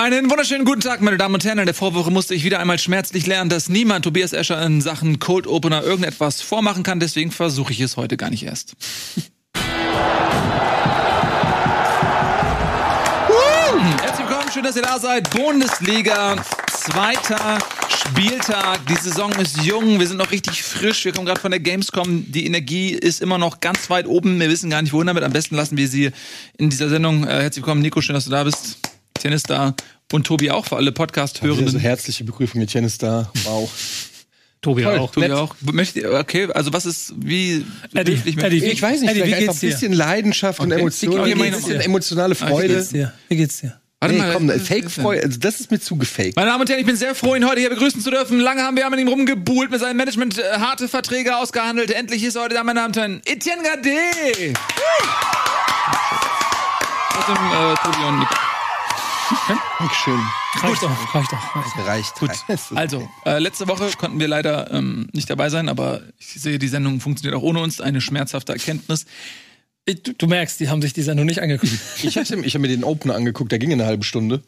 Einen wunderschönen guten Tag, meine Damen und Herren. In der Vorwoche musste ich wieder einmal schmerzlich lernen, dass niemand Tobias Escher in Sachen Cold Opener irgendetwas vormachen kann. Deswegen versuche ich es heute gar nicht erst. Herzlich willkommen, schön, dass ihr da seid. Bundesliga, zweiter Spieltag. Die Saison ist jung, wir sind noch richtig frisch. Wir kommen gerade von der Gamescom. Die Energie ist immer noch ganz weit oben. Wir wissen gar nicht, wohin damit. Am besten lassen wir sie in dieser Sendung. Äh, herzlich willkommen, Nico, schön, dass du da bist. Tennis da und Tobi auch für alle Podcast-Hörenden. Also herzliche Begrüßung, Etienne ist da. Wow. Tobi Toll, auch. Tobi nett. auch. Möchtet okay, also was ist, wie, Eddie, möchtet Eddie, ihr- Ich weiß nicht, Eddie, wie vielleicht einfach geht's ein dir? bisschen Leidenschaft und Okay. Emotion, Wie ein geht's bisschen dir? emotionale Ah, wie Freude. geht's dir? Wie geht's dir? Warte Nee, mal, komm, ist Fake-Freude, also das ist mir zu gefaked. Meine Damen und Herren, ich bin sehr froh, ihn heute hier begrüßen zu dürfen. Lange haben wir mit ihm rumgebuhlt, mit seinem Management äh, harte Verträge ausgehandelt. Endlich ist er heute da, meine Damen und Herren, Etienne Gade. Außerdem, äh, Tobi und Nick. Dankeschön. Reicht doch, reicht doch. Reicht doch. Reicht. Gut, reicht. Das ist also, äh, letzte Woche konnten wir leider ähm, nicht dabei sein, aber ich sehe, die Sendung funktioniert auch ohne uns. Eine schmerzhafte Erkenntnis. Ich- Du, du merkst, die haben sich die Sendung nicht angeguckt. Ich habe ich hab mir den Opener angeguckt, der ging in eine halbe Stunde.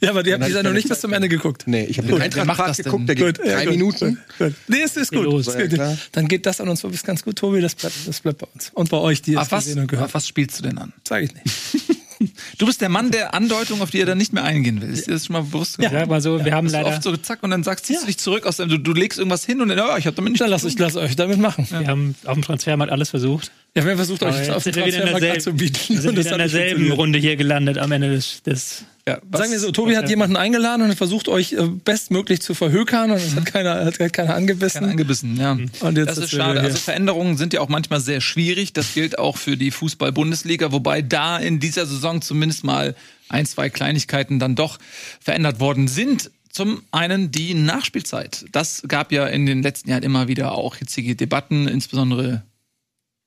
ja, aber die haben die Sendung nicht bis zum. Ende geguckt. Nee, ich habe Gut, den Eintracht das denn? geguckt, der geht ja, drei gut, Minuten. Gut, gut. Nee, es ist gut. los, Ist ja, gut. klar. Dann geht das an uns bis ganz gut, Tobi. Das bleibt, das bleibt bei uns. Und bei euch, die es was, gesehen und gehört. auf was spielst du denn an? Sag ich nicht. Du bist der Mann der Andeutung, auf die er dann nicht mehr eingehen will. Ist dir das schon mal bewusst? Sag mal so, wir haben leider, oft so zack und dann sagst, ziehst du dich zurück aus dem, du, du legst irgendwas hin und dann, ja, ich hab damit nicht Dann lass ich lass euch damit machen. Ja, wir haben auf dem Transfermarkt alles versucht. wir haben versucht, Aber euch auf wir in Transfermarkt anzubieten. wir sind Und das wieder in derselben. Runde hier gelandet am Ende des, des Ja, was- Sagen wir so, Tobi hat jemanden eingeladen und hat versucht, euch äh, bestmöglich zu verhökern und es hat keiner, hat, hat keiner angebissen. Keiner angebissen, ja. Und jetzt das ist wir schade. Also Veränderungen sind ja auch manchmal sehr schwierig. Das gilt auch für die Fußball-Bundesliga, wobei da in dieser Saison zumindest mal ein, zwei Kleinigkeiten dann doch verändert worden sind. Zum einen die Nachspielzeit. Das gab ja in den letzten Jahren immer wieder auch hitzige Debatten, insbesondere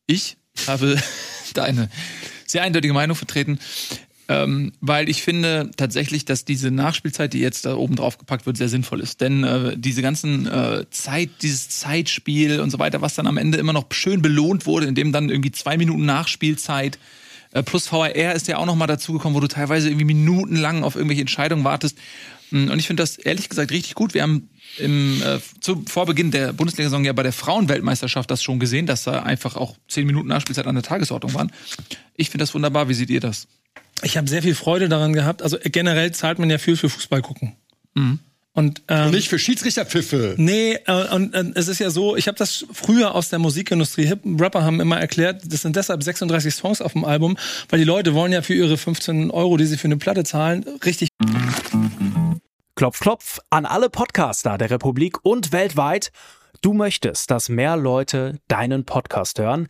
ich habe da eine sehr eindeutige Meinung vertreten. Ähm, weil ich finde tatsächlich, dass diese Nachspielzeit, die jetzt da oben drauf gepackt wird, sehr sinnvoll ist. Denn äh, diese ganzen äh, Zeit, dieses Zeitspiel und so weiter, was dann am Ende immer noch schön belohnt wurde, indem dann irgendwie zwei Minuten Nachspielzeit plus VAR ist ja auch noch mal dazugekommen, wo du teilweise irgendwie minutenlang auf irgendwelche Entscheidungen wartest. Mm, Und ich finde das ehrlich gesagt richtig gut. Wir haben im, äh, zu Vorbeginn der Bundesliga-Saison ja bei der Frauenweltmeisterschaft das schon gesehen, dass da einfach auch zehn Minuten Nachspielzeit an der Tagesordnung waren. Ich finde das wunderbar. Wie seht ihr das? Ich habe sehr viel Freude daran gehabt. Also äh, generell zahlt man ja viel für Fußball gucken. Mhm. Und ähm, Nicht für Schiedsrichterpfiffe. Nee, äh, und äh, es ist ja so, ich habe das früher aus der Musikindustrie, Hip Rapper haben immer erklärt, das sind deshalb 36 Songs auf dem Album, weil die Leute wollen ja für ihre 15 Euro, die sie für eine Platte zahlen, richtig Klopf, klopf an alle Podcaster der Republik und weltweit. Du möchtest, dass mehr Leute deinen Podcast hören?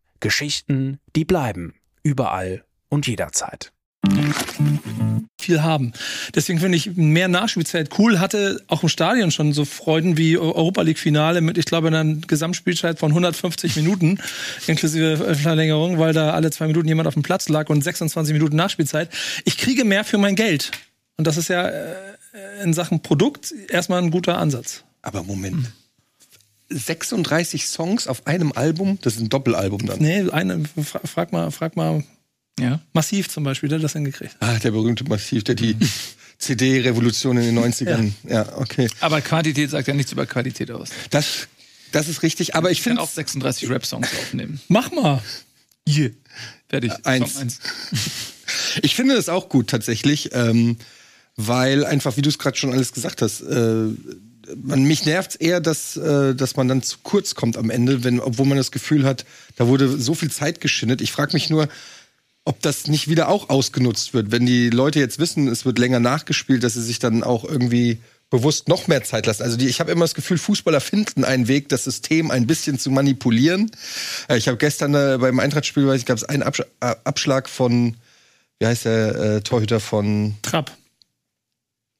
Geschichten, die bleiben. Überall und jederzeit. viel haben. Deswegen finde ich mehr Nachspielzeit cool. Hatte auch im Stadion schon so Freuden wie Europa League Finale mit, ich glaube, einer Gesamtspielzeit von 150 Minuten inklusive Verlängerung, weil da alle zwei Minuten jemand auf dem Platz lag und 26 Minuten Nachspielzeit. Ich kriege mehr für mein Geld. Und das ist ja äh, in Sachen Produkt erstmal ein guter Ansatz. Aber Moment. 36 Songs auf einem Album, das ist ein Doppelalbum dann. Nee, eine, fra frag mal, frag mal Ja. Massiv zum Beispiel, der hat das hingekriegt. Ah, der berühmte Massiv, der die CD-Revolution in den 90ern. Ja. okay. Aber Quantität sagt ja nichts über Qualität aus. Das, das ist richtig, aber ich Ich kann finde auch 36 Rap-Songs aufnehmen. Mach mal. Hier. Fertig. Eins. Song eins. Ich finde das auch gut tatsächlich, ähm, weil einfach, wie du es gerade schon alles gesagt hast, äh, man, mich nervt eher, dass, äh, dass man dann zu kurz kommt am Ende, wenn, obwohl man das Gefühl hat, da wurde so viel Zeit geschindet. Ich frage mich nur, ob das nicht wieder auch ausgenutzt wird, wenn die Leute jetzt wissen, es wird länger nachgespielt, dass sie sich dann auch irgendwie bewusst noch mehr Zeit lassen. Also die, ich habe immer das Gefühl, Fußballer finden einen Weg, das System ein bisschen zu manipulieren. Äh, ich habe gestern äh, beim Eintrachtspiel, weiß ich, gab es einen Absch Abschlag von, wie heißt der äh, Torhüter von Trapp.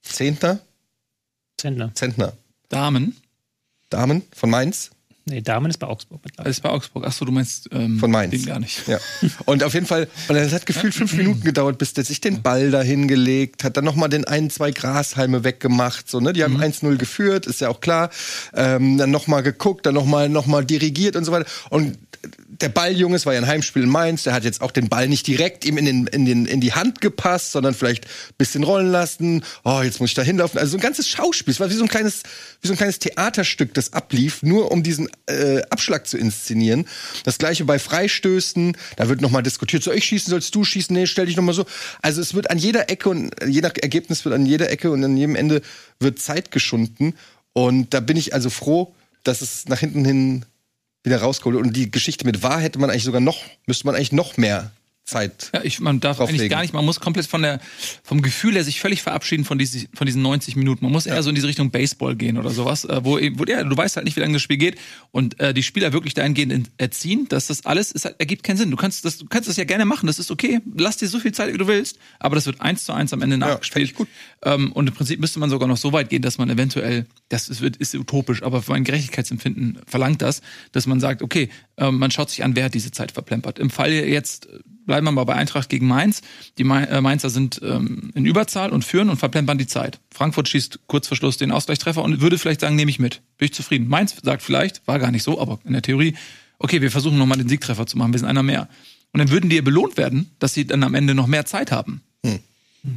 Zehntner? Zentner. Zentner. Damen. Damen von Mainz? Nee, Damen ist bei Augsburg mittlerweile. Das ist bei Augsburg. Achso, du meinst ähm, Von Mainz. den gar nicht. Ja. Und auf jeden Fall, und es hat gefühlt fünf Minuten gedauert, bis der sich den Ball da hingelegt hat, dann nochmal den ein, zwei Grashalme weggemacht. So, ne? Die haben 1-0 geführt, ist ja auch klar. Ähm, dann nochmal geguckt, dann nochmal noch mal dirigiert und so weiter. Und der Balljunge, es war ja ein Heimspiel in Mainz, der hat jetzt auch den Ball nicht direkt ihm in, den, in, den, in die Hand gepasst, sondern vielleicht ein bisschen rollen lassen. Oh, jetzt muss ich da hinlaufen. Also so ein ganzes Schauspiel. Es war wie so ein kleines, wie so ein kleines Theaterstück, das ablief, nur um diesen äh, Abschlag zu inszenieren. Das gleiche bei Freistößen. Da wird nochmal diskutiert, soll ich schießen, sollst du schießen? Nee, stell dich nochmal so. Also es wird an jeder Ecke und je nach Ergebnis wird an jeder Ecke und an jedem Ende wird Zeit geschunden. Und da bin ich also froh, dass es nach hinten hin wieder rausgeholt. Und die Geschichte mit wahr hätte man eigentlich sogar noch, müsste man eigentlich noch mehr Zeit. Ja, ich, man darf eigentlich gar nicht, man muss komplett von der, vom Gefühl her sich völlig verabschieden von, diese, von diesen 90 Minuten. Man muss eher so in diese Richtung Baseball gehen oder sowas, äh, wo, wo ja, du weißt halt nicht, wie lange das Spiel geht und äh, die Spieler wirklich dahingehend in- erziehen, dass das alles ist, halt, ergibt keinen Sinn. Du kannst das, du kannst das ja gerne machen, das ist okay. Lass dir so viel Zeit, wie du willst, aber das wird eins zu eins am Ende nachgespielt. ich gut. Ähm, und im Prinzip müsste man sogar noch so weit gehen, dass man eventuell, das ist, ist utopisch, aber mein Gerechtigkeitsempfinden verlangt das, dass man sagt, okay, man schaut sich an, wer hat diese Zeit verplempert. Im Fall jetzt äh, bleiben wir mal bei Eintracht gegen Mainz. Die äh, Mainzer sind ähm, in Überzahl und führen und verplempern die Zeit. Frankfurt schießt kurz vor Schluss den Ausgleichstreffer und würde vielleicht sagen, nehme ich mit. Bin ich zufrieden. Mainz sagt vielleicht, war gar nicht so, aber in der Theorie, okay, wir versuchen nochmal den Siegtreffer zu machen, wir sind einer mehr. Und dann würden die ja belohnt werden, dass sie dann am Ende noch mehr Zeit haben.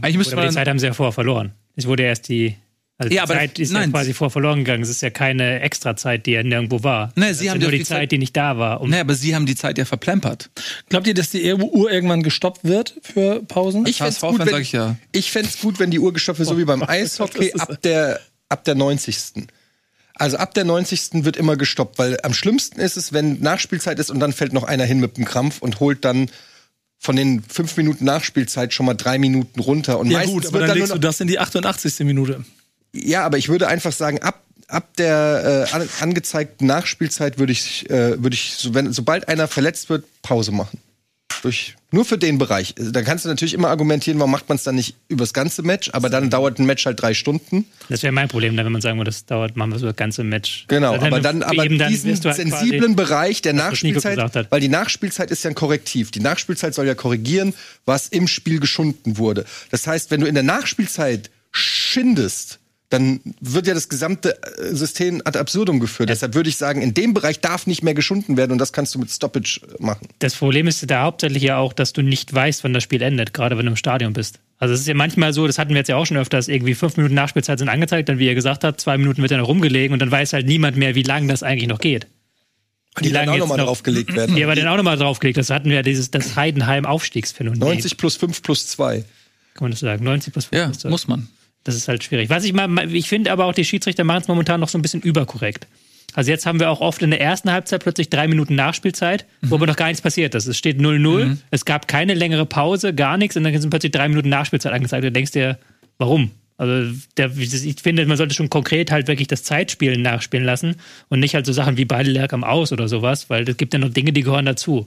Eigentlich müsste Oder aber man die Zeit haben sie ja vorher verloren. Es wurde erst die, also Ja, die aber Zeit das- ist ja nein. quasi vorher verloren gegangen. Es ist ja keine Extrazeit, die ja nirgendwo war. Nee, Das sie ist haben ja nur die die Zeit, Zeit- die nicht da war. Um Naja, aber sie haben die Zeit ja verplempert. Glaubt ihr, dass die Uhr irgendwann gestoppt wird für Pausen? Ich fänd's HSV-Fan gut, wenn, ich ja. ich fänd's gut, wenn die Uhr gestoppt wird, so wie beim Eishockey, ab der, ab der 90. Also ab der 90. wird immer gestoppt, weil am schlimmsten ist es, wenn Nachspielzeit ist und dann fällt noch einer hin mit dem Krampf und holt dann von den fünf Minuten Nachspielzeit schon mal drei Minuten runter. Und ja meistens gut, aber wird dann dann legst du das in die 88. Minute. Ja, aber ich würde einfach sagen, ab, ab der äh, an, angezeigten Nachspielzeit würde ich, äh, würde ich so, wenn, sobald einer verletzt wird, Pause machen. Durch, nur für den Bereich. Also, Da kannst du natürlich immer argumentieren, warum macht man es dann nicht übers ganze Match, aber dann dauert ein Match halt drei Stunden. das wäre mein Problem, dann, wenn man sagen würde, das dauert, machen wir so das ganze Match. Genau, Also aber dann aber eben dann diesen du halt sensiblen Bereich der Nachspielzeit, weil die Nachspielzeit ist ja ein Korrektiv. Die Nachspielzeit soll ja korrigieren, was im Spiel geschunden wurde. Das heißt, wenn du in der Nachspielzeit schindest, dann wird ja das gesamte äh, System ad absurdum geführt. Deshalb würde ich sagen, in dem Bereich darf nicht mehr geschunden werden und das kannst du mit Stoppage äh, machen. Das Problem ist da hauptsächlich ja auch, dass du nicht weißt, wann das Spiel endet, gerade wenn du im Stadion bist. Also es ist ja manchmal so, das hatten wir jetzt ja auch schon öfters, irgendwie fünf Minuten Nachspielzeit sind angezeigt, dann wie ihr gesagt habt, zwei Minuten wird dann noch rumgelegen und dann weiß halt niemand mehr, wie lange das eigentlich noch geht. Die dann lange auch nochmal noch- draufgelegt werden. Ja, aber dann auch nochmal draufgelegt, das hatten wir ja dieses, das Heidenheim-Aufstiegsphänomen. 90 plus 5 plus 2. Kann man das sagen? 90 plus 5 Ja, plus zwei. muss man. Das ist halt schwierig. Was ich mal, ich finde aber auch, die Schiedsrichter machen es momentan noch so ein bisschen überkorrekt. Also jetzt haben wir auch oft in der ersten Halbzeit plötzlich drei Minuten Nachspielzeit, wo aber noch gar nichts passiert ist. Es steht 0-0, es gab keine längere Pause, gar nichts und dann sind plötzlich drei Minuten Nachspielzeit angezeigt. Du denkst dir, warum? Also der, ich finde, man sollte schon konkret halt wirklich das Zeitspielen nachspielen lassen und nicht halt so Sachen wie Beidelerk am Aus oder sowas, weil es gibt ja noch Dinge, die gehören dazu.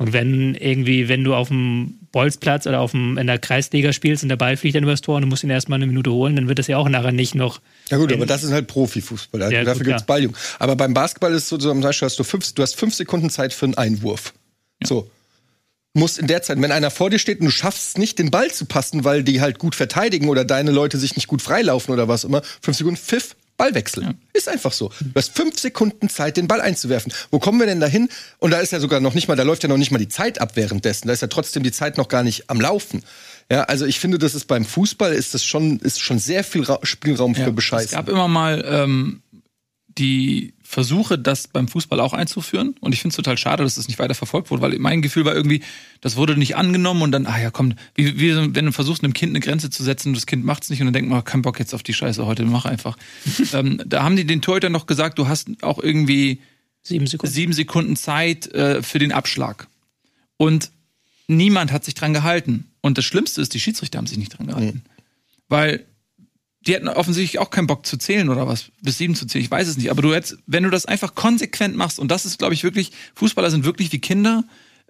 Und wenn irgendwie, wenn du auf dem Bolzplatz oder auf dem, in der Kreisliga spielst und der Ball fliegt dann übers Tor und du musst ihn erstmal eine Minute holen, dann wird das ja auch nachher nicht noch. Ja gut, aber das ist halt Profifußball. Also Ja, dafür gibt's klar. Balljung. Aber beim Basketball ist es so, zum Beispiel hast du fünf, du hast fünf Sekunden Zeit für einen Einwurf. So. Musst in der Zeit, wenn einer vor dir steht und du schaffst es nicht, den Ball zu passen, weil die halt gut verteidigen oder deine Leute sich nicht gut freilaufen oder was immer, fünf Sekunden Pfiff, Ballwechsel. Ist einfach so. Du hast fünf Sekunden Zeit, den Ball einzuwerfen. Wo kommen wir denn dahin? Und da ist ja sogar noch nicht mal, da läuft ja noch nicht mal die Zeit ab währenddessen. Da ist ja trotzdem die Zeit noch gar nicht am Laufen. Ja, also ich finde, das ist beim Fußball ist das schon, ist schon sehr viel Ra Spielraum für Es Bescheißen. gab immer mal ähm, die Versuche, das beim Fußball auch einzuführen. Und ich finde es total schade, dass das nicht weiter verfolgt wurde, weil mein Gefühl war irgendwie, das wurde nicht angenommen und dann, ah ja, komm, wie, wie wenn du versuchst, einem Kind eine Grenze zu setzen und das Kind macht's nicht und dann denkt man, kein Bock jetzt auf die Scheiße heute, mach einfach. ähm, da haben die den Torhüter noch gesagt, du hast auch irgendwie Sieben Sekunden. sieben Sekunden Zeit äh, für den Abschlag. Und niemand hat sich dran gehalten. Und das Schlimmste ist, die Schiedsrichter haben sich nicht dran gehalten. Weil die hätten offensichtlich auch keinen Bock zu zählen oder was, bis sieben zu zählen, ich weiß es nicht. Aber du hättest, wenn du das einfach konsequent machst, und das ist, glaube ich, wirklich, Fußballer sind wirklich wie Kinder,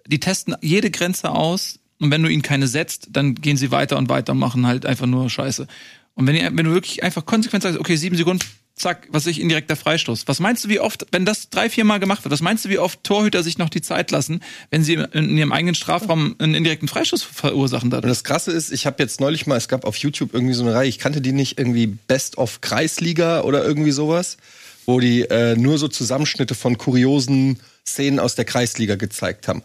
die testen jede Grenze aus Und wenn du ihnen keine setzt, dann gehen sie weiter und weiter und machen halt einfach nur Scheiße. Und wenn, ihr, wenn du wirklich einfach konsequent sagst, okay, sieben Sekunden, zack, was ich indirekter Freistoß. Was meinst du, wie oft, wenn das drei, vier Mal gemacht wird, was meinst du, wie oft Torhüter sich noch die Zeit lassen, wenn sie in ihrem eigenen Strafraum einen indirekten Freistoß verursachen Und dadurch? das Krasse ist, ich habe jetzt neulich mal, es gab auf YouTube irgendwie so eine Reihe, ich kannte die nicht, irgendwie Best of Kreisliga oder irgendwie sowas, wo die äh, nur so Zusammenschnitte von kuriosen Szenen aus der Kreisliga gezeigt haben.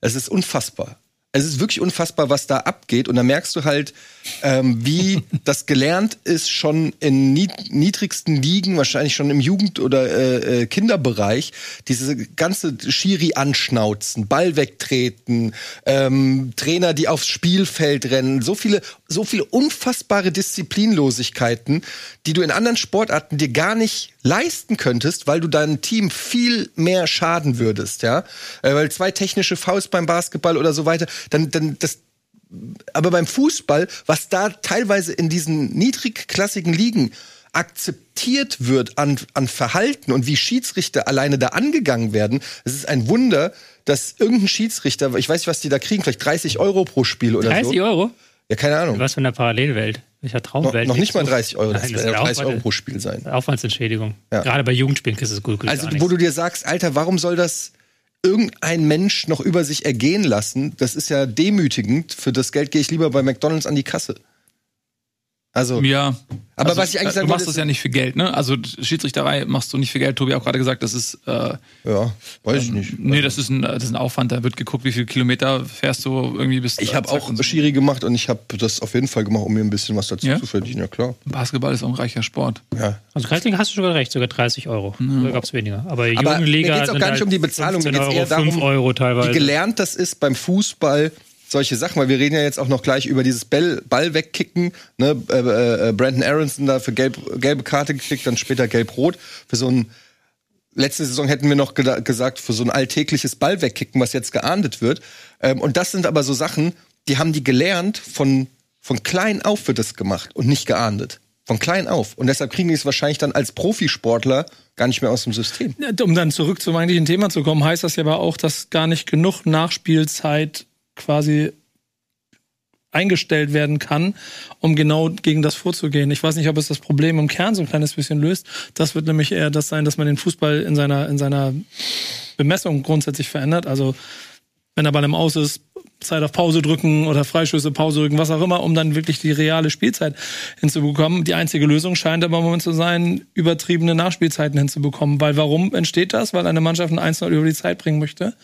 Es ist unfassbar. Es ist wirklich unfassbar, was da abgeht. Und da merkst du halt, ähm, wie das gelernt ist, schon in nied niedrigsten Ligen, wahrscheinlich schon im Jugend- oder äh, äh, Kinderbereich, diese ganze Schiri anschnauzen, Ball wegtreten, ähm, Trainer, die aufs Spielfeld rennen, so viele, so viele unfassbare Disziplinlosigkeiten, die du in anderen Sportarten dir gar nicht leisten könntest, weil du deinem Team viel mehr schaden würdest, ja, äh, weil zwei technische Fouls beim Basketball oder so weiter, dann, dann das aber beim Fußball, was da teilweise in diesen niedrigklassigen Ligen akzeptiert wird an, an Verhalten und wie Schiedsrichter alleine da angegangen werden, es ist ein Wunder, dass irgendein Schiedsrichter, ich weiß nicht, was die da kriegen, vielleicht 30 Euro pro Spiel oder 30 so. Euro? Ja, keine Ahnung. Was für eine Parallelwelt? Welcher Traumwelt? noch nicht mal du? 30 Euro, das Nein, das ist ja 30 Euro pro Spiel sein. Aufwandsentschädigung. Ja. Gerade bei Jugendspielen ist es gut. Also, wo du dir sagst, Alter, warum soll das irgendein Mensch noch über sich ergehen lassen? Das ist ja demütigend. Für das Geld gehe ich lieber bei McDonalds an die Kasse. Also, Ja. Aber also, was ich eigentlich äh, sagen Du machst wollte, das ja nicht für Geld, ne? Also Schiedsrichterei machst du nicht für Geld. Tobi hat auch gerade gesagt, das ist äh, ja, weiß ich nicht. Nee, das ist, ein, das ist ein Aufwand. Da wird geguckt, wie viele Kilometer fährst du irgendwie bis. Ich habe auch so. Schiri gemacht und ich habe das auf jeden Fall gemacht, um mir ein bisschen was dazu Ja? zu verdienen. Ja, klar. Basketball ist auch ein reicher Sport. Ja. Also Kreisliga hast du sogar recht, sogar 30 Euro. Da gab es weniger. Aber, Aber mir Jugendliga geht's auch gar nicht halt um die Bezahlung, mir 15 geht's Euro, eher darum, 5 Euro teilweise. Wie gelernt das ist beim Fußball, solche Sachen, weil wir reden ja jetzt auch noch gleich über dieses Ball, Ball wegkicken. Ne? Äh, äh, Brandon Aronson da für gelb, gelbe Karte gekriegt, dann später gelb-rot. Für so ein letzte Saison hätten wir noch geda- gesagt, für so ein alltägliches Ball wegkicken, was jetzt geahndet wird. Ähm, und das sind aber so Sachen, die haben die gelernt, von, von klein auf wird das gemacht und nicht geahndet. Von klein auf. Und deshalb kriegen die es wahrscheinlich dann als Profisportler gar nicht mehr aus dem System. Um dann zurück zum eigentlichen Thema zu kommen, heißt das ja aber auch, dass gar nicht genug Nachspielzeit quasi eingestellt werden kann, um genau gegen das vorzugehen. Ich weiß nicht, ob es das Problem im Kern so ein kleines bisschen löst. Das wird nämlich eher das sein, dass man den Fußball in seiner, in seiner Bemessung grundsätzlich verändert. Also wenn der Ball im Aus ist, Zeit auf Pause drücken oder Freischüsse, Pause drücken, was auch immer, um dann wirklich die reale Spielzeit hinzubekommen. Die einzige Lösung scheint aber im Moment zu sein, übertriebene Nachspielzeiten hinzubekommen. Weil warum entsteht das? Weil eine Mannschaft ein 1 über die Zeit bringen möchte.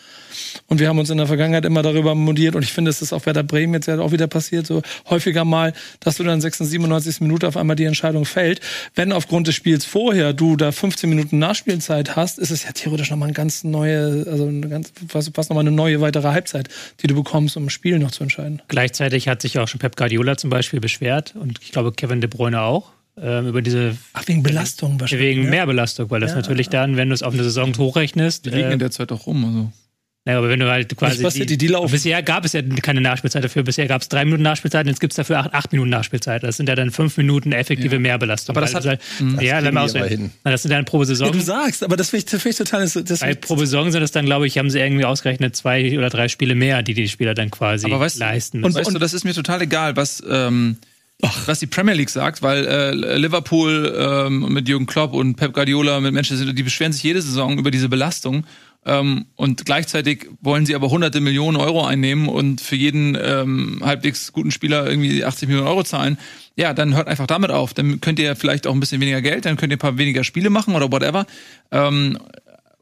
Und wir haben uns in der Vergangenheit immer darüber modiert und ich finde, es ist auch Werder Bremen jetzt ja auch wieder passiert, so häufiger mal, dass du dann 96, 97. Minute auf einmal die Entscheidung fällt. Wenn aufgrund des Spiels vorher du da 15 Minuten Nachspielzeit hast, ist es ja theoretisch nochmal ein ganz neue, also eine ganz, fast nochmal eine neue weitere Halbzeit, die du bekommst, um ein Spiel noch zu entscheiden. Gleichzeitig hat sich auch schon Pep Guardiola zum Beispiel beschwert und ich glaube Kevin De Bruyne auch ähm, über diese Ach, wegen Belastung wahrscheinlich. wegen ne? Mehrbelastung, weil das natürlich dann, wenn du es auf eine Saison hochrechnest, Die liegen äh, in der Zeit auch rum. Also. Ja, aber wenn du halt quasi. passiert, die- die laufen. Bisher gab es ja keine Nachspielzeit dafür. Bisher gab es drei Minuten Nachspielzeit und jetzt gibt es dafür acht, acht Minuten Nachspielzeit. Das sind ja dann fünf Minuten effektive Mehrbelastung. Aber das Weil hat- halt, ja, lass mal ausreden. Das sind dann pro Saison. Ja, du sagst, aber das finde ich, das find ich total. Das, das bei pro Saison sind es dann, glaube ich, haben sie irgendwie ausgerechnet zwei oder drei Spiele mehr, die die Spieler dann quasi Aber weißt, leisten. Und, weißt du, das ist mir total egal, was, ähm, was die Premier League sagt, weil äh, Liverpool ähm, mit Jürgen Klopp und Pep Guardiola mit Manchester City, die beschweren sich jede Saison über diese Belastung. Ähm, und gleichzeitig wollen sie aber hunderte Millionen Euro einnehmen und für jeden ähm, halbwegs guten Spieler irgendwie 80 Millionen Euro zahlen. Ja, dann hört einfach damit auf. Dann könnt ihr vielleicht auch ein bisschen weniger Geld, dann könnt ihr ein paar weniger Spiele machen oder whatever. Ähm,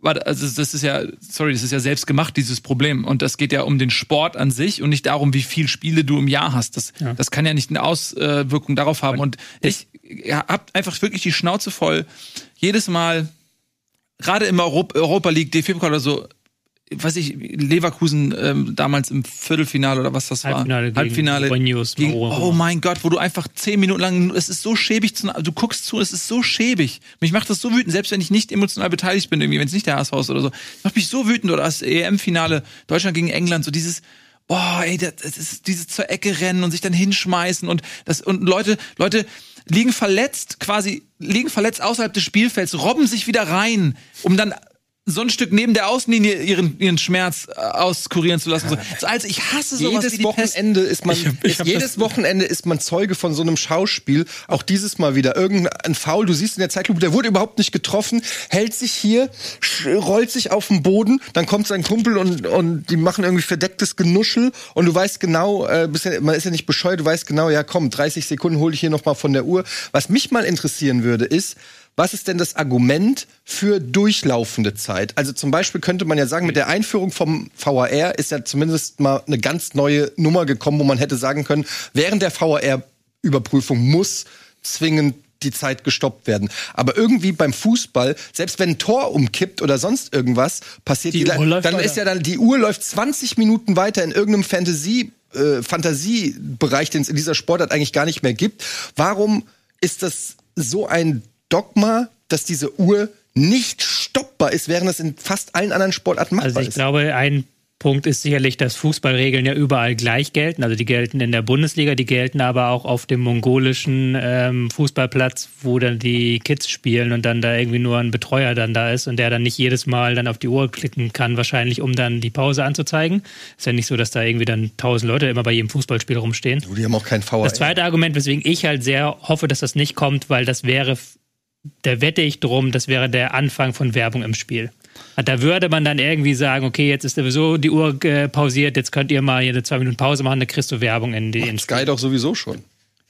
also das ist ja, sorry, das ist ja selbst gemacht, dieses Problem. Und das geht ja um den Sport an sich und nicht darum, wie viel Spiele du im Jahr hast. Das, das kann ja nicht eine Auswirkung darauf haben. Und ich habt einfach wirklich die Schnauze voll, jedes Mal, gerade im Europa, Europa League, DFB-Pokal oder so, weiß ich, Leverkusen ähm, damals im Viertelfinale oder was das Halbfinale war. gegen Halbfinale. Gegen, oh mein Gott, wo du einfach zehn Minuten lang, es ist so schäbig, zu, du guckst zu, es ist so schäbig. Mich macht das so wütend, selbst wenn ich nicht emotional beteiligt bin, irgendwie, wenn es nicht der HSV ist oder so. Macht mich so wütend oder das EM-Finale, Deutschland gegen England, so dieses, boah, ey, das, das ist dieses zur Ecke rennen und sich dann hinschmeißen und das, und Leute, Leute liegen verletzt, quasi, liegen verletzt außerhalb des Spielfelds, robben sich wieder rein, um dann so ein Stück neben der Außenlinie ihren, ihren Schmerz äh, auskurieren zu lassen. So. Also ich hasse sowas wie jedes die Pest. Wochenende ist man Ich hab- ich ist, hab jedes Wochenende ist man Zeuge von so einem Schauspiel. Auch dieses Mal wieder irgendein Foul. Du siehst in der Zeitlupe, der wurde überhaupt nicht getroffen, hält sich hier, rollt sich auf den Boden, dann kommt sein Kumpel und und die machen irgendwie verdecktes Genuschel und du weißt genau, äh, bist ja, man ist ja nicht bescheuert, du weißt genau, ja komm, 30 Sekunden hole ich hier noch mal von der Uhr. Was mich mal interessieren würde, ist was ist denn das Argument für durchlaufende Zeit? Also zum Beispiel könnte man ja sagen, mit der Einführung vom VAR ist ja zumindest mal eine ganz neue Nummer gekommen, wo man hätte sagen können, während der VAR-Überprüfung muss zwingend die Zeit gestoppt werden. Aber irgendwie beim Fußball, selbst wenn ein Tor umkippt oder sonst irgendwas passiert, Die die Uhr läuft dann weiter. ist ja dann die Uhr läuft 20 Minuten weiter in irgendeinem Fantasie äh, Fantasiebereich, den es in dieser Sportart eigentlich gar nicht mehr gibt. Warum ist das so ein Dogma, dass diese Uhr nicht stoppbar ist, während es in fast allen anderen Sportarten machbar Also ich ist? glaube, ein Punkt ist sicherlich, dass Fußballregeln ja überall gleich gelten. Also die gelten in der Bundesliga, die gelten aber auch auf dem mongolischen ähm, Fußballplatz, wo dann die Kids spielen und dann da irgendwie nur ein Betreuer dann da ist und der dann nicht jedes Mal dann auf die Uhr klicken kann, wahrscheinlich, um dann die Pause anzuzeigen. Ist ja nicht so, dass da irgendwie dann tausend Leute immer bei jedem Fußballspiel rumstehen. die haben auch kein VAR. Das zweite Argument, weswegen ich halt sehr hoffe, dass das nicht kommt, weil das wäre, da wette ich drum, das wäre der Anfang von Werbung im Spiel. Da würde man dann irgendwie sagen, okay, jetzt ist sowieso die Uhr äh, pausiert, jetzt könnt ihr mal hier eine zwei Minuten Pause machen, dann kriegst du Werbung in die ins Sky doch sowieso schon. ja,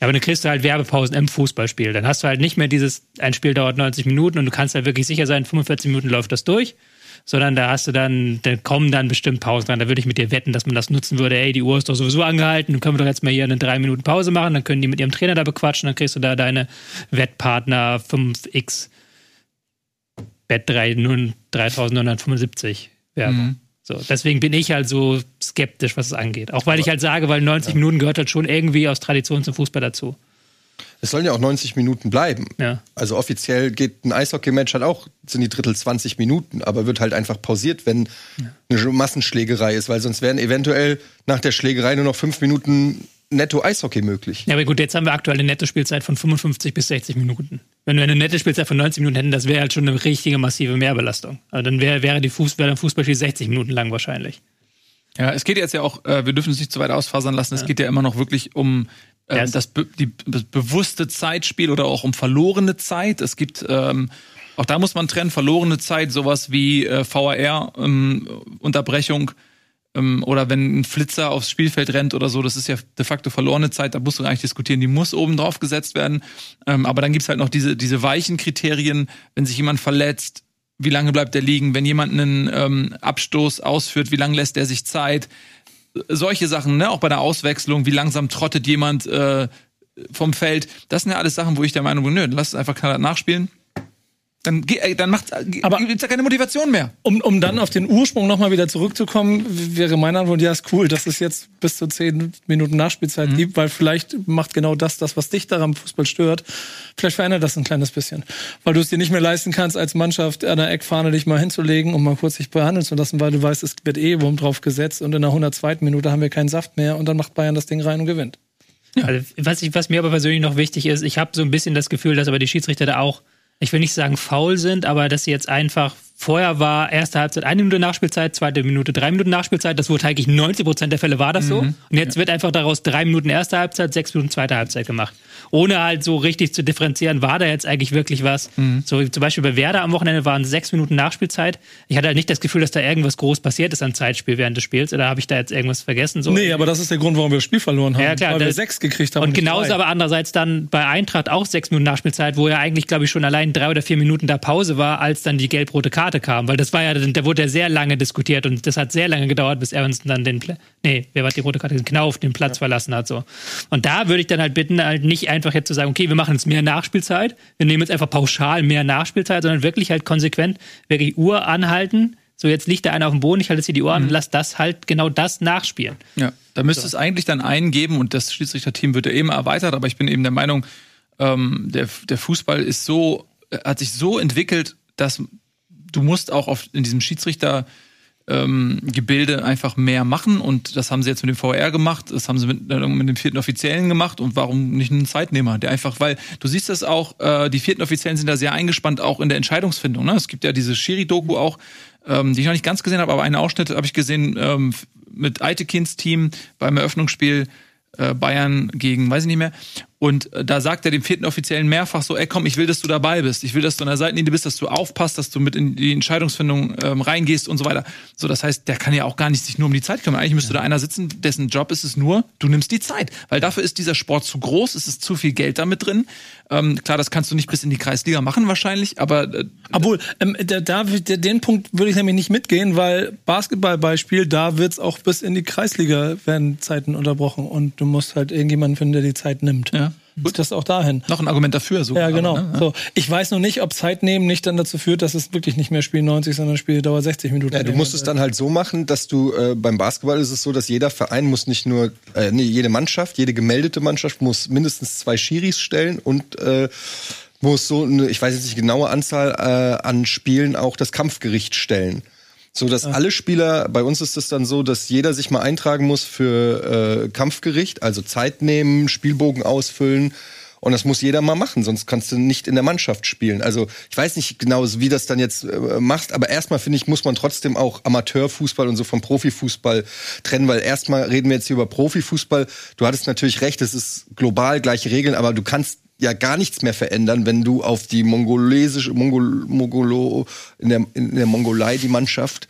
aber dann kriegst du halt Werbepausen im Fußballspiel. Dann hast du halt nicht mehr dieses, ein Spiel dauert 90 Minuten und du kannst halt wirklich sicher sein, 45 Minuten läuft das durch, sondern da hast du dann, da kommen dann bestimmt Pausen dran. Da würde ich mit dir wetten, dass man das nutzen würde, ey, die Uhr ist doch sowieso angehalten, dann können wir doch jetzt mal hier eine 3 Minuten Pause machen, dann können die mit ihrem Trainer da bequatschen, dann kriegst du da deine Wettpartner 5x Bet 3, 3975 Werbung. So, deswegen bin ich halt so skeptisch, was es angeht. Auch weil ich halt sage, weil 90 Minuten gehört halt schon irgendwie aus Tradition zum Fußball dazu. Es sollen ja auch 90 Minuten bleiben. Ja. Also offiziell geht ein Eishockey-Match halt auch, sind die Drittel 20 Minuten, aber wird halt einfach pausiert, wenn eine Massenschlägerei ist, weil sonst wären eventuell nach der Schlägerei nur noch fünf Minuten netto Eishockey möglich. Ja, aber gut, jetzt haben wir aktuell eine Nettospielzeit von 55 bis 60 Minuten. Wenn wir eine nette Spielzeit von 90 Minuten hätten, das wäre halt schon eine richtige massive Mehrbelastung. Also dann wäre wäre die Fuß, ein Fußballspiel 60 Minuten lang wahrscheinlich. Ja, es geht jetzt ja auch, äh, wir dürfen es nicht zu weit ausfasern lassen, es geht ja immer noch wirklich um Ja, es- das, be die, das bewusste Zeitspiel oder auch um verlorene Zeit. Es gibt, ähm, auch da muss man trennen, verlorene Zeit, sowas wie äh, VAR, ähm, Unterbrechung ähm, oder wenn ein Flitzer aufs Spielfeld rennt oder so, das ist ja de facto verlorene Zeit, da musst du gar nicht diskutieren, die muss oben drauf gesetzt werden. Ähm, aber dann gibt's halt noch diese, diese weichen Kriterien, wenn sich jemand verletzt, wie lange bleibt er liegen, wenn jemand einen ähm, Abstoß ausführt, wie lange lässt er sich Zeit, solche Sachen, ne, auch bei der Auswechslung, wie langsam trottet jemand äh, vom Feld, das sind ja alles Sachen, wo ich der Meinung bin, nö, lass es einfach knallhart nachspielen. Dann, äh, dann macht Aber- gibt's ja keine Motivation mehr. Um, um dann auf den Ursprung nochmal wieder zurückzukommen, wäre mein Antwort, ja, ist cool, dass es jetzt bis zu zehn Minuten Nachspielzeit gibt, weil vielleicht macht genau das, das, was dich daran am Fußball stört, vielleicht verändert das ein kleines bisschen. Weil du es dir nicht mehr leisten kannst, als Mannschaft an der Eckfahne dich mal hinzulegen und mal kurz sich behandeln zu lassen, weil du weißt, es wird eh Wurm drauf gesetzt und in der 102. Minute haben wir keinen Saft mehr und dann macht Bayern das Ding rein und gewinnt. Also, was, ich, was mir aber persönlich noch wichtig ist, ich habe so ein bisschen das Gefühl, dass aber die Schiedsrichter da auch, ich will nicht sagen faul sind, aber dass sie jetzt einfach, vorher war erste Halbzeit eine Minute Nachspielzeit, zweite Minute drei Minuten Nachspielzeit, das wurde eigentlich 90 Prozent der Fälle war das so. Und jetzt wird einfach daraus drei Minuten erste Halbzeit, sechs Minuten zweite Halbzeit gemacht. Ohne halt so richtig zu differenzieren, war da jetzt eigentlich wirklich was. So zum Beispiel bei Werder am Wochenende waren sechs Minuten Nachspielzeit. Ich hatte halt nicht das Gefühl, dass da irgendwas groß passiert ist an Zeitspiel während des Spiels. Oder habe ich da jetzt irgendwas vergessen? So, Nee, aber das ist der Grund, warum wir das Spiel verloren haben. Ja, klar, weil wir sechs gekriegt haben. Und nicht genauso drei. aber andererseits dann bei Eintracht auch sechs Minuten Nachspielzeit, wo ja eigentlich, glaube ich, schon allein drei oder vier Minuten da Pause war, als dann die gelb-rote Karte kam. Weil das war ja, da wurde ja sehr lange diskutiert und das hat sehr lange gedauert, bis Evanston dann den, nee, wer war die rote Karte? Knauf den Platz verlassen hat, so. Und da würde ich dann halt bitten, halt nicht einfach jetzt zu sagen, okay, wir machen jetzt mehr Nachspielzeit, wir nehmen jetzt einfach pauschal mehr Nachspielzeit, sondern wirklich halt konsequent, wirklich Uhr anhalten, so jetzt liegt da einer auf dem Boden, ich halte jetzt hier die Uhr an und lass das halt genau das nachspielen. Ja, da müsste es eigentlich dann einen geben und das Schiedsrichterteam wird ja eben erweitert, aber ich bin eben der Meinung, ähm, der, der Fußball ist so, äh, hat sich so entwickelt, dass du musst auch auf, in diesem Schiedsrichter ähm, Gebilde einfach mehr machen und das haben sie jetzt mit dem VR gemacht, das haben sie mit, mit dem vierten Offiziellen gemacht und warum nicht einen Zeitnehmer, der einfach, weil du siehst das auch, äh, die vierten Offiziellen sind da sehr eingespannt, auch in der Entscheidungsfindung. Ne? Es gibt ja diese Schiri-Doku auch, ähm, die ich noch nicht ganz gesehen habe, aber einen Ausschnitt habe ich gesehen ähm, mit Aitekins Team beim Eröffnungsspiel äh, Bayern gegen, weiß ich nicht mehr. Und äh, da sagt er dem vierten Offiziellen mehrfach so, ey komm, ich will, dass du dabei bist. Ich will, dass du an der Seitenlinie bist, dass du aufpasst, dass du mit in die Entscheidungsfindung ähm, reingehst und so weiter. So, das heißt, der kann ja auch gar nicht sich nur um die Zeit kümmern. Eigentlich müsste ja. da einer sitzen, dessen Job ist es nur, du nimmst die Zeit. Weil dafür ist dieser Sport zu groß, es ist zu viel Geld damit drin. Ähm, klar, das kannst du nicht bis in die Kreisliga machen wahrscheinlich, aber... Äh, Obwohl, ähm, da, da, den Punkt würde ich nämlich nicht mitgehen, weil Basketballbeispiel, da wird's auch bis in die Kreisliga werden Zeiten unterbrochen und du musst halt irgendjemanden finden, der die Zeit nimmt. Ja. Gut, das auch dahin. Noch ein Argument dafür, so. Ja, genau. Ne? So. Ich weiß noch nicht, ob Zeitnehmen nicht dann dazu führt, dass es wirklich nicht mehr Spiel 90, sondern Spiel dauert 60 Minuten. Ja, du musst es dann halt so machen, dass du äh, beim Basketball ist es so, dass jeder Verein muss nicht nur, äh, nee, jede Mannschaft, jede gemeldete Mannschaft muss mindestens zwei Schiris stellen und äh, muss so eine, ich weiß jetzt nicht genaue Anzahl äh, an Spielen auch das Kampfgericht stellen. So dass alle Spieler, bei uns ist es dann so, dass jeder sich mal eintragen muss für äh, Kampfgericht, also Zeit nehmen, Spielbogen ausfüllen. Und das muss jeder mal machen, sonst kannst du nicht in der Mannschaft spielen. Also ich weiß nicht genau, wie das dann jetzt äh, machst, aber erstmal finde ich, muss man trotzdem auch Amateurfußball und so vom Profifußball trennen, weil erstmal reden wir jetzt hier über Profifußball. Du hattest natürlich recht, es ist global gleiche Regeln, aber du kannst ja gar nichts mehr verändern, wenn du auf die mongolesische, Mongol, Mongolo, in der, in der Mongolei die Mannschaft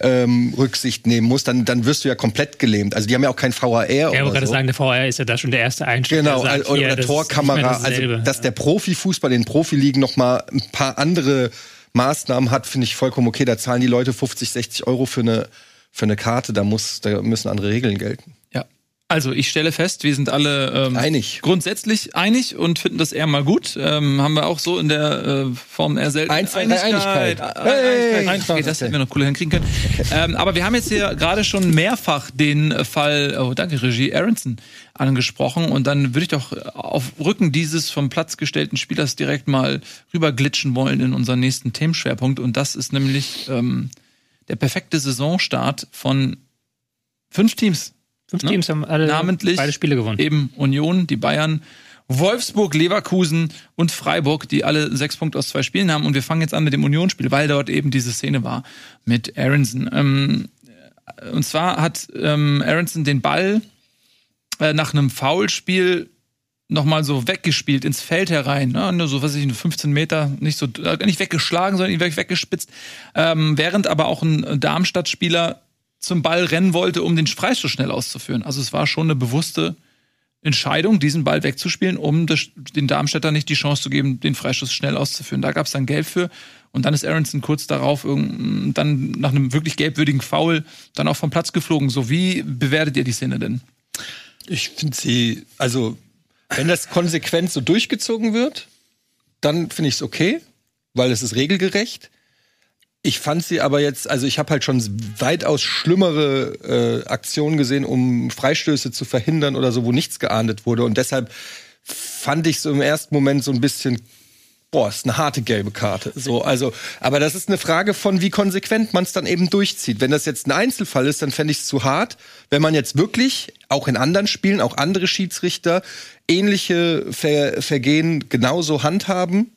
ähm, Rücksicht nehmen musst, dann, dann wirst du ja komplett gelähmt. Also die haben ja auch kein VAR. Ja, ich wollte gerade so. sagen, der VAR ist ja da schon der erste Einstieg. Genau, sagt, oder, oder Torkamera. Also, dass der Profifußball, den Profiligen noch mal ein paar andere Maßnahmen hat, finde ich vollkommen okay. Da zahlen die Leute 50, 60 Euro für eine, für eine Karte. Da, muss, da müssen andere Regeln gelten. Also ich stelle fest, wir sind alle ähm, einig. grundsätzlich einig und finden das eher mal gut. Ähm, haben wir auch so in der äh, Form eher selten. Ein, zwei, Einigkeit. Einigkeit. Hey, Einigkeit. Okay, das hätten wir noch cooler hinkriegen können. ähm, aber wir haben jetzt hier gerade schon mehrfach den Fall, oh danke Regie, Aronson angesprochen und dann würde ich doch auf Rücken dieses vom Platz gestellten Spielers direkt mal rüberglitschen wollen in unseren nächsten Themenschwerpunkt und das ist nämlich ähm, der perfekte Saisonstart von fünf Teams Fünf ne? Teams haben alle Namentlich beide Spiele gewonnen. Eben Union, die Bayern, Wolfsburg, Leverkusen und Freiburg, die alle sechs Punkte aus zwei Spielen haben. Und wir fangen jetzt an mit dem Union-Spiel, weil dort eben diese Szene war mit Aronson. Ähm, und zwar hat ähm, Aronson den Ball äh, nach einem Foulspiel nochmal so weggespielt ins Feld herein, ne? so, was ich, 15 Meter, nicht so, äh, nicht weggeschlagen, sondern weggespitzt, ähm, während aber auch ein Darmstadt-Spieler zum Ball rennen wollte, um den Freistoß schnell auszuführen. Also es war schon eine bewusste Entscheidung, diesen Ball wegzuspielen, um den Darmstädter nicht die Chance zu geben, den Freistoß schnell auszuführen. Da gab es dann Gelb für. Und dann ist Aronson kurz darauf dann nach einem wirklich gelbwürdigen Foul dann auch vom Platz geflogen. So, wie bewertet ihr die Szene denn? Ich finde sie, also, wenn das konsequent so durchgezogen wird, dann finde ich es okay, weil es ist regelgerecht. Ich fand sie aber jetzt, also ich habe halt schon weitaus schlimmere äh, Aktionen gesehen, um Freistöße zu verhindern oder so, wo nichts geahndet wurde. Und deshalb fand ich so im ersten Moment so ein bisschen, boah, ist eine harte gelbe Karte. So, also, aber das ist eine Frage von, wie konsequent man es dann eben durchzieht. Wenn das jetzt ein Einzelfall ist, dann fände ich es zu hart. Wenn man jetzt wirklich, auch in anderen Spielen, auch andere Schiedsrichter, ähnliche Ver Vergehen genauso handhaben,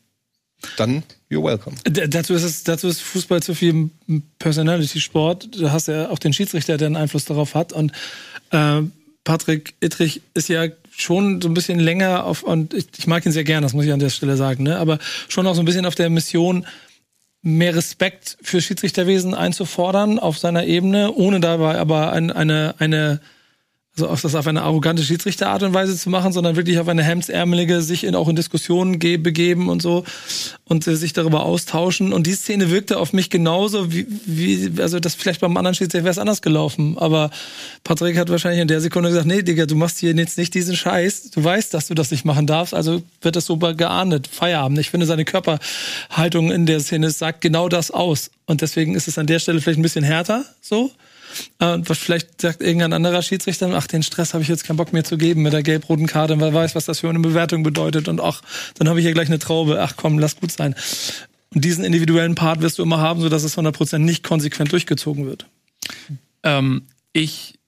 dann you're welcome. D dazu ist es, dazu ist Fußball zu viel Personality-Sport. Du hast ja auch den Schiedsrichter, der einen Einfluss darauf hat. Und äh, Patrick Ittrich ist ja schon so ein bisschen länger auf, und ich, ich mag ihn sehr gern, das muss ich an der Stelle sagen, ne? aber schon auch so ein bisschen auf der Mission, mehr Respekt für Schiedsrichterwesen einzufordern auf seiner Ebene, ohne dabei aber ein, eine, eine also auch das auf eine arrogante Schiedsrichterart und Weise zu machen, sondern wirklich auf eine hemdsärmelige sich in, auch in Diskussionen begeben und so und äh, sich darüber austauschen. Und die Szene wirkte auf mich genauso wie, wie also das vielleicht beim anderen Schiedsrichter wäre es anders gelaufen. Aber Patrick hat wahrscheinlich in der Sekunde gesagt, nee, Digga, du machst hier jetzt nicht diesen Scheiß. Du weißt, dass du das nicht machen darfst, also wird das so geahndet. Feierabend. Ich finde, seine Körperhaltung in der Szene sagt genau das aus. Und deswegen ist es an der Stelle vielleicht ein bisschen härter so. Äh, was vielleicht sagt irgendein anderer Schiedsrichter, ach, den Stress habe ich jetzt keinen Bock mehr zu geben mit der gelb-roten Karte, weil weiß, was das für eine Bewertung bedeutet und ach, dann habe ich hier gleich eine Traube, ach komm, lass gut sein. Und diesen individuellen Part wirst du immer haben, sodass es 100% nicht konsequent durchgezogen wird. Ähm, ich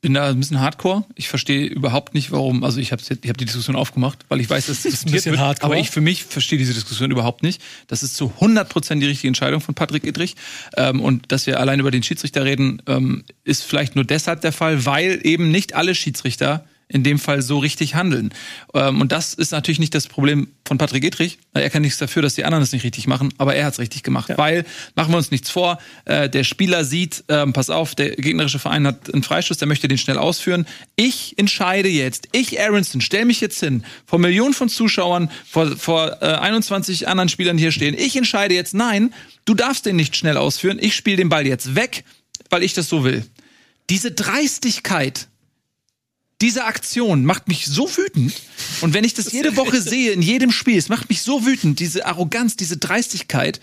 bin da ein bisschen hardcore. Ich verstehe überhaupt nicht, warum. Also ich habe ich hab die Diskussion aufgemacht, weil ich weiß, dass es diskutiert bisschen wird. hardcore. Aber ich für mich verstehe diese Diskussion überhaupt nicht. Das ist zu 100% die richtige Entscheidung von Patrick Idrich. Ähm, und dass wir allein über den Schiedsrichter reden, ähm, ist vielleicht nur deshalb der Fall, weil eben nicht alle Schiedsrichter in dem Fall so richtig handeln. Ähm, und das ist natürlich nicht das Problem von Patrick Edrich. Er kann nichts dafür, dass die anderen es nicht richtig machen, aber er hat es richtig gemacht. Weil, machen wir uns nichts vor, äh, der Spieler sieht, ähm, pass auf, der gegnerische Verein hat einen Freischuss, der möchte den schnell ausführen. Ich entscheide jetzt, ich Aronson, stell mich jetzt hin, vor Millionen von Zuschauern, vor, vor äh, 21 anderen Spielern hier stehen. Ich entscheide jetzt, nein, du darfst den nicht schnell ausführen, ich spiele den Ball jetzt weg, weil ich das so will. Diese Dreistigkeit, diese Aktion macht mich so wütend. Und wenn ich das jede Woche sehe, in jedem Spiel, es macht mich so wütend, diese Arroganz, diese Dreistigkeit,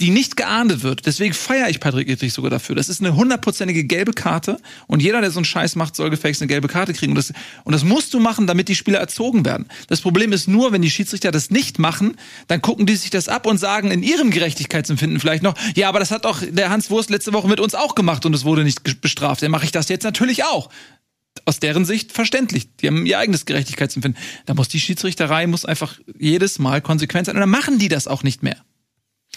die nicht geahndet wird. Deswegen feiere ich Patrick Ittrich sogar dafür. Das ist eine hundertprozentige gelbe Karte. Und jeder, der so einen Scheiß macht, soll gefälligst eine gelbe Karte kriegen. Und das, und das musst du machen, damit die Spieler erzogen werden. Das Problem ist nur, wenn die Schiedsrichter das nicht machen, dann gucken die sich das ab und sagen in ihrem Gerechtigkeitsempfinden vielleicht noch, ja, aber das hat doch der Hans Wurst letzte Woche mit uns auch gemacht und es wurde nicht bestraft. Dann mache ich das jetzt natürlich auch aus deren Sicht verständlich. Die haben ihr eigenes Gerechtigkeitsempfinden. Da muss die Schiedsrichterei muss einfach jedes Mal konsequent sein. Und dann machen die das auch nicht mehr.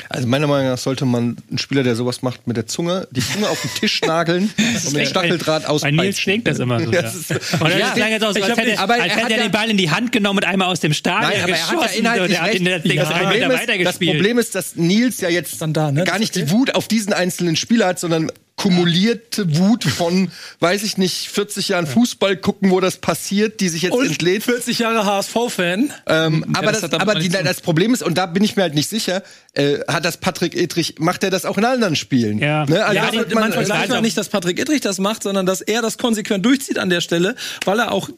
Also meiner Meinung nach sollte man einen Spieler, der sowas macht, mit der Zunge, die Zunge auf den Tisch nageln und mit Stacheldraht Bei auspeitschen. Nils klingt das immer so. Ja, ist- Und dann Ja, jetzt auch so, ich als hab hätte, aber als er hätte hat er ja- den Ball in die Hand genommen und einmal aus dem Stadion Nein, aber er hat ja inhaltlich und er hat das Ding Ja, das Problem ist, das weitergespielt. Problem ist, dass Nils ja jetzt Dann da, ne? gar nicht die Wut auf diesen einzelnen Spieler hat, sondern kumulierte Wut von, weiß ich nicht, 40 Jahren Fußball gucken, wo das passiert, die sich jetzt Und entlädt. 40 Jahre HSV-Fan. Ähm, aber das das, aber die, das Problem ist, und da bin ich mir halt nicht sicher, äh, hat das Patrick Edrich, macht er das auch in anderen Spielen? Ja. Ne? Also Ja, man, man, vergleicht also- man nicht, dass Patrick Idrich das macht, sondern dass er das konsequent durchzieht an der Stelle, weil er auch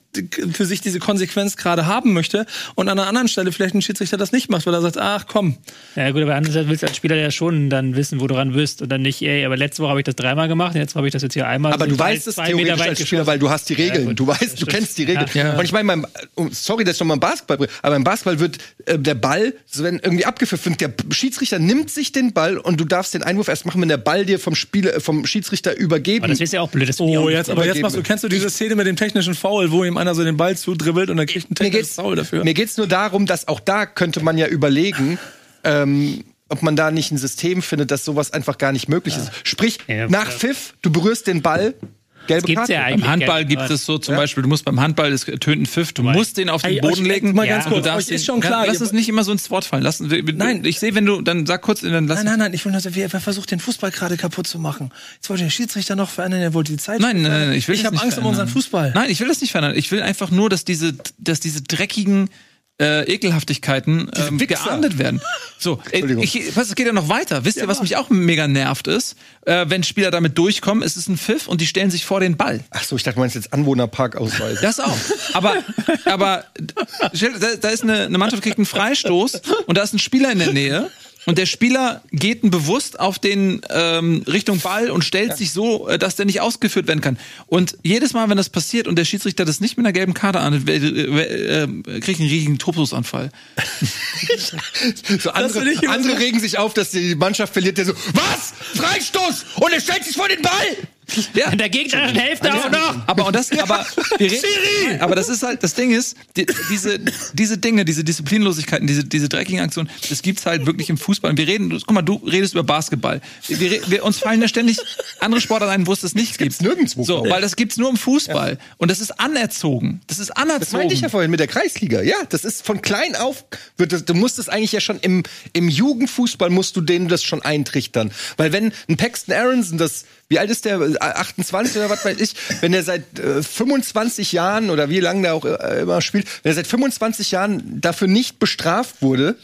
für sich diese Konsequenz gerade haben möchte und an einer anderen Stelle vielleicht ein Schiedsrichter das nicht macht, weil er sagt, ach komm, Ja gut, aber andererseits willst du als Spieler ja schon dann wissen, wo du dran bist und dann nicht, ey, aber letzte Woche habe ich das dreimal gemacht, jetzt habe ich das jetzt hier einmal. aber so du weißt es theoretisch als Spieler, geschossen. weil du hast die Regeln. gut. du weißt, du kennst die Regeln. Ja. Und ich meine, oh, sorry, dass ich nochmal Basketball bringe, aber beim Basketball wird äh, der Ball, wenn irgendwie abgepfiffen wird, der Schiedsrichter nimmt sich den Ball und du darfst den Einwurf erst machen, wenn der Ball dir vom Spieler, äh, vom Schiedsrichter übergeben. Aber das ist ja auch blöd. Das auch oh, nicht jetzt, aber jetzt machst du, kennst du diese Szene mit dem technischen Foul, wo ihm einer so den Ball zudribbelt und er kriegt ein mir technisches Foul dafür? mir geht's nur darum, dass auch da könnte man ja überlegen, ähm, ob man da nicht ein System findet, dass sowas einfach gar nicht möglich ist. Sprich, Ja, nach ja. Pfiff, du berührst den Ball, gelbe gibt's Karte. ja eigentlich. Beim Handball gibt es so zum Beispiel, du musst beim Handball, es tönt ein Pfiff, du musst den auf den Ey, Boden legen. mal ganz Du kurz, euch ist schon klar, Lass es nicht immer so ins Wort fallen. Lass, Nein. ich sehe, wenn du, dann sag kurz, dann lass Nein, nein, nein, ich will nur sagen, wer, versucht den Fußball gerade kaputt zu machen? Jetzt wollte der Schiedsrichter noch verändern, er wollte die Zeit. Nein, nein, nein, ich will Ich das habe nicht Angst um unseren verändern. Fußball. Nein, ich will das nicht verändern. Ich will einfach nur, dass diese, dass diese dreckigen äh, Ekelhaftigkeiten ähm, geahndet werden. So, äh, Entschuldigung. ich, was, es geht ja noch weiter. Wisst ihr, was mich auch mega nervt ist? Äh, wenn Spieler damit durchkommen, es ist ein Pfiff und die stellen sich vor den Ball. Ach so, ich dachte, du meinst jetzt Anwohnerparkausweis. Das auch. Aber, aber da, da ist eine, eine Mannschaft kriegt einen Freistoß und da ist ein Spieler in der Nähe. Und der Spieler geht bewusst auf den ähm, Richtung Ball und stellt sich so, äh, dass der nicht ausgeführt werden kann. Und jedes Mal, wenn das passiert und der Schiedsrichter das nicht mit einer gelben Karte ahndet, äh, äh, äh, kriegt einen riesigen Topusanfall. So andere, ich andere regen sich auf, dass die Mannschaft verliert, der so, was? Freistoß! Und er stellt sich vor den Ball! Ja, In der gegnerischen Hälfte auch noch. Aber und das, aber, wir reden, aber das ist halt, das Ding ist, die, diese, diese Dinge, diese Disziplinlosigkeiten, diese, diese dreckigen Aktionen, das gibt's halt wirklich im Fußball. Und wir reden, du- guck mal, du redest über Basketball. Wir, wir, uns fallen ja ständig andere Sportarten ein, wo es das nicht gibt. gibt's nirgendwo, So, weil das gibt's nur im Fußball. Und das ist anerzogen. Das ist Das meinte anerzogen. ich ja vorhin mit der Kreisliga. Ja, das ist von klein auf, wird das, du musst es eigentlich ja schon im, im Jugendfußball musst du denen das schon eintrichtern. Weil wenn ein Paxton Aronson das, wie alt ist der, 28 oder was weiß ich, wenn er seit äh, 25 Jahren oder wie lange der auch äh, immer spielt, wenn er seit 25 Jahren dafür nicht bestraft wurde,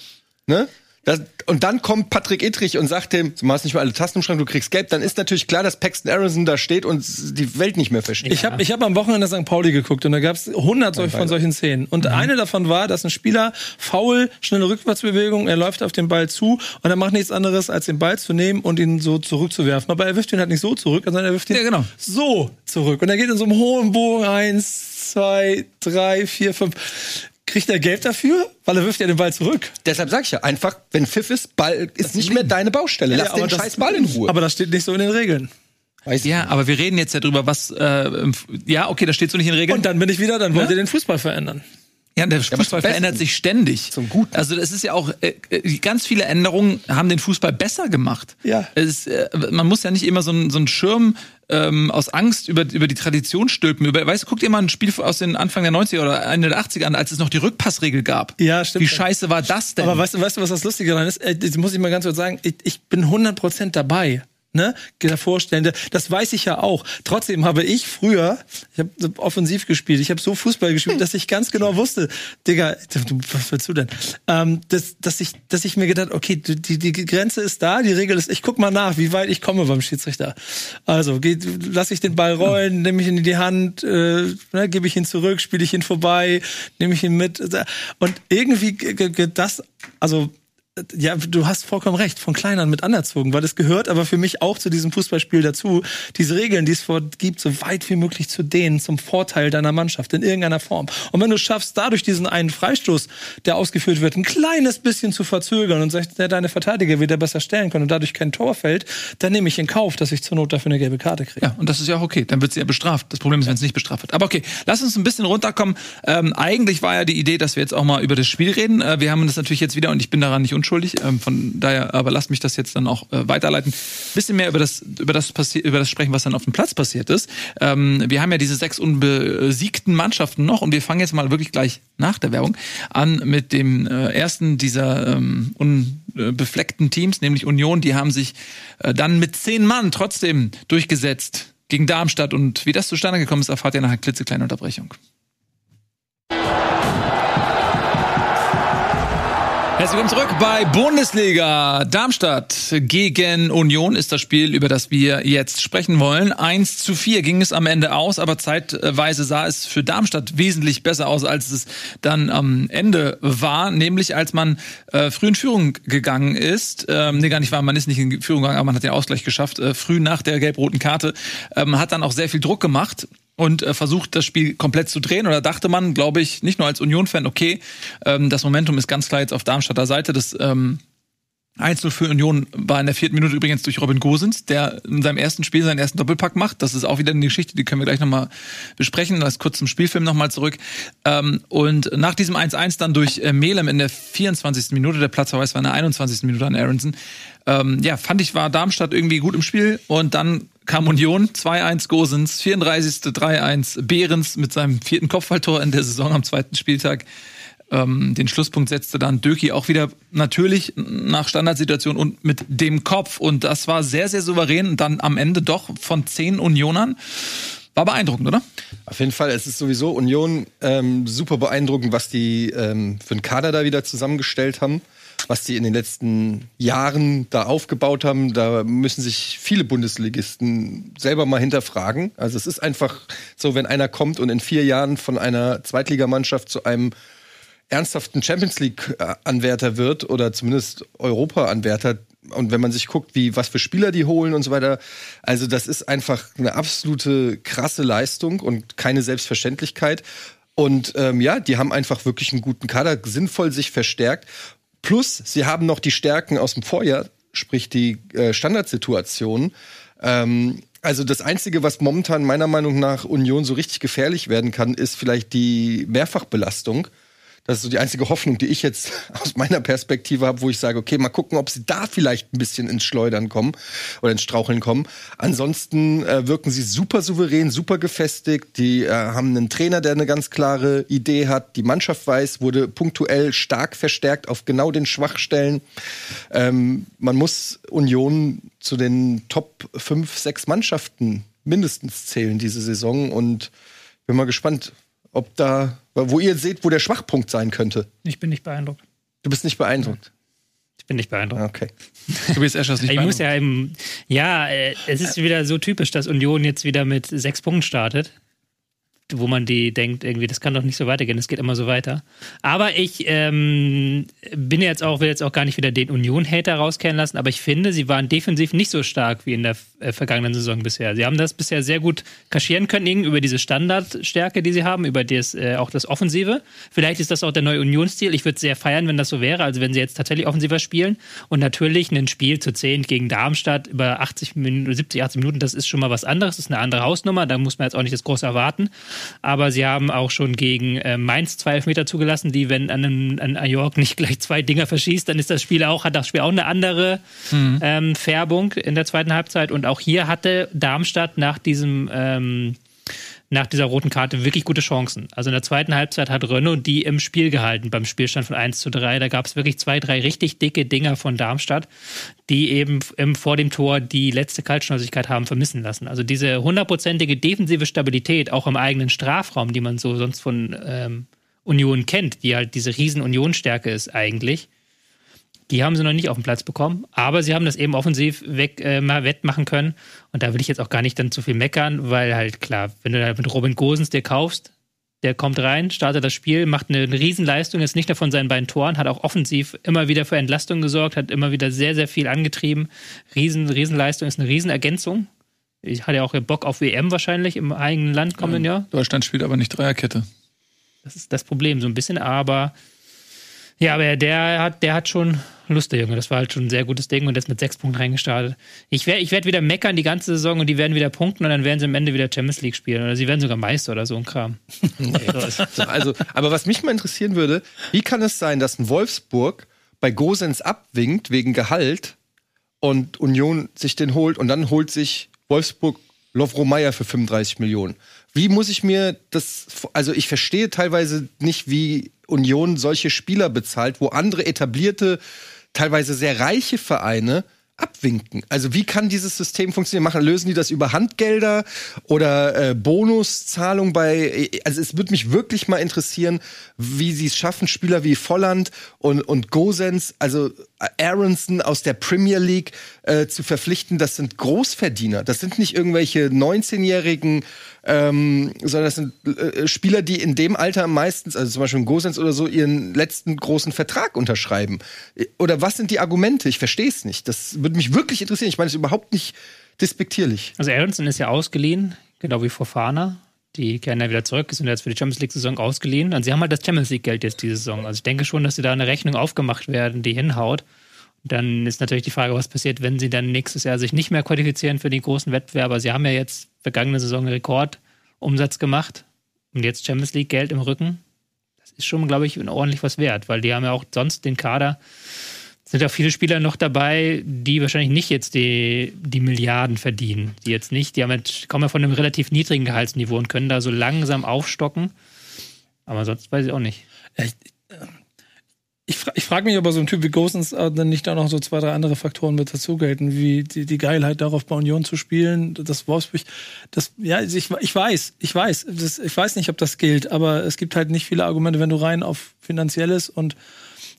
ne? Das, und dann kommt Patrick Ittrich und sagt dem, du hast nicht mal alle Tasten im Schrank, du kriegst gelb, dann ist natürlich klar, dass Paxton Aronson da steht und die Welt nicht mehr versteht. Ich habe ich hab am Wochenende St. Pauli geguckt und da gab es hundert von solchen Szenen. Und eine davon war, dass ein Spieler faul, schnelle Rückwärtsbewegung, er läuft auf den Ball zu und er macht nichts anderes, als den Ball zu nehmen und ihn so zurückzuwerfen. Aber er wirft ihn halt nicht so zurück, sondern er wirft ihn Ja, genau. so zurück. Und er geht in so einem hohen Bogen eins, zwei, drei, vier, fünf. Kriegt er Geld dafür? Weil er wirft ja den Ball zurück. Deshalb sag ich ja einfach, wenn Pfiff ist, Ball ist nicht mehr deine Baustelle. Lass Ja, aber den das- scheiß Ball in Ruhe. Aber das steht nicht so in den Regeln. Weiß ich Ja, aber wir reden jetzt ja drüber, was. Äh, ja, okay, das steht so nicht in Regeln. Und dann bin ich wieder, dann wollt Ja? ihr den Fußball verändern. Ja, der Fußball zum verändert sich ständig. Zum Guten. Also das ist ja auch, äh, äh, ganz viele Änderungen haben den Fußball besser gemacht. Ja. Es, äh, man muss ja nicht immer so einen so Schirm ähm, aus Angst über, über die Tradition stülpen. Über, weißt du, guck dir mal ein Spiel aus den Anfang der 90er oder Ende der 80er an, als es noch die Rückpassregel gab. Ja, stimmt. Wie scheiße war das denn? Aber weißt du, weißt du, was das Lustige daran ist? Äh, Das muss ich mal ganz kurz sagen. Ich, ich bin 100% dabei. Ne? Vorstellen, das weiß ich ja auch. Trotzdem habe ich früher, ich habe offensiv gespielt, ich habe so Fußball gespielt, dass ich ganz genau wusste, Digga, was willst du denn? Ähm, dass, dass, ich, dass ich mir gedacht, okay, die, die Grenze ist da, die Regel ist, ich guck mal nach, wie weit ich komme beim Schiedsrichter. Also, geht, lass ich den Ball rollen, nehme ich ihn in die Hand, äh, ne, gebe ich ihn zurück, spiele ich ihn vorbei, nehme ich ihn mit. Und irgendwie das, also ja, du hast vollkommen recht, von klein an mit anerzogen, weil das gehört aber für mich auch zu diesem Fußballspiel dazu, diese Regeln, die es gibt, so weit wie möglich zu dehnen, zum Vorteil deiner Mannschaft in irgendeiner Form. Und wenn du schaffst, dadurch diesen einen Freistoß, der ausgeführt wird, ein kleines bisschen zu verzögern und sagst, der deine Verteidiger wieder besser stellen können und dadurch kein Tor fällt, dann nehme ich in Kauf, dass ich zur Not dafür eine gelbe Karte kriege. Ja, und das ist ja auch okay. Dann wird sie ja bestraft. Das Problem ist, wenn es nicht bestraft wird. Aber okay, lass uns ein bisschen runterkommen. Ähm, eigentlich war ja die Idee, dass wir jetzt auch mal über das Spiel reden. Äh, wir haben das natürlich jetzt wieder, und ich bin daran nicht unschuldig, ähm, von daher, aber lasst mich das jetzt dann auch äh, weiterleiten. Bisschen mehr über das, über das über das sprechen, was dann auf dem Platz passiert ist. Ähm, wir haben ja diese sechs unbesiegten Mannschaften noch und wir fangen jetzt mal wirklich gleich nach der Werbung an mit dem äh, ersten dieser ähm, unbefleckten Teams, nämlich Union. Die haben sich äh, dann mit zehn Mann trotzdem durchgesetzt gegen Darmstadt. Und wie das zustande gekommen ist, erfahrt ihr nach einer klitzekleinen Unterbrechung. Herzlich willkommen zurück bei Bundesliga. Darmstadt gegen Union ist das Spiel, über das wir jetzt sprechen wollen. 1 zu 4 ging es am Ende aus, aber zeitweise sah es für Darmstadt wesentlich besser aus, als es dann am Ende war. Nämlich als man äh, früh in Führung gegangen ist. Ähm, nee, gar nicht war, man ist nicht in Führung gegangen, aber man hat den Ausgleich geschafft. Äh, früh nach der gelb-roten Karte. Ähm, hat dann auch sehr viel Druck gemacht und äh, versucht, das Spiel komplett zu drehen. Oder dachte man, glaube ich, nicht nur als Union-Fan, okay, ähm, das Momentum ist ganz klar jetzt auf Darmstadter Seite. Das ähm, 1-0 für Union war in der vierten Minute übrigens durch Robin Gosens, der in seinem ersten Spiel seinen ersten Doppelpack macht. Das ist auch wieder eine Geschichte, die können wir gleich nochmal besprechen. Das kurz zum Spielfilm nochmal zurück. Ähm, und nach diesem 1-1 dann durch äh, Melem in der 24. Minute, der Platzverweis war in der 21. Minute an Aronson. Ähm, ja, fand ich, war Darmstadt irgendwie gut im Spiel. Und dann kam Union, 2-1 Gosens, 34. 3-1 Behrens mit seinem vierten Kopfballtor in der Saison am zweiten Spieltag. Ähm, den Schlusspunkt setzte dann Döki auch wieder natürlich nach Standardsituation und mit dem Kopf. Und das war sehr, sehr souverän. Und dann am Ende doch von zehn Unionern. War beeindruckend, oder? Auf jeden Fall, es ist sowieso Union ähm, super beeindruckend, was die ähm, für einen Kader da wieder zusammengestellt haben, was die in den letzten Jahren da aufgebaut haben. Da müssen sich viele Bundesligisten selber mal hinterfragen. Also es ist einfach so, wenn einer kommt und in vier Jahren von einer Zweitligamannschaft zu einem ernsthaften Champions League-Anwärter wird oder zumindest Europa-Anwärter. Und wenn man sich guckt, wie was für Spieler die holen und so weiter, also das ist einfach eine absolute krasse Leistung und keine Selbstverständlichkeit. Und ähm, ja, die haben einfach wirklich einen guten Kader, sinnvoll sich verstärkt. Plus, sie haben noch die Stärken aus dem Vorjahr, sprich die äh, Standardsituation. Ähm, also das Einzige, was momentan meiner Meinung nach Union so richtig gefährlich werden kann, ist vielleicht die Mehrfachbelastung. Das ist so die einzige Hoffnung, die ich jetzt aus meiner Perspektive habe, wo ich sage, okay, mal gucken, ob sie da vielleicht ein bisschen ins Schleudern kommen oder ins Straucheln kommen. Ansonsten äh, wirken sie super souverän, super gefestigt. Die äh, haben einen Trainer, der eine ganz klare Idee hat. Die Mannschaft weiß, wurde punktuell stark verstärkt auf genau den Schwachstellen. Ähm, man muss Union zu den Top 5, 6 Mannschaften mindestens zählen diese Saison und bin mal gespannt, ob da, wo ihr seht, wo der Schwachpunkt sein könnte. Ich bin nicht beeindruckt. Du bist nicht beeindruckt. Ich bin nicht beeindruckt. Okay. Tobias Eschers nicht Ich muss beeindruckt. ja im, ja, äh, es ist wieder so typisch, dass Union jetzt wieder mit sechs Punkten startet. Wo man die denkt, irgendwie, das kann doch nicht so weitergehen, es geht immer so weiter. Aber ich ähm, bin jetzt auch, will jetzt auch gar nicht wieder den Union-Hater rauskehren lassen, aber ich finde, sie waren defensiv nicht so stark wie in der äh, vergangenen Saison bisher. Sie haben das bisher sehr gut kaschieren können, über diese Standardstärke, die sie haben, über das, äh, auch das Offensive. Vielleicht ist das auch der neue Union-Stil. Ich würde sehr feiern, wenn das so wäre, also wenn sie jetzt tatsächlich offensiver spielen. Und natürlich ein Spiel zu 10 gegen Darmstadt über 80 Minuten, 70, 80 Minuten, das ist schon mal was anderes, das ist eine andere Hausnummer, da muss man jetzt auch nicht das große erwarten aber sie haben auch schon gegen äh, Mainz zwei Elfmeter zugelassen, die, wenn an, einem, an Ajork nicht gleich zwei Dinger verschießt, dann ist das Spiel auch, hat das Spiel auch eine andere mhm. ähm, Färbung in der zweiten Halbzeit. Und auch hier hatte Darmstadt nach diesem ähm, nach dieser roten Karte wirklich gute Chancen. Also in der zweiten Halbzeit hat Renault die im Spiel gehalten beim Spielstand von 1 zu 3. Da gab es wirklich zwei, drei richtig dicke Dinger von Darmstadt, die eben im, vor dem Tor die letzte Kaltschnäuzigkeit haben vermissen lassen. Also diese hundertprozentige defensive Stabilität auch im eigenen Strafraum, die man so sonst von ähm, Union kennt, die halt diese riesen Union-Stärke ist eigentlich, die haben sie noch nicht auf den Platz bekommen, aber sie haben das eben offensiv weg, äh, mal wettmachen können. Und da will ich jetzt auch gar nicht dann zu viel meckern, weil halt klar, wenn du da mit Robin Gosens dir kaufst, der kommt rein, startet das Spiel, macht eine, Riesenleistung, ist nicht nur von seinen beiden Toren, hat auch offensiv immer wieder für Entlastung gesorgt, hat immer wieder sehr, sehr viel angetrieben. Riesen, Riesenleistung ist eine Riesenergänzung. Ich hatte ja auch Bock auf WM wahrscheinlich im eigenen Land kommenden ja, Jahr. Deutschland spielt aber nicht Dreierkette. Das ist das Problem so ein bisschen, aber ja, aber der hat, der hat schon Lust, der Junge. Das war halt schon ein sehr gutes Ding und ist mit sechs Punkten reingestartet. Ich werde ich werd wieder meckern die ganze Saison und die werden wieder punkten und dann werden sie am Ende wieder Champions League spielen oder sie werden sogar Meister oder so ein Kram. also, aber was mich mal interessieren würde, wie kann es sein, dass ein Wolfsburg bei Gosens abwinkt wegen Gehalt und Union sich den holt und dann holt sich Wolfsburg Lovro Meyer für 35 Millionen. Wie muss ich mir das, also ich verstehe teilweise nicht, wie Union solche Spieler bezahlt, wo andere etablierte, teilweise sehr reiche Vereine abwinken. Also wie kann dieses System funktionieren? Machen, lösen die das über Handgelder oder äh, Bonuszahlung bei? Also es würde mich wirklich mal interessieren, wie sie es schaffen, Spieler wie Volland und, und Gosens, also Aronson aus der Premier League äh, zu verpflichten. Das sind Großverdiener. Das sind nicht irgendwelche 19-jährigen ähm, sondern das sind äh, Spieler, die in dem Alter meistens, also zum Beispiel in Gosens oder so, ihren letzten großen Vertrag unterschreiben. Oder was sind die Argumente? Ich verstehe es nicht. Das würde mich wirklich interessieren. Ich meine, es ist überhaupt nicht despektierlich. Also Aronson ist ja ausgeliehen, genau wie Fofana. Die kehren ja wieder zurück, sind jetzt für die Champions League-Saison ausgeliehen. Und sie haben halt das Champions League-Geld jetzt diese Saison. Also ich denke schon, dass sie da eine Rechnung aufgemacht werden, die hinhaut. Dann ist natürlich die Frage, was passiert, wenn sie dann nächstes Jahr sich nicht mehr qualifizieren für die großen Wettbewerber. Sie haben ja jetzt vergangene Saison einen Rekordumsatz gemacht und jetzt Champions League Geld im Rücken. Das ist schon, glaube ich, ordentlich was wert, weil die haben ja auch sonst den Kader. Sind ja viele Spieler noch dabei, die wahrscheinlich nicht jetzt die, die Milliarden verdienen. Die jetzt nicht, die haben jetzt, kommen ja von einem relativ niedrigen Gehaltsniveau und können da so langsam aufstocken. Aber sonst weiß ich auch nicht. Ich, ich, ich frage mich, ob so ein Typ wie Gosens äh, dann nicht da noch so zwei, drei andere Faktoren mit dazu gelten, wie die, die Geilheit darauf bei Union zu spielen, das Wolfsburg, das, ja, ich, ich weiß, ich weiß, das, ich weiß nicht, ob das gilt, aber es gibt halt nicht viele Argumente, wenn du rein auf Finanzielles und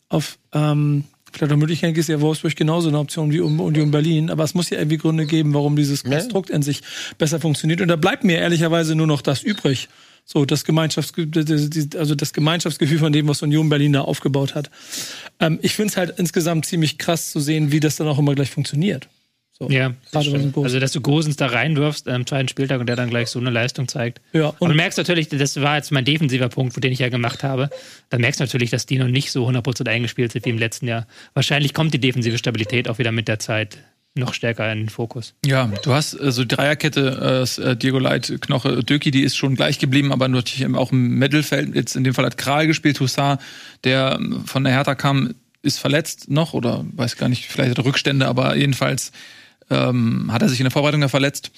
auf, ähm, Vielleicht auch Möglichkeit ist ja Wolfsburg genauso eine Option wie Union Berlin, aber es muss ja irgendwie Gründe geben, warum dieses Konstrukt in sich besser funktioniert. Und da bleibt mir ehrlicherweise nur noch das übrig. So, das Gemeinschaftsgefühl, also das Gemeinschaftsgefühl von dem, was Union Berlin da aufgebaut hat. Ähm, ich finde es halt insgesamt ziemlich krass zu sehen, wie das dann auch immer gleich funktioniert. So, ja, das also dass du Gosens da reinwirfst am zweiten Spieltag und der dann gleich so eine Leistung zeigt. Ja, und, und du merkst natürlich, das war jetzt mein defensiver Punkt, den ich ja gemacht habe. Da merkst du natürlich, dass die noch nicht so 100% eingespielt sind wie im letzten Jahr. Wahrscheinlich kommt die defensive Stabilität auch wieder mit der Zeit noch stärker in den Fokus. Ja, du hast äh, so also Dreierkette, äh, Diego Leit, Knoche, Döki, die ist schon gleich geblieben, aber natürlich auch im Mittelfeld. Jetzt in dem Fall hat Kral gespielt, Hussar, der ähm, von der Hertha kam, ist verletzt noch oder weiß gar nicht, vielleicht hat er Rückstände, aber jedenfalls ähm, hat er sich in der Vorbereitung ja verletzt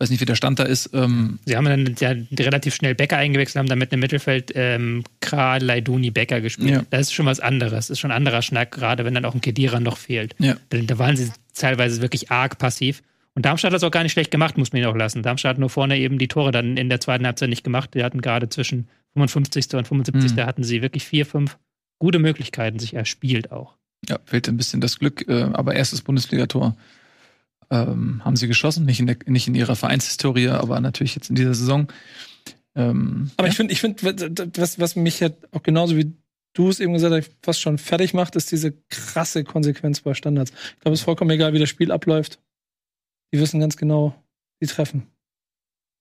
weiß nicht, wie der Stand da ist. Ähm Sie haben dann ja relativ schnell Becker eingewechselt, haben dann mit im Mittelfeld ähm, Kral, Leiduni, Becker gespielt. Ja. Das ist schon was anderes. Das ist schon ein anderer Schnack, gerade wenn dann auch ein Kedira noch fehlt. Ja. Da waren sie teilweise wirklich arg passiv. Und Darmstadt hat das auch gar nicht schlecht gemacht, muss man ihn auch lassen. Darmstadt hat nur vorne eben die Tore dann in der zweiten Halbzeit nicht gemacht. Die hatten gerade zwischen 55. und 75. Mhm. Da hatten sie wirklich vier, fünf gute Möglichkeiten sich erspielt auch. Ja, fehlt ein bisschen das Glück, äh, aber erstes Bundesligator ähm, haben sie geschossen, nicht in, der, nicht in ihrer Vereinshistorie, aber natürlich jetzt in dieser Saison. Ähm, Aber ich finde, ich finde, was, was mich ja auch genauso wie du es eben gesagt hast, fast schon fertig macht, ist diese krasse Konsequenz bei Standards. Ich glaube, es ist vollkommen egal, wie das Spiel abläuft. Die wissen ganz genau, die treffen.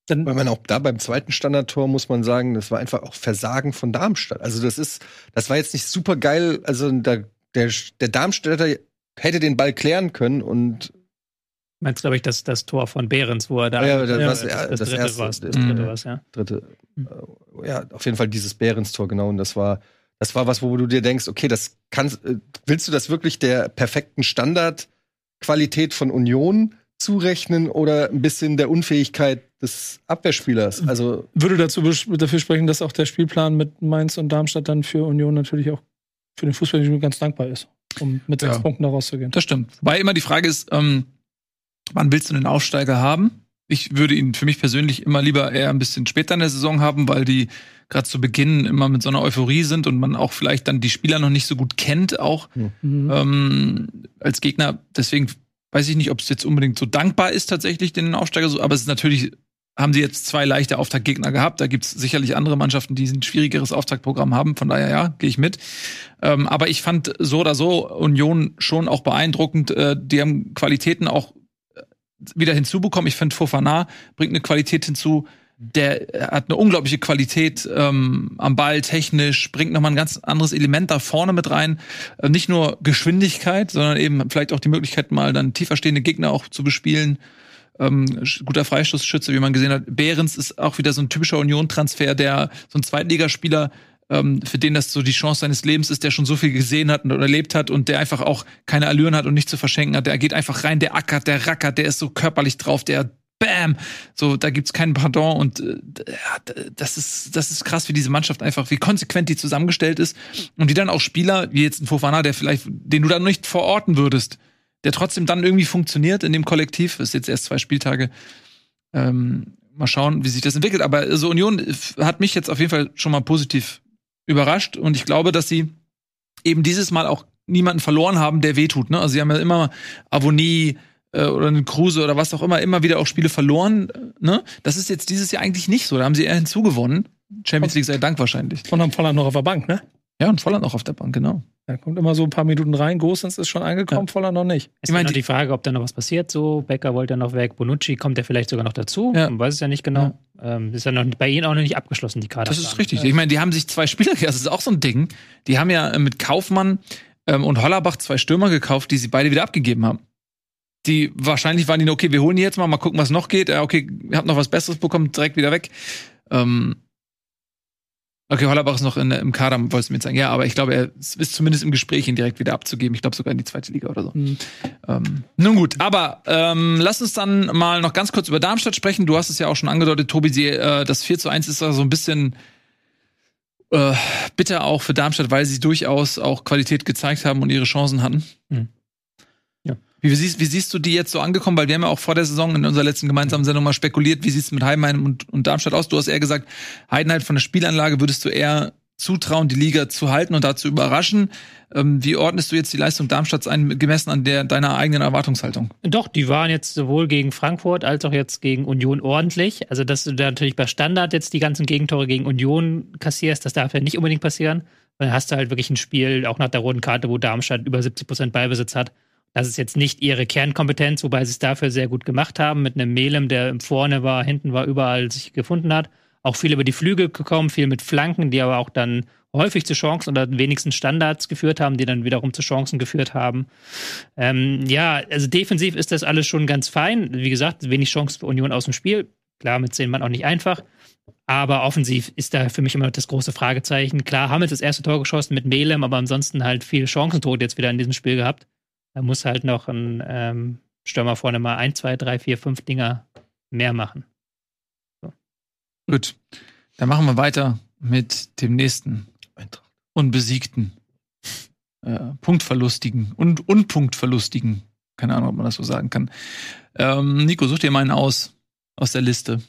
Dann, Weil man auch da beim zweiten Standardtor muss man sagen, das war einfach auch Versagen von Darmstadt. Also das ist, das war jetzt nicht super geil. Also da, der, der Darmstädter hätte den Ball klären können und Meinst, glaube ich, das, das Tor von Behrens, wo er da. Ja, das- ja, was- das, ja, das, das dritte erste- war's, das dritte war's, ja. dritte, äh, ja, auf jeden Fall dieses Behrens-Tor, genau. Und das war, das war was, wo du dir denkst, okay, das kannst, äh, willst du das wirklich der perfekten Standardqualität von Union zurechnen oder ein bisschen der Unfähigkeit des Abwehrspielers? Also, würde dazu dafür sprechen, dass auch der Spielplan mit Mainz und Darmstadt dann für Union natürlich auch für den Fußball ganz dankbar ist, um mit sechs Ja. Punkten da rauszugehen. Das stimmt. Wobei immer die Frage ist, ähm, wann willst du den Aufsteiger haben? Ich würde ihn für mich persönlich immer lieber eher ein bisschen später in der Saison haben, weil die gerade zu Beginn immer mit so einer Euphorie sind und man auch vielleicht dann die Spieler noch nicht so gut kennt, auch Mhm. ähm, als Gegner. Deswegen weiß ich nicht, ob es jetzt unbedingt so dankbar ist, tatsächlich den Aufsteiger so, aber es ist natürlich, haben sie jetzt zwei leichte Auftaktgegner gehabt. Da gibt es sicherlich andere Mannschaften, die ein schwierigeres Auftaktprogramm haben. Von daher, ja, gehe ich mit. Ähm, aber ich fand so oder so Union schon auch beeindruckend. Äh, die haben Qualitäten auch wieder hinzubekommen. Ich finde, Fofana bringt eine Qualität hinzu. Der hat eine unglaubliche Qualität ähm, am Ball, technisch, bringt nochmal ein ganz anderes Element da vorne mit rein. Äh, nicht nur Geschwindigkeit, sondern eben vielleicht auch die Möglichkeit, mal dann tiefer stehende Gegner auch zu bespielen. Ähm, guter Freistoßschütze, wie man gesehen hat. Behrens ist auch wieder so ein typischer Union-Transfer, der so ein Zweitligaspieler, ähm, für den das so die Chance seines Lebens ist, der schon so viel gesehen hat und erlebt hat und der einfach auch keine Allüren hat und nicht zu verschenken hat. Der geht einfach rein, der ackert, der rackert, der ist so körperlich drauf, der Bam! So, da gibt's keinen Pardon und äh, das ist, das ist krass, wie diese Mannschaft einfach, wie konsequent die zusammengestellt ist und wie dann auch Spieler, wie jetzt ein Fofana, der vielleicht, den du dann nicht verorten würdest, der trotzdem dann irgendwie funktioniert in dem Kollektiv, ist jetzt erst zwei Spieltage. Ähm, mal schauen, wie sich das entwickelt. Aber so Union f- hat mich jetzt auf jeden Fall schon mal positiv überrascht und ich glaube, dass sie eben dieses Mal auch niemanden verloren haben, der wehtut. Ne? Also sie haben ja immer Avonie äh, oder einen Kruse oder was auch immer, immer wieder auch Spiele verloren. äh, Ne? Das ist jetzt dieses Jahr eigentlich nicht so. Da haben sie eher hinzugewonnen. Champions League sei Dank wahrscheinlich. Und haben Volland noch auf der Bank, ne? Ja, und Volland auch auf der Bank, genau. Da kommt immer so ein paar Minuten rein. Gosens ist schon angekommen, Volland noch nicht. Ist Ich meine, noch die- die Frage, ob da noch was passiert. So, Becker wollte ja noch weg, Bonucci kommt ja vielleicht sogar noch dazu. Ja. Man weiß es ja nicht genau. Ähm, ist ja noch bei ihnen auch noch nicht abgeschlossen, die Karte. Das ist richtig. Ich meine, die haben sich zwei Spieler, das ist auch so ein Ding. Die haben ja äh, mit Kaufmann ähm, und Hollerbach zwei Stürmer gekauft, die sie beide wieder abgegeben haben. Die wahrscheinlich waren die, nur, okay, wir holen die jetzt mal, mal gucken, was noch geht. Ja, okay, ihr habt noch was Besseres bekommen, direkt wieder weg. Ähm, okay, Hollerbach ist noch in, im Kader, wolltest du mir jetzt sagen. Ja, aber ich glaube, er ist zumindest im Gespräch, ihn direkt wieder abzugeben. Ich glaube sogar in die zweite Liga oder so. Mhm. Ähm, nun gut, aber ähm, lass uns dann mal noch ganz kurz über Darmstadt sprechen. Du hast es ja auch schon angedeutet, Tobi, sie, äh, das 4 zu 1 ist da so ein bisschen äh, bitter auch für Darmstadt, weil sie durchaus auch Qualität gezeigt haben und ihre Chancen hatten. Mhm. Wie, siehst, wie siehst du die jetzt so angekommen? Weil wir haben ja auch vor der Saison in unserer letzten gemeinsamen Sendung mal spekuliert, wie sieht es mit Heidenheim und, und Darmstadt aus? Du hast eher gesagt, Heidenheim von der Spielanlage würdest du eher zutrauen, die Liga zu halten und da zu überraschen. Ähm, wie ordnest du jetzt die Leistung Darmstadts ein, gemessen an der deiner eigenen Erwartungshaltung? Doch, die waren jetzt sowohl gegen Frankfurt als auch jetzt gegen Union ordentlich. Also, dass du da natürlich bei Standard jetzt die ganzen Gegentore gegen Union kassierst, das darf ja nicht unbedingt passieren. Dann hast du halt wirklich ein Spiel, auch nach der roten Karte, wo Darmstadt über 70 Prozent Ballbesitz hat. Das ist jetzt nicht ihre Kernkompetenz, wobei sie es dafür sehr gut gemacht haben, mit einem Melem, der vorne war, hinten war, überall sich gefunden hat. Auch viel über die Flügel gekommen, viel mit Flanken, die aber auch dann häufig zu Chancen oder wenigstens Standards geführt haben, die dann wiederum zu Chancen geführt haben. Ähm, ja, also defensiv ist das alles schon ganz fein. Wie gesagt, wenig Chance für Union aus dem Spiel. Klar, mit zehn Mann auch nicht einfach. Aber offensiv ist da für mich immer noch das große Fragezeichen. Klar, haben jetzt das erste Tor geschossen mit Melem, aber ansonsten halt viel Chancentod jetzt wieder in diesem Spiel gehabt. Da muss halt noch ein ähm, Stürmer vorne mal ein, zwei, drei, vier, fünf Dinger mehr machen. Gut, dann machen wir weiter mit dem nächsten unbesiegten, äh, Punktverlustigen und Unpunktverlustigen. Keine Ahnung, ob man das so sagen kann. Ähm, Nico, such dir mal einen aus, aus der Liste.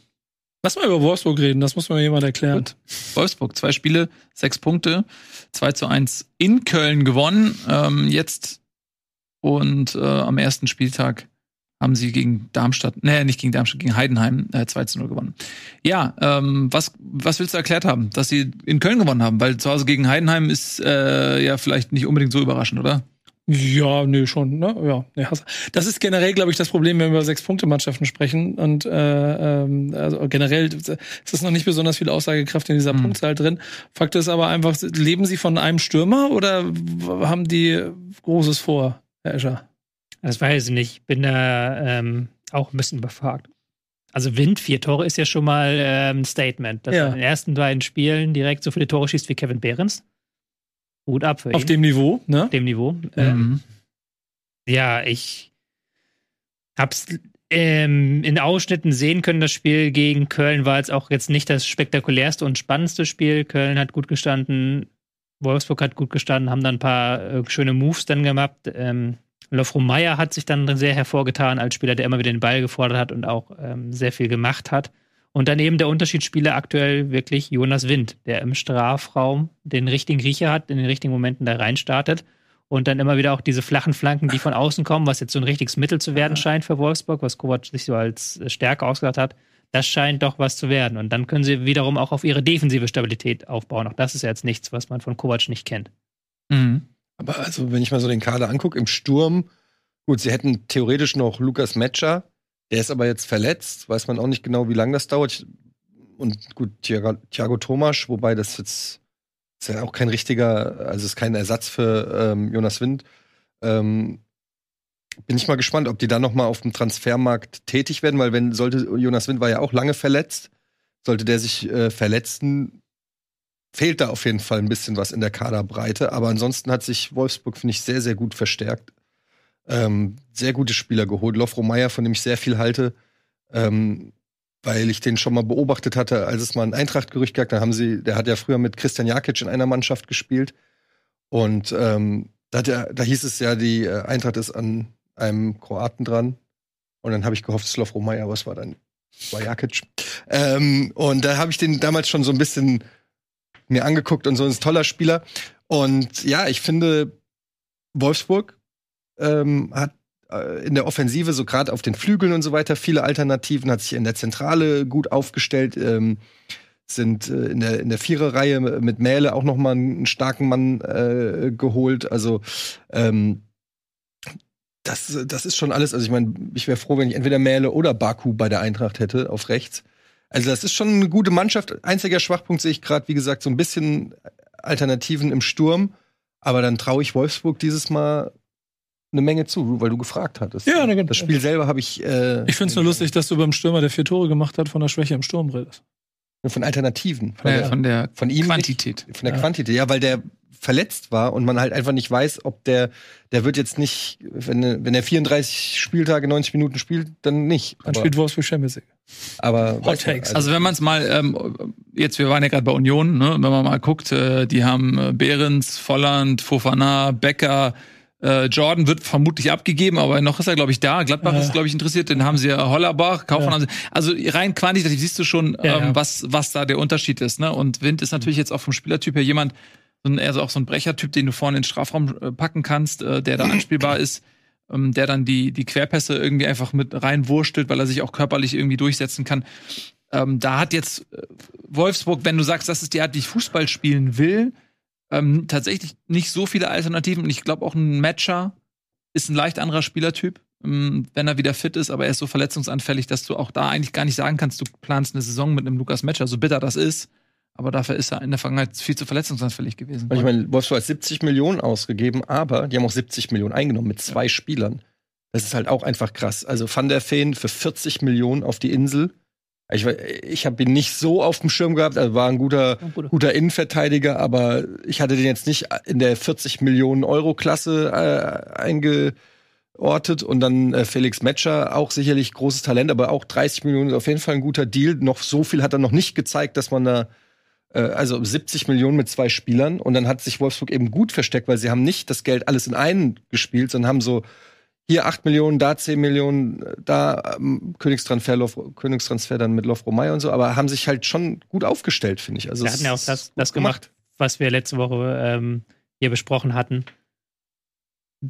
Lass mal über Wolfsburg reden, das muss mir jemand erklären. Gut. Wolfsburg, zwei Spiele, sechs Punkte, 2 zu 1 in Köln gewonnen. Ähm, jetzt und äh, am ersten Spieltag haben sie gegen Darmstadt, nee, nicht gegen Darmstadt, gegen Heidenheim äh, 2 zu 0 gewonnen. Ja, ähm, was, was willst du erklärt haben? Dass sie in Köln gewonnen haben, weil zu Hause gegen Heidenheim ist äh, ja vielleicht nicht unbedingt so überraschend, oder? Ja, nee, schon, ne? Ja. Das ist generell, glaube ich, das Problem, wenn wir über Sechs-Punkte-Mannschaften sprechen. Und äh, ähm, also generell ist es noch nicht besonders viel Aussagekraft in dieser Mhm. Punktzahl drin. Fakt ist aber einfach, leben sie von einem Stürmer oder haben die Großes vor, Herr Escher? Das weiß ich nicht. Bin da ähm, auch ein bisschen überfragt. Also Wind, vier Tore ist ja schon mal ähm, ein Statement. Dass Ja. er in den ersten beiden Spielen direkt so viele Tore schießt wie Kevin Behrens. Hut ab für Auf ihn. dem Niveau, ne? Auf dem Niveau. Ähm, Mhm. ja, ich hab's ähm, in Ausschnitten sehen können, das Spiel gegen Köln war jetzt auch jetzt nicht das spektakulärste und spannendste Spiel. Köln hat gut gestanden, Wolfsburg hat gut gestanden, haben dann ein paar äh, schöne Moves dann gemacht. Ähm, Lofro Meyer hat sich dann sehr hervorgetan als Spieler, der immer wieder den Ball gefordert hat und auch ähm, sehr viel gemacht hat. Und daneben der Unterschiedsspieler aktuell wirklich Jonas Wind, der im Strafraum den richtigen Riecher hat, in den richtigen Momenten da reinstartet und dann immer wieder auch diese flachen Flanken, die von außen kommen, was jetzt so ein richtiges Mittel zu werden scheint für Wolfsburg, was Kovac sich so als äh, Stärke ausgedacht hat, das scheint doch was zu werden. Und dann können sie wiederum auch auf ihre defensive Stabilität aufbauen. Auch das ist ja jetzt nichts, was man von Kovac nicht kennt. Mhm. Aber also, wenn ich mal so den Kader angucke, im Sturm, gut, sie hätten theoretisch noch Lukas Metscher, der ist aber jetzt verletzt, weiß man auch nicht genau, wie lange das dauert. Und gut, Thiago, Thiago Thomas, wobei das jetzt ist ja auch kein richtiger, also ist kein Ersatz für ähm, Jonas Wind. Ähm, bin ich mal gespannt, ob die dann noch mal auf dem Transfermarkt tätig werden, weil wenn sollte Jonas Wind war ja auch lange verletzt, sollte der sich äh, verletzen, fehlt da auf jeden Fall ein bisschen was in der Kaderbreite. Aber ansonsten hat sich Wolfsburg, finde ich, sehr, sehr gut verstärkt. Ähm, sehr gute Spieler geholt. Lofro Meyer, von dem ich sehr viel halte, ähm, weil ich den schon mal beobachtet hatte, als es mal ein Eintracht-Gerücht gab. Da haben sie, der hat ja früher mit Christian Jakic in einer Mannschaft gespielt. Und ähm, da, er, da hieß es ja, die äh, Eintracht ist an einem Kroaten dran. Und dann habe ich gehofft, Lofro Meyer, es war dann war Jakic. Ähm, und da habe ich den damals schon so ein bisschen mir angeguckt und so ein toller Spieler. Und ja, ich finde, Wolfsburg ähm, hat äh, in der Offensive, so gerade auf den Flügeln und so weiter, viele Alternativen, hat sich in der Zentrale gut aufgestellt, ähm, sind äh, in der, in der Viererreihe mit Mähle auch noch mal einen starken Mann äh, geholt. Also ähm, das, das ist schon alles. Also ich meine, ich wäre froh, wenn ich entweder Mähle oder Baku bei der Eintracht hätte, auf rechts. Also das ist schon eine gute Mannschaft. Einziger Schwachpunkt sehe ich gerade, wie gesagt, so ein bisschen Alternativen im Sturm. Aber dann traue ich Wolfsburg dieses Mal eine Menge zu, weil du gefragt hattest. Ja, gut. Das Spiel selber habe ich. Äh, Ich finde es nur lustig, dass du beim Stürmer, der vier Tore gemacht hat, von der Schwäche im Sturm redest. Von Alternativen. Von der, von der Von ihm Quantität. Von der Ja. Quantität, ja, weil der verletzt war und man halt einfach nicht weiß, ob der, der wird jetzt nicht, wenn, wenn er 34 Spieltage, 90 Minuten spielt, dann nicht. Dann aber, spielt Wolfsburg Champions League. aber Hot Takes. Also wenn man es mal, ähm, jetzt, wir waren ja gerade bei Union, ne? wenn man mal guckt, äh, die haben äh, Behrens, Volland, Fofana, Becker, äh, Jordan wird vermutlich abgegeben, aber noch ist er, glaube ich, da. Gladbach Ja. ist, glaube ich, interessiert. Den haben sie ja Hollerbach, Kaufmann Ja. haben sie. Also rein quantitativ siehst du schon, Ja, ähm, ja. was, was da der Unterschied ist. Ne? Und Wind ist natürlich jetzt auch vom Spielertyp her jemand, so ein, eher so auch so ein Brechertyp, den du vorne in den Strafraum äh, packen kannst, äh, der da anspielbar ist, ähm, der dann die, die Querpässe irgendwie einfach mit reinwurstelt, weil er sich auch körperlich irgendwie durchsetzen kann. Ähm, da hat jetzt äh, Wolfsburg, wenn du sagst, das ist die Art, wie ich Fußball spielen will, ähm, tatsächlich nicht so viele Alternativen. Und ich glaube auch ein Matcher ist ein leicht anderer Spielertyp, ähm, wenn er wieder fit ist, aber er ist so verletzungsanfällig, dass du auch da eigentlich gar nicht sagen kannst, du planst eine Saison mit einem Lukas Matcher, so bitter das ist. Aber dafür ist er in der Vergangenheit viel zu verletzungsanfällig gewesen. Ich meine, Wolfsburg hat 70 Millionen ausgegeben, aber die haben auch 70 Millionen eingenommen mit zwei Spielern. Das ist halt auch einfach krass. Also Van der Feen für 40 Millionen auf die Insel. Ich, ich habe ihn nicht so auf dem Schirm gehabt, er war ein guter, guter Innenverteidiger, aber ich hatte den jetzt nicht in der 40 Millionen Euro Klasse äh, eingeortet. Und dann äh, Felix Metscher, auch sicherlich großes Talent, aber auch 30 Millionen ist auf jeden Fall ein guter Deal. Noch so viel hat er noch nicht gezeigt, dass man da also 70 Millionen mit zwei Spielern und dann hat sich Wolfsburg eben gut versteckt, weil sie haben nicht das Geld alles in einen gespielt, sondern haben so hier 8 Millionen, da 10 Millionen, äh, da ähm, Königstransfer, Lof, Königstransfer dann mit Lofro Meyer und so, aber haben sich halt schon gut aufgestellt, finde ich. Also Wir hatten ja auch das, das gemacht, was wir letzte Woche ähm, hier besprochen hatten,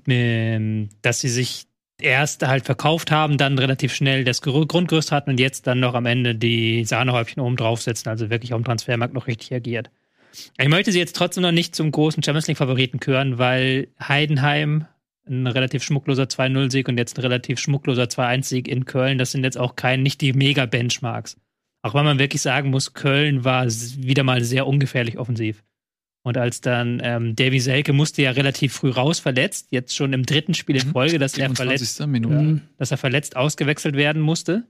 ähm, dass sie sich erst halt verkauft haben, dann relativ schnell das Gru- Grundgerüst hatten und jetzt dann noch am Ende die Sahnehäubchen oben draufsetzen, also wirklich auf dem Transfermarkt noch richtig agiert. Ich möchte sie jetzt trotzdem noch nicht zum großen Champions League-Favoriten küren, weil Heidenheim ein relativ schmuckloser 2-0-Sieg und jetzt ein relativ schmuckloser 2-1-Sieg in Köln, das sind jetzt auch kein, nicht die Mega-Benchmarks. Auch weil man wirklich sagen muss, Köln war wieder mal sehr ungefährlich offensiv. Und als dann ähm, Davy Selke musste ja relativ früh raus verletzt, jetzt schon im dritten Spiel in Folge, dass er verletzt 27. Minute. Mhm. dass er verletzt ausgewechselt werden musste.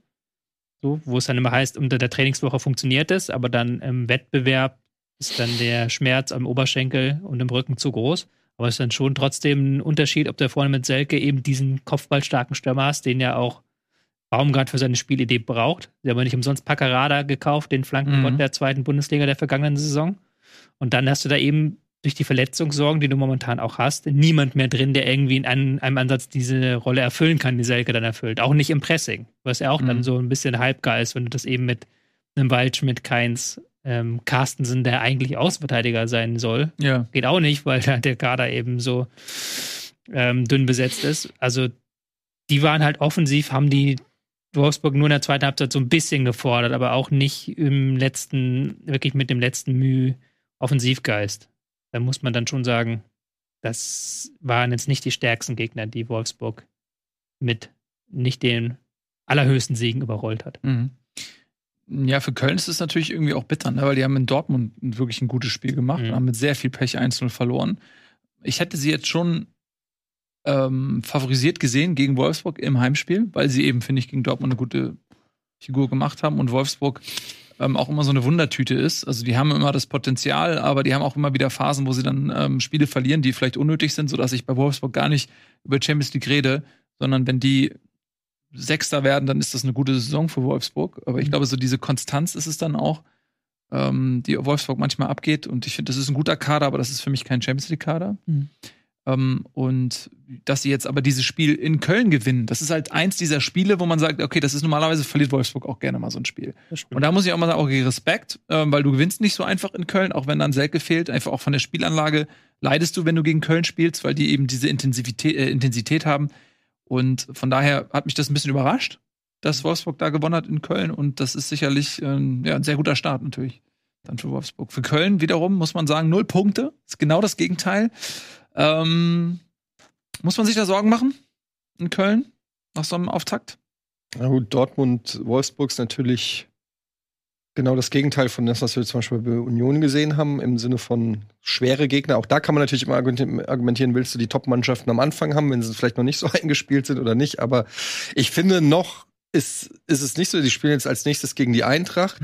So, wo es dann immer heißt, unter der Trainingswoche funktioniert es, aber dann im Wettbewerb ist dann der Schmerz am Oberschenkel und im Rücken zu groß. Aber es ist dann schon trotzdem ein Unterschied, ob du vorne mit Selke eben diesen kopfballstarken Stürmer hast, den ja auch Baumgart für seine Spielidee braucht. Sie haben ja nicht umsonst Paccarada gekauft, den Flankengott Mhm. der zweiten Bundesliga der vergangenen Saison. Und dann hast du da eben durch die Verletzungssorgen, die du momentan auch hast, niemand mehr drin, der irgendwie in einem, einem Ansatz diese Rolle erfüllen kann, die Selke dann erfüllt. Auch nicht im Pressing, was ja auch dann Mhm. so ein bisschen halbgar ist, wenn du das eben mit einem Waldschmidt, Keins, ähm, Carstensen, der eigentlich Außenverteidiger sein soll, Ja. geht auch nicht, weil der Kader eben so ähm, dünn besetzt ist. Also die waren halt offensiv, haben die Wolfsburg nur in der zweiten Halbzeit so ein bisschen gefordert, aber auch nicht im letzten, wirklich mit dem letzten Mühe Offensivgeist. Da muss man dann schon sagen, das waren jetzt nicht die stärksten Gegner, die Wolfsburg mit nicht den allerhöchsten Siegen überrollt hat. Mhm. Ja, für Köln ist es natürlich irgendwie auch bitter, ne? weil die haben in Dortmund wirklich ein gutes Spiel gemacht Mhm. und haben mit sehr viel Pech 1-0 verloren. Ich hätte sie jetzt schon ähm, favorisiert gesehen gegen Wolfsburg im Heimspiel, weil sie eben, finde ich, gegen Dortmund eine gute Figur gemacht haben und Wolfsburg ähm, auch immer so eine Wundertüte ist. Also die haben immer das Potenzial, aber die haben auch immer wieder Phasen, wo sie dann ähm, Spiele verlieren, die vielleicht unnötig sind, sodass ich bei Wolfsburg gar nicht über Champions League rede, sondern wenn die Sechster werden, dann ist das eine gute Saison für Wolfsburg. Aber ich glaube, so diese Konstanz ist es dann auch, ähm, die Wolfsburg manchmal abgeht. Und ich finde, das ist ein guter Kader, aber das ist für mich kein Champions League-Kader. Mhm. Ähm, und dass sie jetzt aber dieses Spiel in Köln gewinnen, das ist halt eins dieser Spiele, wo man sagt, okay, das ist normalerweise verliert Wolfsburg auch gerne mal so ein Spiel. Und da muss ich auch mal sagen, okay, Respekt, ähm, weil du gewinnst nicht so einfach in Köln, auch wenn dann Selke fehlt, einfach auch von der Spielanlage leidest du, wenn du gegen Köln spielst, weil die eben diese Intensivität, äh, Intensität haben. Und von daher hat mich das ein bisschen überrascht, dass Wolfsburg da gewonnen hat in Köln. Und das ist sicherlich ähm, ja, ein sehr guter Start natürlich dann für Wolfsburg. Für Köln wiederum muss man sagen, null Punkte. Ist genau das Gegenteil. Ähm, muss man sich da Sorgen machen in Köln nach so einem Auftakt? Na gut, Dortmund, Wolfsburg ist natürlich genau das Gegenteil von das, was wir zum Beispiel bei Union gesehen haben, im Sinne von schwere Gegner. Auch da kann man natürlich immer argumentieren, willst du die Top-Mannschaften am Anfang haben, wenn sie vielleicht noch nicht so eingespielt sind oder nicht. Aber ich finde, noch ist, ist es nicht so, die spielen jetzt als nächstes gegen die Eintracht.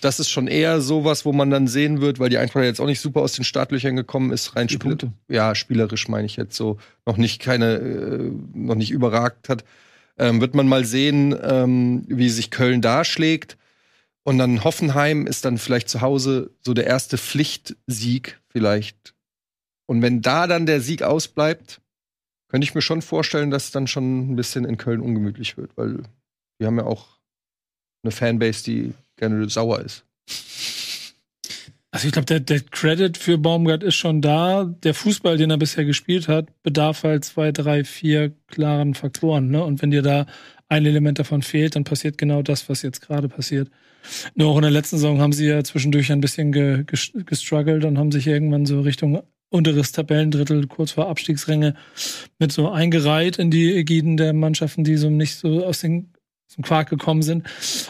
Das ist schon eher sowas, wo man dann sehen wird, weil die Eintracht jetzt auch nicht super aus den Startlöchern gekommen ist, rein spiel ja, spielerisch meine ich jetzt so, noch nicht keine, äh, noch nicht überragt hat. Ähm, wird man mal sehen, ähm, wie sich Köln darschlägt. Und dann Hoffenheim ist dann vielleicht zu Hause so der erste Pflichtsieg vielleicht. Und wenn da dann der Sieg ausbleibt, könnte ich mir schon vorstellen, dass es dann schon ein bisschen in Köln ungemütlich wird, weil wir haben ja auch eine Fanbase, die gerne sauer ist. Also ich glaube, der, der Credit für Baumgart ist schon da. Der Fußball, den er bisher gespielt hat, bedarf halt zwei, drei, vier klaren Faktoren. Ne? Und wenn dir da ein Element davon fehlt, dann passiert genau das, was jetzt gerade passiert. Nur auch in der letzten Saison haben sie ja zwischendurch ein bisschen ge, ges- gestruggelt und haben sich irgendwann so Richtung unteres Tabellendrittel, kurz vor Abstiegsränge, mit so eingereiht in die Ägiden der Mannschaften, die so nicht so aus den zum Quark gekommen sind.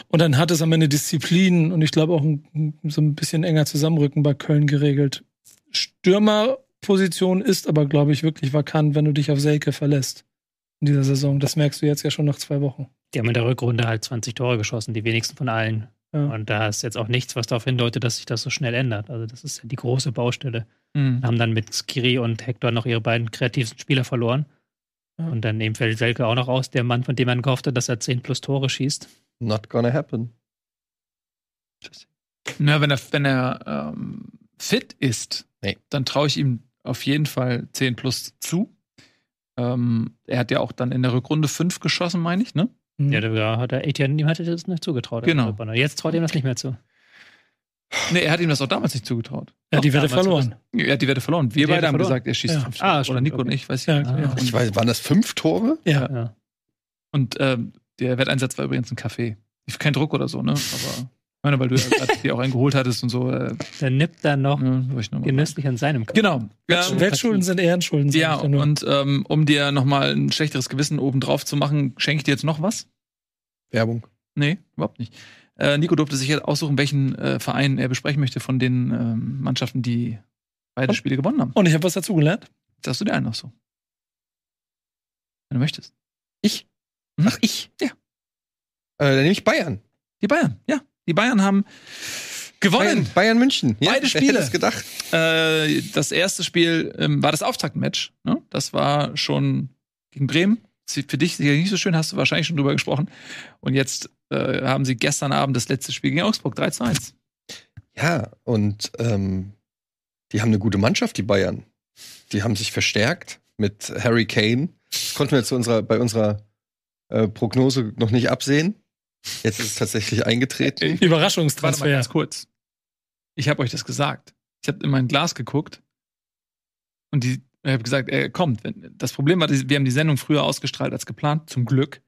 Und dann hat es am Ende Disziplin und ich glaube auch ein, so ein bisschen enger Zusammenrücken bei Köln geregelt. Stürmerposition ist aber, glaube ich, wirklich vakant, wenn du dich auf Selke verlässt in dieser Saison. Das merkst du jetzt ja schon nach zwei Wochen. Die haben in der Rückrunde halt 20 Tore geschossen, die wenigsten von allen. Ja. Und da ist jetzt auch nichts, was darauf hindeutet, dass sich das so schnell ändert. Also das ist ja die große Baustelle. Mhm. Haben dann mit Skiri und Hector noch ihre beiden kreativsten Spieler verloren. Und dann eben fällt Selke auch noch aus, der Mann, von dem man gehofft hat, dass er 10 plus Tore schießt. Not gonna happen. Na, wenn er, wenn er ähm, fit ist, Nee. dann traue ich ihm auf jeden Fall 10 plus zu. Ähm, er hat ja auch dann in der Rückrunde 5 geschossen, meine ich, ne? Mhm. Ja, da hat er Etienne, ihm hatte das nicht zugetraut. Genau. Jetzt traut ihm das nicht mehr zu. Nee, er hat ihm das auch damals nicht zugetraut. Ja, die Doch, Wette verloren. hat er- Er hat die Wette verloren. Wir Die beide haben verloren. gesagt, er schießt Ja. fünf Ah, Tore. stimmt, Oder Nico okay. und ich, weiß ich Ja, nicht. ja. Ich weiß, waren das fünf Tore? Ja. Ja. Und ähm, der Wetteinsatz war übrigens ein Kaffee. Kein Druck oder so, ne? Aber ich meine, weil du dir auch einen geholt hattest und so. Äh, Der nippt dann noch ja, ich mal genüsslich an seinem Kopf. Genau. Ja, Wettschulden sind Ehrenschulden. sag ja ich und ähm, um dir nochmal ein schlechteres Gewissen obendrauf zu machen, schenke ich dir jetzt noch was? Werbung. Nee, überhaupt nicht. Äh, Nico durfte sich jetzt aussuchen, welchen äh, Verein er besprechen möchte von den ähm, Mannschaften, die beide Und? Spiele gewonnen haben. Und ich habe was dazugelernt. Sagst du dir einen noch so? Wenn du möchtest. Ich? Mhm. Ach, ich? Ja. Äh, dann nehme ich Bayern. Die Bayern, ja. Die Bayern haben gewonnen. Bayern, Bayern München. Ja, Beide Spiele. hätte es gedacht? Äh, das erste Spiel ähm, war das Auftaktmatch. Ne? Das war schon gegen Bremen. Für dich sicher nicht so schön, hast du wahrscheinlich schon drüber gesprochen. Und jetzt äh, haben sie gestern Abend das letzte Spiel gegen Augsburg 3 zu 1. Ja, und ähm, die haben eine gute Mannschaft, die Bayern. Die haben sich verstärkt mit Harry Kane. Das konnten wir zu unserer, bei unserer äh, Prognose noch nicht absehen. Jetzt ist es tatsächlich eingetreten. Warte mal Überraschungstransfer. ganz kurz. Ich habe euch das gesagt. Ich habe in mein Glas geguckt und die, ich habe gesagt, er kommt. Wenn- Das Problem war, wir haben die Sendung früher ausgestrahlt als geplant, zum Glück.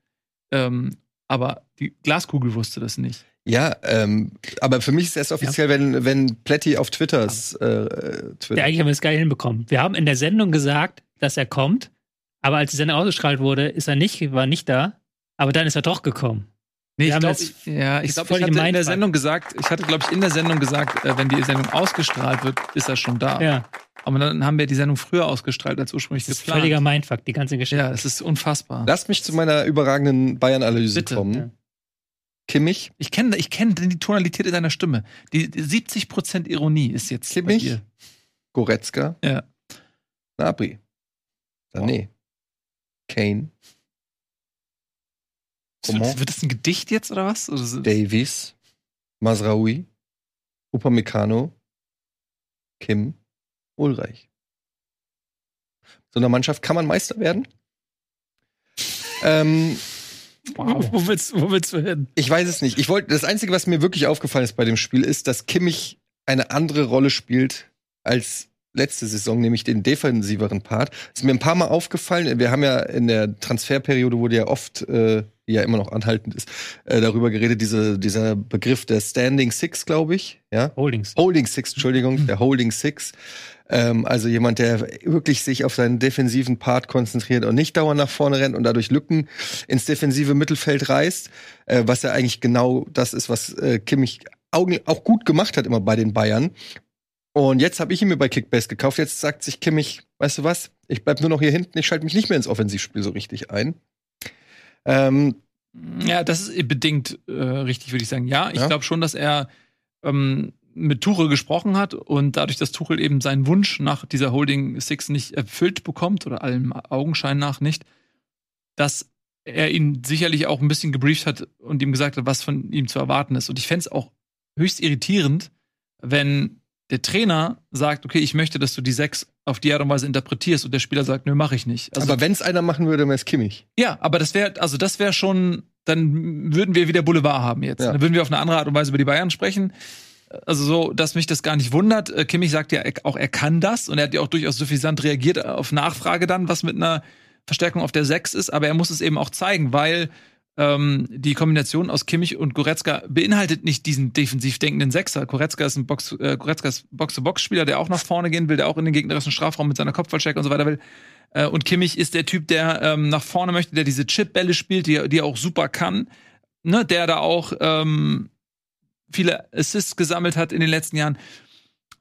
Ähm, aber die Glaskugel wusste das nicht. Ja, ähm, aber für mich ist es erst offiziell, wenn, wenn Plätti auf Twitters äh, äh, Twitter. Ja, eigentlich haben wir es geil hinbekommen. Wir haben in der Sendung gesagt, dass er kommt, aber als die Sendung ausgestrahlt wurde, ist er nicht, war nicht da. Aber dann ist er doch gekommen. Nee, ich glaube, jetzt- ja, ich, glaub, ich hatte in der. Sendung gesagt, ich hatte, glaube ich, in der Sendung gesagt, äh, wenn die Sendung ausgestrahlt wird, ist er schon da. Ja, Aber dann haben wir die Sendung früher ausgestrahlt als ursprünglich das ist geplant. völliger Mindfuck, die ganze Geschichte. ja, es ist unfassbar. Lass mich zu meiner überragenden Bayern-Analyse kommen. Ja. Kimmich, Ich kenne ich kenn die Tonalität in deiner Stimme. Die, die 70% Ironie ist jetzt bei Kimmich? dir. Goretzka, Ja. Nabri, Sané, Kane, Coman, Wird das ein Gedicht jetzt oder was? Davies, Masraoui, Upamecano, Kim, Ulreich. So einer Mannschaft kann man Meister werden. Ähm, Wo, wo, willst, wo willst du hin? ich weiß es nicht. Ich wollte, das Einzige, was mir wirklich aufgefallen ist bei dem Spiel, ist, dass Kimmich eine andere Rolle spielt als letzte Saison, nämlich den defensiveren Part. Ist mir ein paar Mal aufgefallen. Wir haben ja in der Transferperiode wurde ja oft, äh, die ja immer noch anhaltend ist, äh, darüber geredet, diese, dieser Begriff der Standing Six, glaube ich. Ja. Holdings. Holding Six, Entschuldigung, der Holding Six. Ähm, also jemand, der wirklich sich auf seinen defensiven Part konzentriert und nicht dauernd nach vorne rennt und dadurch Lücken ins defensive Mittelfeld reißt, äh, was ja eigentlich genau das ist, was äh, Kimmich auch gut gemacht hat immer bei den Bayern. Und jetzt habe ich ihn mir bei Kickbase gekauft. Jetzt sagt sich Kimmich, weißt du was? Ich bleib nur noch hier hinten. Ich schalte mich nicht mehr ins Offensivspiel so richtig ein. Ähm, Ja, das ist bedingt äh, richtig, würde ich sagen. Ja, ich Ja. glaube schon, dass er ähm, mit Tuchel gesprochen hat und dadurch, dass Tuchel eben seinen Wunsch nach dieser Holding Six nicht erfüllt bekommt oder allem Augenschein nach nicht, dass er ihn sicherlich auch ein bisschen gebrieft hat und ihm gesagt hat, was von ihm zu erwarten ist. Und ich fände es auch höchst irritierend, wenn der Trainer sagt, okay, ich möchte, dass du die Sechs auf die Art und Weise interpretierst und der Spieler sagt, nö, mache ich nicht. Also aber wenn es einer machen würde, wäre es Kimmich. ja, aber das wäre, also das wäre schon, dann würden wir wieder Boulevard haben jetzt. Ja. Dann würden wir auf eine andere Art und Weise über die Bayern sprechen. Also so, dass mich das gar nicht wundert. Äh, Kimmich sagt ja auch, er kann das und er hat ja auch durchaus suffisant reagiert auf Nachfrage dann, was mit einer Verstärkung auf der 6 ist, aber er muss es eben auch zeigen, weil ähm, die Kombination aus Kimmich und Goretzka beinhaltet nicht diesen defensiv denkenden Sechser. Goretzka ist ein Box, äh, Goretzka ist Box-to-Box-Spieler, der auch nach vorne gehen will, der auch in den gegnerischen Strafraum mit seiner Kopfballstärke und so weiter will. Äh, und Kimmich ist der Typ, der ähm, nach vorne möchte, der diese Chip-Bälle spielt, die, die er auch super kann. Ne, der da auch ähm, viele Assists gesammelt hat in den letzten Jahren.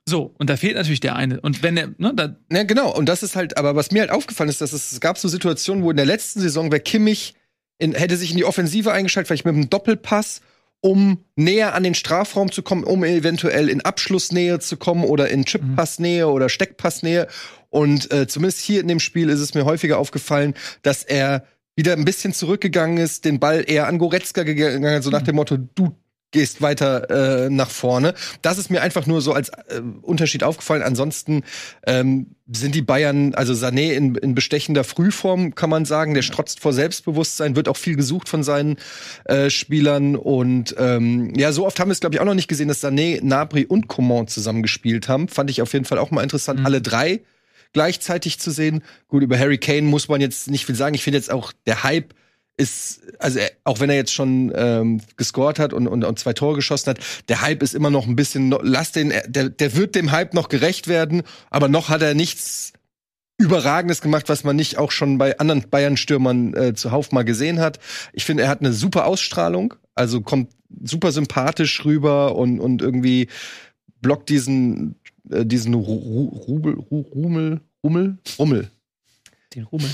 So, und da fehlt natürlich der eine. Und wenn er, ne, da, Ja, genau. Und das ist halt, aber was mir halt aufgefallen ist, dass es, es gab so Situationen, wo in der letzten Saison wäre Kimmich in, hätte sich in die Offensive eingeschaltet, vielleicht mit einem Doppelpass, um näher an den Strafraum zu kommen, um eventuell in Abschlussnähe zu kommen oder in Chippassnähe oder Steckpassnähe. Und äh, zumindest hier in dem Spiel ist es mir häufiger aufgefallen, dass er wieder ein bisschen zurückgegangen ist, den Ball eher an Goretzka gegangen hat, so nach dem Motto, du gehst weiter äh, nach vorne. Das ist mir einfach nur so als äh, Unterschied aufgefallen. Ansonsten ähm, sind die Bayern, also Sané in, in bestechender Frühform, kann man sagen. Der strotzt vor Selbstbewusstsein, wird auch viel gesucht von seinen äh, Spielern. Und ähm, ja, so oft haben wir es, glaube ich, auch noch nicht gesehen, dass Sané, Nabri und Coman zusammengespielt haben. Fand ich auf jeden Fall auch mal interessant, Mhm. alle drei gleichzeitig zu sehen. Gut, über Harry Kane muss man jetzt nicht viel sagen. Ich finde jetzt auch, der Hype ist, also auch wenn er jetzt schon ähm, gescored hat und, und, und zwei Tore geschossen hat, der Hype ist immer noch ein bisschen, lass den, der, der wird dem Hype noch gerecht werden, aber noch hat er nichts Überragendes gemacht, was man nicht auch schon bei anderen Bayern-Stürmern äh, zuhauf mal gesehen hat. Ich finde, er hat eine super Ausstrahlung, also kommt super sympathisch rüber und, und irgendwie blockt diesen, äh, diesen Ru Rubel, Ru Rummel, Rummel, Rummel, Den Rummel.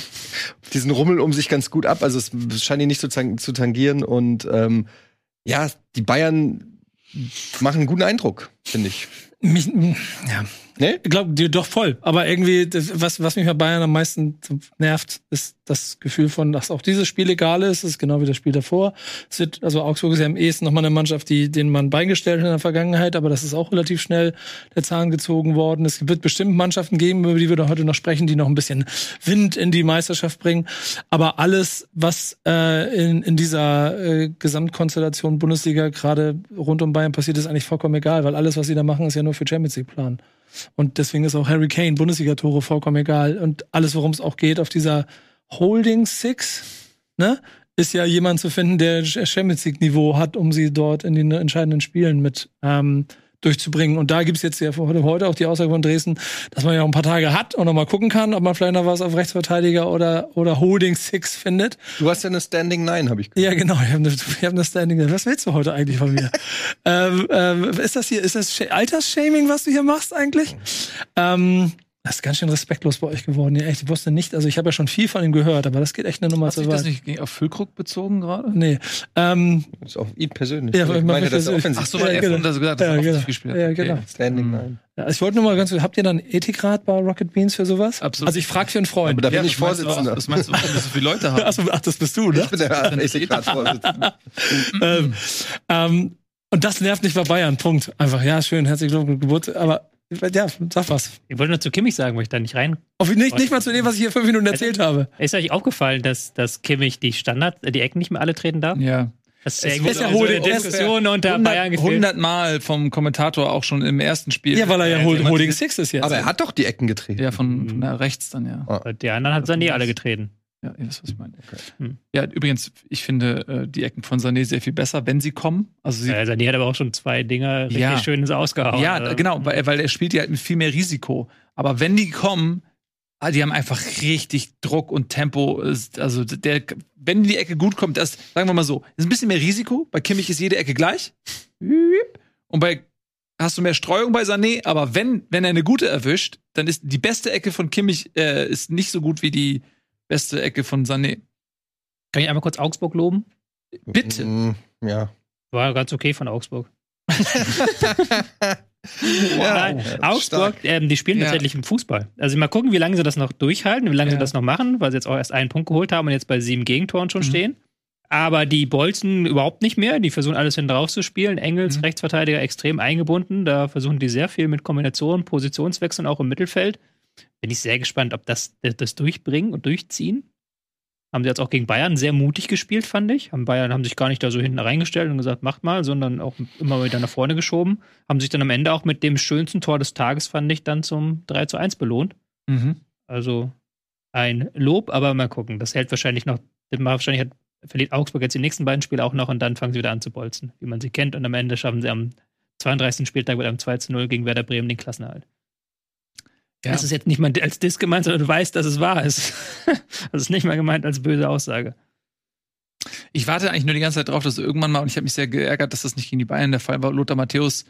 diesen Rummel um sich ganz gut ab. Also es scheint ihn nicht zu, zu tangieren. Und ähm, ja, die Bayern machen einen guten Eindruck, finde ich. Mich, ja, Ne? Ich glaube, doch voll. Aber irgendwie, das, was, was mich bei Bayern am meisten nervt, ist das Gefühl von, dass auch dieses Spiel egal ist. Das ist genau wie das Spiel davor. Es wird, also Augsburg ist ja am ehesten nochmal eine Mannschaft, die, denen man beigestellt hat in der Vergangenheit, aber das ist auch relativ schnell der Zahn gezogen worden. Es wird bestimmt Mannschaften geben, über die wir da heute noch sprechen, die noch ein bisschen Wind in die Meisterschaft bringen. Aber alles, was äh, in, in dieser äh, Gesamtkonstellation Bundesliga gerade rund um Bayern passiert, ist eigentlich vollkommen egal, weil alles, was sie da machen, ist ja nur für Champions League Plan. Und deswegen ist auch Harry Kane, Bundesliga-Tore vollkommen egal. Und alles, worum es auch geht, auf dieser Holding Six, ne, ist ja jemand zu finden, der Champions League-Niveau hat, um sie dort in den entscheidenden Spielen mit ähm, durchzubringen. Und da gibt's jetzt ja heute auch die Aussage von Dresden, dass man ja auch ein paar Tage hat und noch mal gucken kann, ob man vielleicht noch was auf Rechtsverteidiger oder, oder Holding Six findet. Du hast ja eine Standing Nine, habe ich gehört. Ja, genau. Ich habe eine, ich hab eine Standing. Was willst du heute eigentlich von mir? ähm, ähm, ist das hier, ist das Altersshaming, was du hier machst eigentlich? Ähm, das ist ganz schön respektlos bei euch geworden. Ja, echt, ich wusste nicht, also ich habe ja schon viel von ihm gehört, aber das geht echt eine Nummer Hat zu sich das weit. nicht auf Füllkrug bezogen gerade? Nee. Ähm, Das ist auf ihn persönlich. Ja, ich meine, das persönlich. offensiv. Ach so, weil Ja, er genau. das gesagt hat, dass Ja, er genau. offensiv gespielt hat. Ja, Okay. genau. Standing Mhm. Nine. ja, ich wollte nur mal ganz kurz, habt ihr dann Ethikrat bei Rocket Beans für sowas? Absolut. Also ich frage für einen Freund. Aber da bin Ja, ich das meinst du auch- Vorsitzender. Das meinst du, warum wir so viele Leute haben? Achso, ach, das bist du, ne? Ich bin der Ethikrat-Vorsitzende. ähm, ähm, und das nervt nicht bei Bayern. Punkt. Einfach, ja, schön, herzlichen Glückwunsch, Geburt. Aber ja, sag was. Ich wollte nur zu Kimmich sagen, weil ich da nicht rein. Auf, nicht, nicht mal zu dem, was ich hier fünf Minuten erzählt habe. Ist euch aufgefallen, dass, dass Kimmich die Standard, äh, die Ecken nicht mehr alle treten darf? Ja. Das ist Es ja so wohl- eine es ist Diskussion unter 100, Bayern gefehlt. 100 Mal vom Kommentator auch schon im ersten Spiel. Ja, weil er ja Holding Six ist jetzt. Aber er hat doch die Ecken getreten. Ja, von, von rechts dann, ja. Und Die anderen hat Sané alle getreten. Ja, das ist, was ich meine. Hm. Ja, übrigens, ich finde äh, die Ecken von Sané sehr viel besser, wenn sie kommen. Also sie, Äh, Sané hat aber auch schon zwei Dinger richtig Ja. schön ins Ausgehauen. ja, Also, genau, weil, weil er spielt ja halt mit viel mehr Risiko. Aber wenn die kommen, ah, die haben einfach richtig Druck und Tempo. Also der, wenn die Ecke gut kommt, das, sagen wir mal so, ist ein bisschen mehr Risiko. Bei Kimmich ist jede Ecke gleich. Und bei hast du mehr Streuung bei Sané, aber wenn, wenn er eine gute erwischt, dann ist die beste Ecke von Kimmich äh, ist nicht so gut wie die beste Ecke von Sané. Kann ich einmal kurz Augsburg loben? Bitte. Mm, Ja. War ganz okay von Augsburg. Wow. Nein, Augsburg, ähm, die spielen Ja. tatsächlich im Fußball. Also mal gucken, wie lange sie das noch durchhalten, wie lange Ja. sie das noch machen, weil sie jetzt auch erst einen Punkt geholt haben und jetzt bei sieben Gegentoren schon Mhm. stehen. Aber die bolzen überhaupt nicht mehr. Die versuchen alles hinten raus zu spielen. Engels, Mhm. Rechtsverteidiger, extrem eingebunden. Da versuchen die sehr viel mit Kombinationen, Positionswechseln auch im Mittelfeld. Bin ich sehr gespannt, ob das das durchbringen und durchziehen. Haben sie jetzt auch gegen Bayern sehr mutig gespielt, fand ich. Haben Bayern haben sich gar nicht da so hinten reingestellt und gesagt, macht mal, sondern auch immer wieder nach vorne geschoben. Haben sich dann am Ende auch mit dem schönsten Tor des Tages, fand ich, dann zum 3 zu 1 belohnt. Mhm. Also ein Lob, aber mal gucken. Das hält wahrscheinlich noch, wahrscheinlich hat, verliert Augsburg jetzt die nächsten beiden Spiele auch noch und dann fangen sie wieder an zu bolzen, wie man sie kennt. Und am Ende schaffen sie am 32. Spieltag mit einem 2 zu 0 gegen Werder Bremen den Klassenerhalt. Ja. Das ist jetzt nicht mal als Diss gemeint, sondern du weißt, dass es wahr ist. das ist nicht mal gemeint als böse Aussage. Ich warte eigentlich nur die ganze Zeit drauf, dass irgendwann mal, und ich habe mich sehr geärgert, dass das nicht gegen die Bayern der Fall war, Lothar Matthäus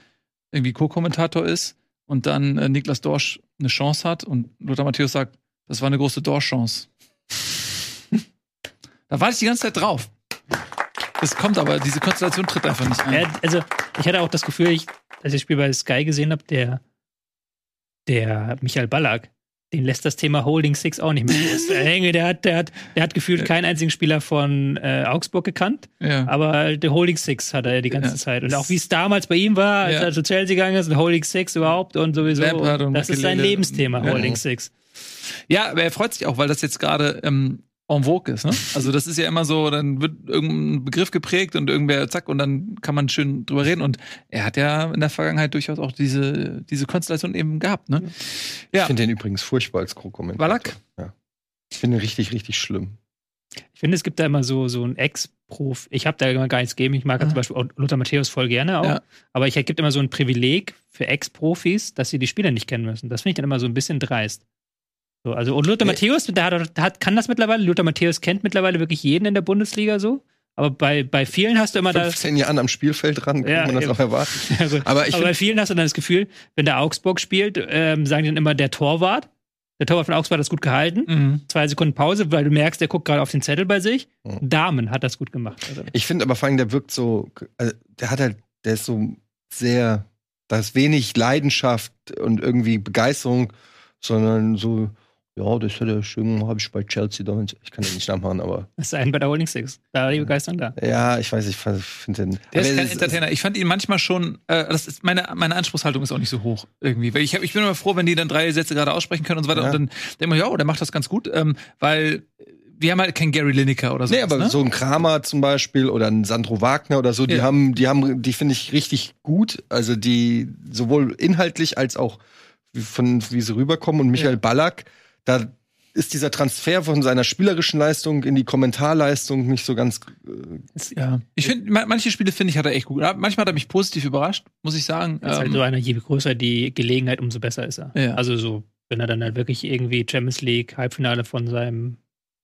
irgendwie Co-Kommentator ist und dann äh, Niklas Dorsch eine Chance hat und Lothar Matthäus sagt, das war eine große Dorsch-Chance. da warte ich die ganze Zeit drauf. Das kommt aber, diese Konstellation tritt einfach nicht ein. Ja, also, ich hatte auch das Gefühl, ich, als ich das Spiel bei Sky gesehen habe, der, der Michael Ballack, den lässt das Thema Holding Six auch nicht mehr los. Der hat, der hat, der hat gefühlt keinen einzigen Spieler von äh, Augsburg gekannt. Ja. Aber der Holding Six hat er die ganze Ja. Zeit. Und auch wie es damals bei ihm war, als Ja. er zu Chelsea gegangen ist, Holding Six überhaupt und sowieso. Und das ist sein. Lebensthema. Holding Six. Ja, aber er freut sich auch, weil das jetzt gerade ähm, en vogue ist. Ne? Also das ist ja immer so, dann wird irgendein Begriff geprägt und irgendwer zack und dann kann man schön drüber reden. Und er hat ja in der Vergangenheit durchaus auch diese, diese Konstellation eben gehabt. Ne? Ich Ja, finde den übrigens furchtbar als Co-Kommentator. Ballack? Ja. Ich finde ihn richtig, richtig schlimm. Ich finde, es gibt da immer so, so einen Ex-Prof. Ich habe da immer gar nichts gegen. Ich mag ja. Zum Beispiel auch Lothar Matthäus voll gerne auch. Ja. Aber ich es gibt immer so ein Privileg für Ex-Profis, dass sie die Spieler nicht kennen müssen. Das finde ich dann immer so ein bisschen dreist. So, also, und Lothar Nee. Matthäus, der hat, hat, kann das mittlerweile. Lothar Matthäus kennt mittlerweile wirklich jeden in der Bundesliga so. Aber bei, bei vielen hast du immer da. 15 Jahren am Spielfeld ran, kann Ja, man das eben. auch erwarten. Ja, gut. Aber ich Aber bei vielen hast du dann das Gefühl, wenn der Augsburg spielt, ähm, sagen die dann immer der Torwart. Der Torwart von Augsburg hat das gut gehalten. Mhm. Zwei Sekunden Pause, weil du merkst, der guckt gerade auf den Zettel bei sich. Mhm. Damen hat das gut gemacht. Also, Ich finde aber vor allem, der wirkt so, also der hat halt, der ist so sehr, da ist wenig Leidenschaft und irgendwie Begeisterung, sondern so, ja, das hat er schön, habe ich bei Chelsea damals, ich kann den nicht nachmachen, aber es sei denn bei der Holding Six. Da war die Begeisterung da. ja, ich weiß, ich finde den. Der ist kein es- Entertainer. Ich fand ihn manchmal schon, äh, das ist meine, meine Anspruchshaltung ist auch nicht so hoch irgendwie. Weil ich, hab, ich bin immer froh, wenn die dann drei Sätze gerade aussprechen können und so weiter. Ja. Und dann denke ich, ja, der macht das ganz gut, ähm, weil wir haben halt keinen Gary Lineker oder so. Nee, aber ne? so ein Kramer zum Beispiel oder ein Sandro Wagner oder so, die Ja. haben, die haben, die finde ich richtig gut. Also die sowohl inhaltlich als auch von wie sie rüberkommen. Und Michael Ja. Ballack, da ist dieser Transfer von seiner spielerischen Leistung in die Kommentarleistung nicht so ganz. Äh, Ja. Ich finde, ma- manche Spiele finde ich hat er echt gut. Manchmal hat er mich positiv überrascht, muss ich sagen. Das ist halt Ähm, so einer, je größer die Gelegenheit, umso besser ist er. Ja. Also so, wenn er dann halt wirklich irgendwie Champions League, Halbfinale von seinem,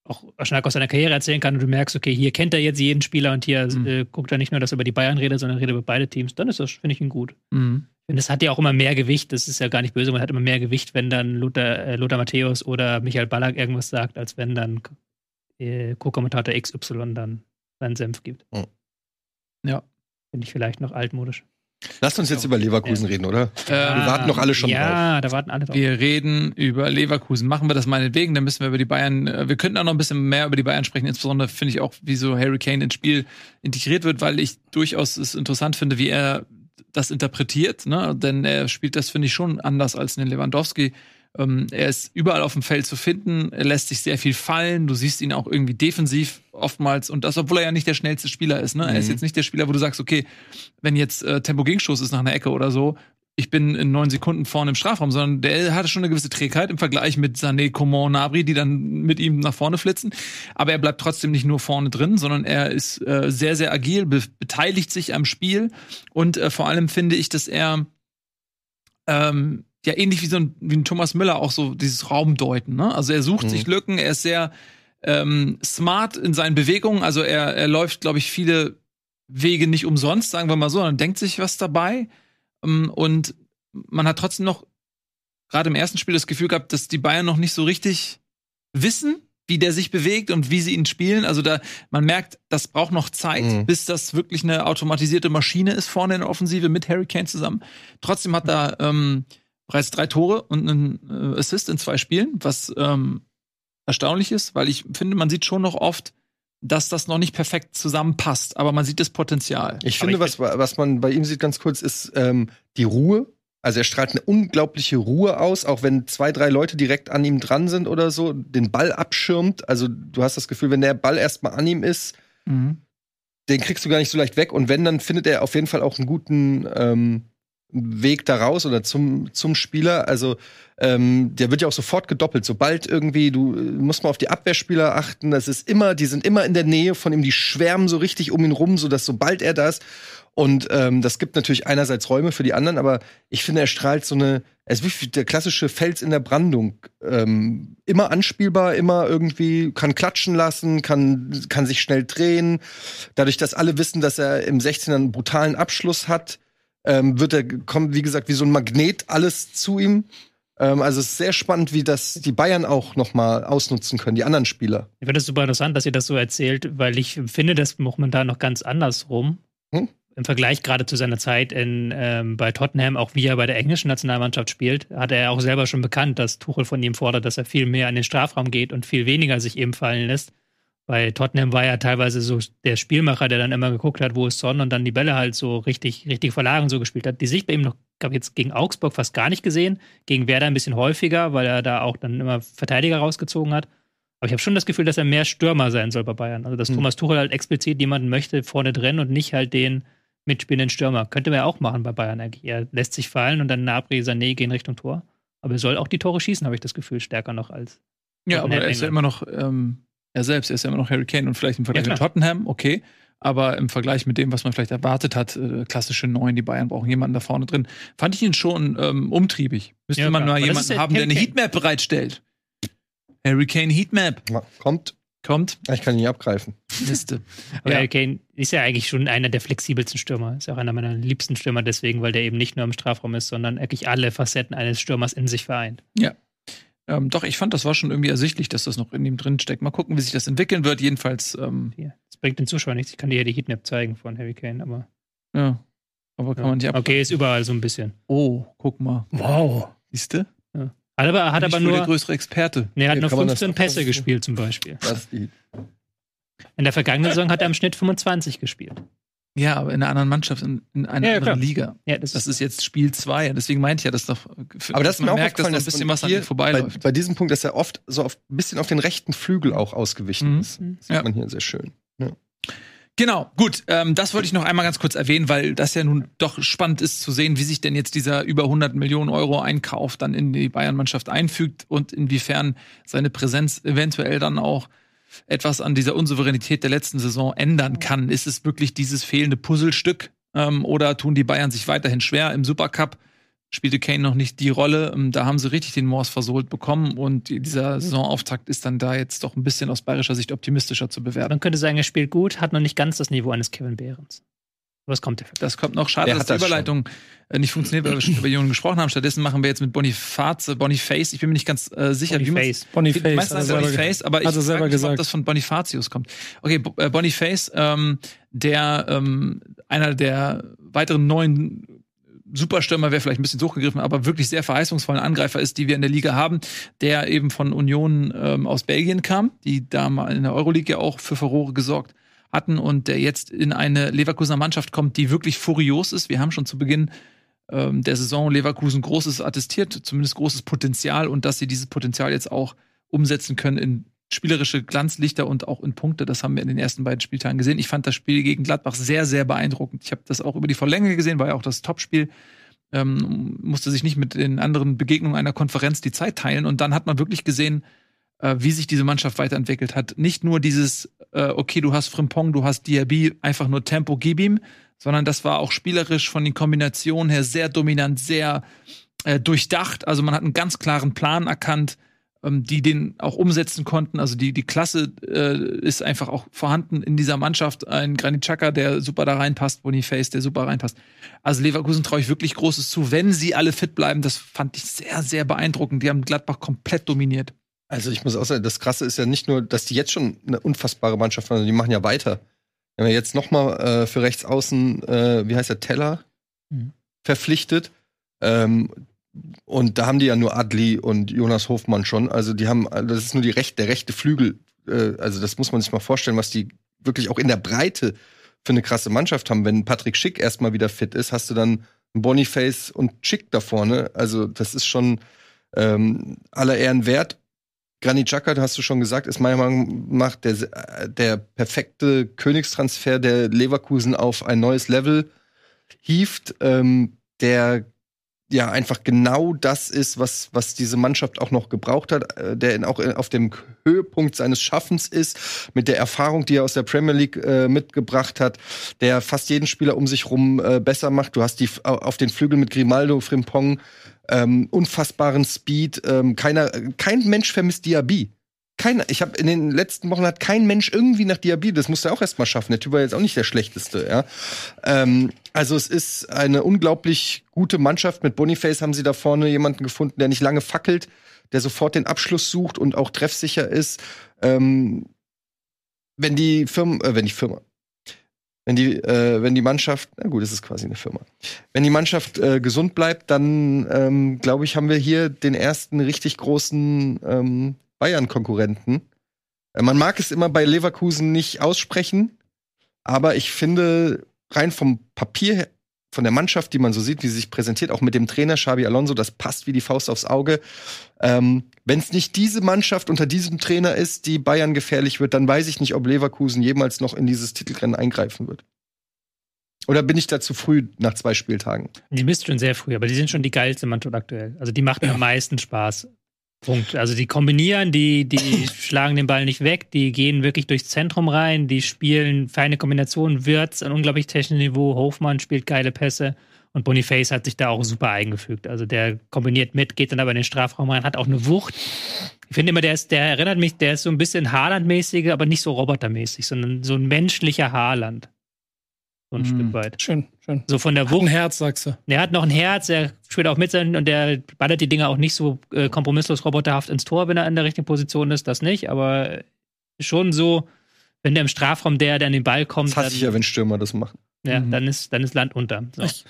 auch stark aus seiner Karriere erzählen kann und du merkst, okay, hier kennt er jetzt jeden Spieler und hier Mhm. äh, guckt er nicht nur, dass er über die Bayern redet, sondern redet über beide Teams, dann ist das, finde ich ihn gut. mhm. Und es hat ja auch immer mehr Gewicht, das ist ja gar nicht böse, man hat immer mehr Gewicht, wenn dann Lothar, äh, Lothar Matthäus oder Michael Ballack irgendwas sagt, als wenn dann äh, Co-Kommentator XY dann seinen Senf gibt. Mhm. Ja. Finde ich vielleicht noch altmodisch. Lasst uns jetzt über Leverkusen reden, oder? Äh, Wir warten noch alle schon Ja, da warten alle drauf. Wir reden über Leverkusen. Machen wir das meinetwegen, dann müssen wir über die Bayern, äh, wir könnten auch noch ein bisschen mehr über die Bayern sprechen. Insbesondere finde ich auch, wie so Harry Kane ins Spiel integriert wird, weil ich durchaus es interessant finde, wie er das interpretiert. Ne? Denn er spielt das, finde ich, schon anders als einen Lewandowski. Ähm, er ist überall auf dem Feld zu finden. Er lässt sich sehr viel fallen. Du siehst ihn auch irgendwie defensiv oftmals. Und das, obwohl er ja nicht der schnellste Spieler ist. Ne? Er ist Mhm. jetzt nicht der Spieler, wo du sagst, okay, wenn jetzt äh, Tempo-Gegenstoß ist nach einer Ecke oder so, ich bin in neun Sekunden vorne im Strafraum, sondern der hatte schon eine gewisse Trägheit im Vergleich mit Sané, Coman, Nabri, die dann mit ihm nach vorne flitzen. Aber er bleibt trotzdem nicht nur vorne drin, sondern er ist äh, sehr, sehr agil, be beteiligt sich am Spiel und äh, vor allem finde ich, dass er ähm, ja ähnlich wie so ein, wie ein Thomas Müller auch so dieses Raumdeuten. Ne? Also er sucht Mhm. sich Lücken, er ist sehr ähm, smart in seinen Bewegungen. Also er, er läuft, glaube ich, viele Wege nicht umsonst, sagen wir mal so, sondern denkt sich was dabei. Ähm, Und man hat trotzdem noch gerade im ersten Spiel das Gefühl gehabt, dass die Bayern noch nicht so richtig wissen, wie der sich bewegt und wie sie ihn spielen. Also da, man merkt, das braucht noch Zeit, Mhm. bis das wirklich eine automatisierte Maschine ist vorne in der Offensive mit Harry Kane zusammen. Trotzdem hat er ähm, bereits drei Tore und einen äh, Assist in zwei Spielen, was ähm, erstaunlich ist, weil ich finde, man sieht schon noch oft, dass das noch nicht perfekt zusammenpasst, aber man sieht das Potenzial. Ich finde, ich was, was man bei ihm sieht, ganz kurz, ist ähm, die Ruhe. Also er strahlt eine unglaubliche Ruhe aus, auch wenn zwei, drei Leute direkt an ihm dran sind oder so, den Ball abschirmt. Also du hast das Gefühl, wenn der Ball erstmal an ihm ist, Mhm. den kriegst du gar nicht so leicht weg. Und wenn, dann findet er auf jeden Fall auch einen guten ähm, Weg da raus oder zum, zum Spieler. Also ähm, der wird ja auch sofort gedoppelt. Sobald irgendwie, du äh, musst mal auf die Abwehrspieler achten, das ist immer, die sind immer in der Nähe von ihm, die schwärmen so richtig um ihn rum, sodass sobald er da ist. Und ähm, das gibt natürlich einerseits Räume für die anderen, aber ich finde, er strahlt so eine, er ist wie der klassische Fels in der Brandung. Ähm, immer anspielbar, immer irgendwie, kann klatschen lassen, kann, kann sich schnell drehen. Dadurch, dass alle wissen, dass er im 16er einen brutalen Abschluss hat, ähm, wird er, kommt, wie gesagt, wie so ein Magnet alles zu ihm. Ähm, also es ist sehr spannend, wie das die Bayern auch noch mal ausnutzen können, die anderen Spieler. Ich finde es super interessant, dass ihr das so erzählt, weil ich finde das momentan noch ganz andersrum. Hm? im Vergleich gerade zu seiner Zeit in, ähm, bei Tottenham, auch wie er bei der englischen Nationalmannschaft spielt, hat er auch selber schon bekannt, dass Tuchel von ihm fordert, dass er viel mehr an den Strafraum geht und viel weniger sich eben fallen lässt. Bei Tottenham war er teilweise so der Spielmacher, der dann immer geguckt hat, wo ist Son und dann die Bälle halt so richtig, richtig verlagern so gespielt hat. Die Sicht bei ihm noch, glaube jetzt gegen Augsburg fast gar nicht gesehen, gegen Werder ein bisschen häufiger, weil er da auch dann immer Verteidiger rausgezogen hat. Aber ich habe schon das Gefühl, dass er mehr Stürmer sein soll bei Bayern. Also dass Hm. Thomas Tuchel halt explizit jemanden möchte vorne drin und nicht halt den mitspielenden Stürmer. Könnte man ja auch machen bei Bayern eigentlich. Er lässt sich fallen und dann Nabri, Sané gehen Richtung Tor. Aber er soll auch die Tore schießen, habe ich das Gefühl, stärker noch als. Ja, aber er ist ja immer noch, ähm, er selbst, er ist ja immer noch Harry Kane und vielleicht im Vergleich Ja, mit. Tottenham, okay. Aber im Vergleich mit dem, was man vielleicht erwartet hat, äh, klassische Neun, die Bayern brauchen jemanden da vorne drin, fand ich ihn schon ähm, umtriebig. Müsste Ja, man klar. mal Aber jemanden ja haben, der eine Kane. Heatmap bereitstellt. Harry Kane Heatmap Ma- Kommt. kommt. Ich kann ihn nicht abgreifen. Liste. Aber Ja. Harry Kane ist ja eigentlich schon einer der flexibelsten Stürmer. Ist ja auch einer meiner liebsten Stürmer deswegen, weil der eben nicht nur im Strafraum ist, sondern wirklich alle Facetten eines Stürmers in sich vereint. Ähm, doch, ich fand, das war schon irgendwie ersichtlich, dass das noch in ihm drin steckt. Mal gucken, wie sich das entwickeln wird. Jedenfalls, ähm, Hier. Das bringt den Zuschauer nichts. Ich kann dir ja die Heatmap zeigen von Harry Kane, aber. ja. Aber kann man nicht ab. Okay, ist überall so ein bisschen. Oh, guck mal. Wow. Siehst du? Hat aber, hat Nicht aber wohl der nur. größere Experte. Nee, er hat Hier nur kann man das 15 auch- Pässe gespielt zum Beispiel. Das. In der vergangenen Saison hat er im Schnitt 25 gespielt. Ja, aber in einer anderen Mannschaft, in, in einer Ja, ja, anderen klar. Liga. Ja, das, Das ist jetzt Spiel 2. Deswegen meinte ich ja, dass doch. Aber das ist mir auch merkt, dass noch ein bisschen man was an hier ihm vorbeiläuft. Bei, bei diesem Punkt, dass er oft so auf, ein bisschen auf den rechten Flügel auch ausgewichen Mhm. ist. Das sieht Ja. man hier sehr schön. Genau, gut. Ähm, das wollte ich noch einmal ganz kurz erwähnen, weil das ja nun doch spannend ist zu sehen, wie sich denn jetzt dieser über 100 Millionen Euro Einkauf dann in die Bayern-Mannschaft einfügt und inwiefern seine Präsenz eventuell dann auch etwas an dieser Unsouveränität der letzten Saison ändern kann. Ist es wirklich dieses fehlende Puzzlestück ähm, oder tun die Bayern sich weiterhin schwer im Supercup? Spielte Kane noch nicht die Rolle. Ähm, Da haben sie richtig den Morse versohlt bekommen und dieser Saisonauftakt ist dann da jetzt doch ein bisschen aus bayerischer Sicht optimistischer zu bewerten. man könnte sagen, er spielt gut, hat noch nicht ganz das Niveau eines Kevin Behrens. Was kommt dafür? Das kommt noch. Schade, Der dass hat die das schon. Überleitung äh, nicht funktioniert, weil wir schon über Jungen gesprochen haben. Stattdessen machen wir jetzt mit Boniface, Boniface. Ich bin mir nicht ganz äh, sicher, wie man Boniface. Boniface. Meistens hat er selber Boniface, aber ich hat selber mich mal, ob gesagt. das von Bonifatius kommt. Okay, äh, Boniface, ähm, der ähm, einer der weiteren neuen Superstürmer wäre vielleicht ein bisschen hochgegriffen, aber wirklich sehr verheißungsvollen Angreifer ist, die wir in der Liga haben, der eben von Union ähm, aus Belgien kam, die da mal in der Euroleague ja auch für Furore gesorgt hatten und der jetzt in eine Leverkusener Mannschaft kommt, die wirklich furios ist. Wir haben schon zu Beginn ähm, der Saison Leverkusen großes attestiert, zumindest großes Potenzial und dass sie dieses Potenzial jetzt auch umsetzen können in spielerische Glanzlichter und auch in Punkte. Das haben wir in den ersten beiden Spieltagen gesehen. Ich fand das Spiel gegen Gladbach sehr, sehr beeindruckend. Ich habe das auch über die Verlängerung gesehen, war ja auch das Topspiel. Ähm, musste sich nicht mit den anderen Begegnungen einer Konferenz die Zeit teilen. Und dann hat man wirklich gesehen, äh, wie sich diese Mannschaft weiterentwickelt hat. Nicht nur dieses, äh, okay, du hast Frimpong, du hast Diaby, einfach nur Tempo, gib ihm, sondern das war auch spielerisch von den Kombinationen her sehr dominant, sehr äh, durchdacht. Also man hat einen ganz klaren Plan erkannt, ähm, die den auch umsetzen konnten. Also die, die Klasse äh, ist einfach auch vorhanden in dieser Mannschaft. Ein Granit Xhaka, der super da reinpasst, Boniface, der super reinpasst. Also Leverkusen traue ich wirklich Großes zu, wenn sie alle fit bleiben. Das fand ich sehr, sehr beeindruckend. Die haben Gladbach komplett dominiert. Also ich muss auch sagen, das Krasse ist ja nicht nur, dass die jetzt schon eine unfassbare Mannschaft sondern die machen ja weiter. Wir haben ja jetzt noch mal äh, für rechts außen, äh, wie heißt der, Teller Mhm. verpflichtet. Ähm, und da haben die ja nur Adli und Jonas Hofmann schon. Also die haben, also das ist nur die recht, der rechte Flügel. Äh, also das muss man sich mal vorstellen, was die wirklich auch in der Breite für eine krasse Mannschaft haben. Wenn Patrick Schick erstmal wieder fit ist, hast du dann Boniface und Schick da vorne. Also das ist schon ähm, aller Ehren wert. Granit Xhaka, hast du schon gesagt, ist meiner Meinung nach der, der perfekte Königstransfer, der Leverkusen auf ein neues Level hieft, ähm, der ja einfach genau das ist, was, was diese Mannschaft auch noch gebraucht hat, äh, der in, auch auf dem Höhepunkt seines Schaffens ist, mit der Erfahrung, die er aus der Premier League äh, mitgebracht hat, der fast jeden Spieler um sich rum äh, besser macht. Du hast die auf den Flügeln mit Grimaldo, Frimpong, ähm, unfassbaren Speed. Ähm, keiner, kein Mensch vermisst Diaby. Keiner. Ich habe in den letzten Wochen hat kein Mensch irgendwie nach Diaby. Das musste er auch erstmal schaffen. Der Typ war jetzt auch nicht der schlechteste. Ja. Ähm, also es ist eine unglaublich gute Mannschaft. Mit Boniface haben sie da vorne jemanden gefunden, der nicht lange fackelt, der sofort den Abschluss sucht und auch treffsicher ist. Ähm, wenn die Firma, äh, wenn die Firma, Wenn die, äh, wenn die Mannschaft, na gut, es ist quasi eine Firma. Wenn die Mannschaft äh, gesund bleibt, dann ähm, glaube ich, haben wir hier den ersten richtig großen ähm, Bayern-Konkurrenten. Äh, man mag es immer bei Leverkusen nicht aussprechen, aber ich finde, rein vom Papier, her- von der Mannschaft, die man so sieht, wie sie sich präsentiert, auch mit dem Trainer Xabi Alonso, das passt wie die Faust aufs Auge. Ähm, Wenn es nicht diese Mannschaft unter diesem Trainer ist, die Bayern gefährlich wird, dann weiß ich nicht, ob Leverkusen jemals noch in dieses Titelrennen eingreifen wird. Oder bin ich da zu früh nach zwei Spieltagen? Die misst schon sehr früh, aber die sind schon die geilste Mannschaft aktuell. Also die macht am meisten Spaß. Punkt. Also die kombinieren, die, die schlagen den Ball nicht weg, die gehen wirklich durchs Zentrum rein, die spielen feine Kombinationen, Wirtz ein unglaublich technisches Niveau, Hofmann spielt geile Pässe und Boniface hat sich da auch super eingefügt. Also der kombiniert mit, geht dann aber in den Strafraum rein, hat auch eine Wucht. Ich finde immer, der, ist, der erinnert mich, der ist so ein bisschen Haaland-mäßiger, aber nicht so robotermäßig, sondern so ein menschlicher Haaland. So ein Mhm. Stück weit. Schön, schön. So von der Hat Wucht. ein Herz, sagst du. Der hat noch ein Herz, er spielt auch mit sein und der ballert die Dinger auch nicht so äh, kompromisslos roboterhaft ins Tor, wenn er in der richtigen Position ist, das nicht, aber schon so, wenn der im Strafraum der, der an den Ball kommt, Das hasse ich ja, wenn Stürmer das machen. ja, Mhm. dann, ist, dann ist Land unter. So. Ich-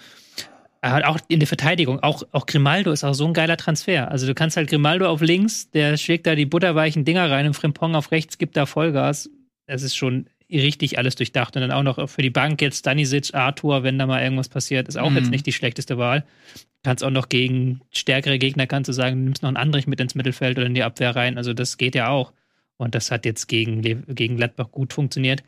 Er hat auch in der Verteidigung, auch, auch Grimaldo ist auch so ein geiler Transfer. Also du kannst halt Grimaldo auf links, der schlägt da die butterweichen Dinger rein und Frimpong auf rechts gibt da Vollgas. Das ist schon richtig alles durchdacht. Und dann auch noch für die Bank jetzt Stanisic, Arthur, wenn da mal irgendwas passiert, ist auch Mhm. jetzt nicht die schlechteste Wahl. Kannst auch noch gegen stärkere Gegner, kannst du sagen, du nimmst noch einen Andrich mit ins Mittelfeld oder in die Abwehr rein. Also das geht ja auch. Und das hat jetzt gegen, gegen Gladbach gut funktioniert.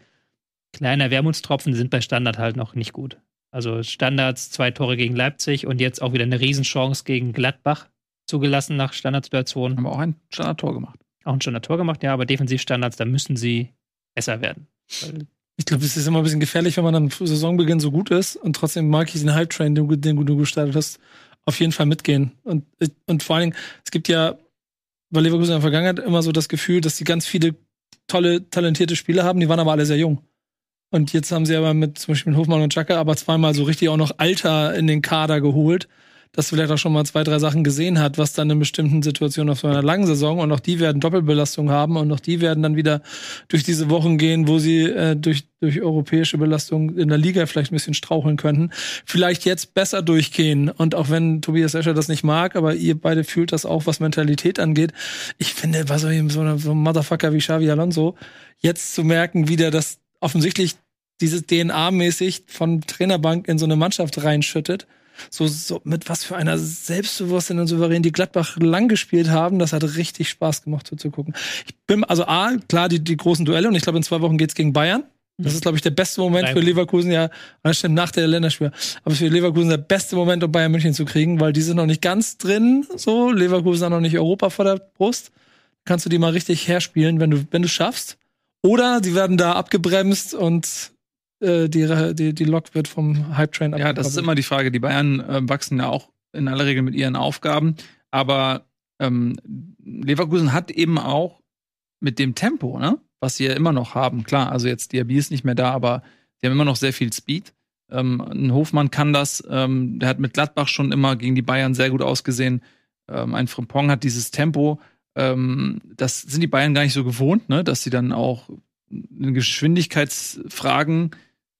Kleiner Wermutstropfen sind bei Standard halt noch nicht gut. Also Standards, zwei Tore gegen Leipzig und jetzt auch wieder eine Riesenchance gegen Gladbach zugelassen nach Standardsituationen. Haben wir auch ein Standardtor gemacht. Auch ein Standard-Tor gemacht, ja, aber Defensivstandards, da müssen sie besser werden. Ich glaube, es ist immer ein bisschen gefährlich, wenn man am Saisonbeginn so gut ist und trotzdem mag ich den Hype-Train, den, du- den du gestartet hast, auf jeden Fall mitgehen. Und, und vor allen Dingen, es gibt ja bei Leverkusen in der Vergangenheit immer so das Gefühl, dass sie ganz viele tolle, talentierte Spieler haben, die waren aber alle sehr jung. Und jetzt haben sie aber mit zum Beispiel mit Hofmann und Chaka aber zweimal so richtig auch noch Alter in den Kader geholt, dass vielleicht auch schon mal zwei, drei Sachen gesehen hat, was dann in bestimmten Situationen auf so einer langen Saison und auch die werden Doppelbelastung haben und auch die werden dann wieder durch diese Wochen gehen, wo sie äh, durch, durch europäische Belastung in der Liga vielleicht ein bisschen straucheln könnten, vielleicht jetzt besser durchgehen. Und auch wenn Tobias Escher das nicht mag, aber ihr beide fühlt das auch, was Mentalität angeht. Ich finde, bei so einem, so einem Motherfucker wie Xavi Alonso, jetzt zu merken, wie der das offensichtlich dieses DNA-mäßig von Trainerbank in so eine Mannschaft reinschüttet. So, so mit was für einer Selbstbewusstsein und Souverän die Gladbach lang gespielt haben, das hat richtig Spaß gemacht so zu gucken. Ich bin, also A, klar, die, die großen Duelle und ich glaube, in zwei Wochen geht's gegen Bayern. Das ist, glaube ich, der beste Moment Drei für. Leverkusen, ja, das stimmt, nach der Länderspiel. Aber für Leverkusen der beste Moment, um Bayern München zu kriegen, weil die sind noch nicht ganz drin, so. Leverkusen hat noch nicht Europa vor der Brust. Kannst du die mal richtig herspielen, wenn du, wenn du schaffst. Oder sie werden da abgebremst und äh, die, die, die Lok wird vom Hype-Train Ja, das ist immer die Frage. Die Bayern äh, wachsen ja auch in aller Regel mit ihren Aufgaben. Aber ähm, Leverkusen hat eben auch mit dem Tempo, ne, was sie ja immer noch haben. Klar, also jetzt Diaby ist nicht mehr da, aber sie haben immer noch sehr viel Speed. Ähm, ein Hofmann kann das. Ähm, der hat mit Gladbach schon immer gegen die Bayern sehr gut ausgesehen. Ähm, ein Frimpong hat dieses Tempo. Ähm, das sind die Bayern gar nicht so gewohnt, ne, dass sie dann auch in Geschwindigkeitsfragen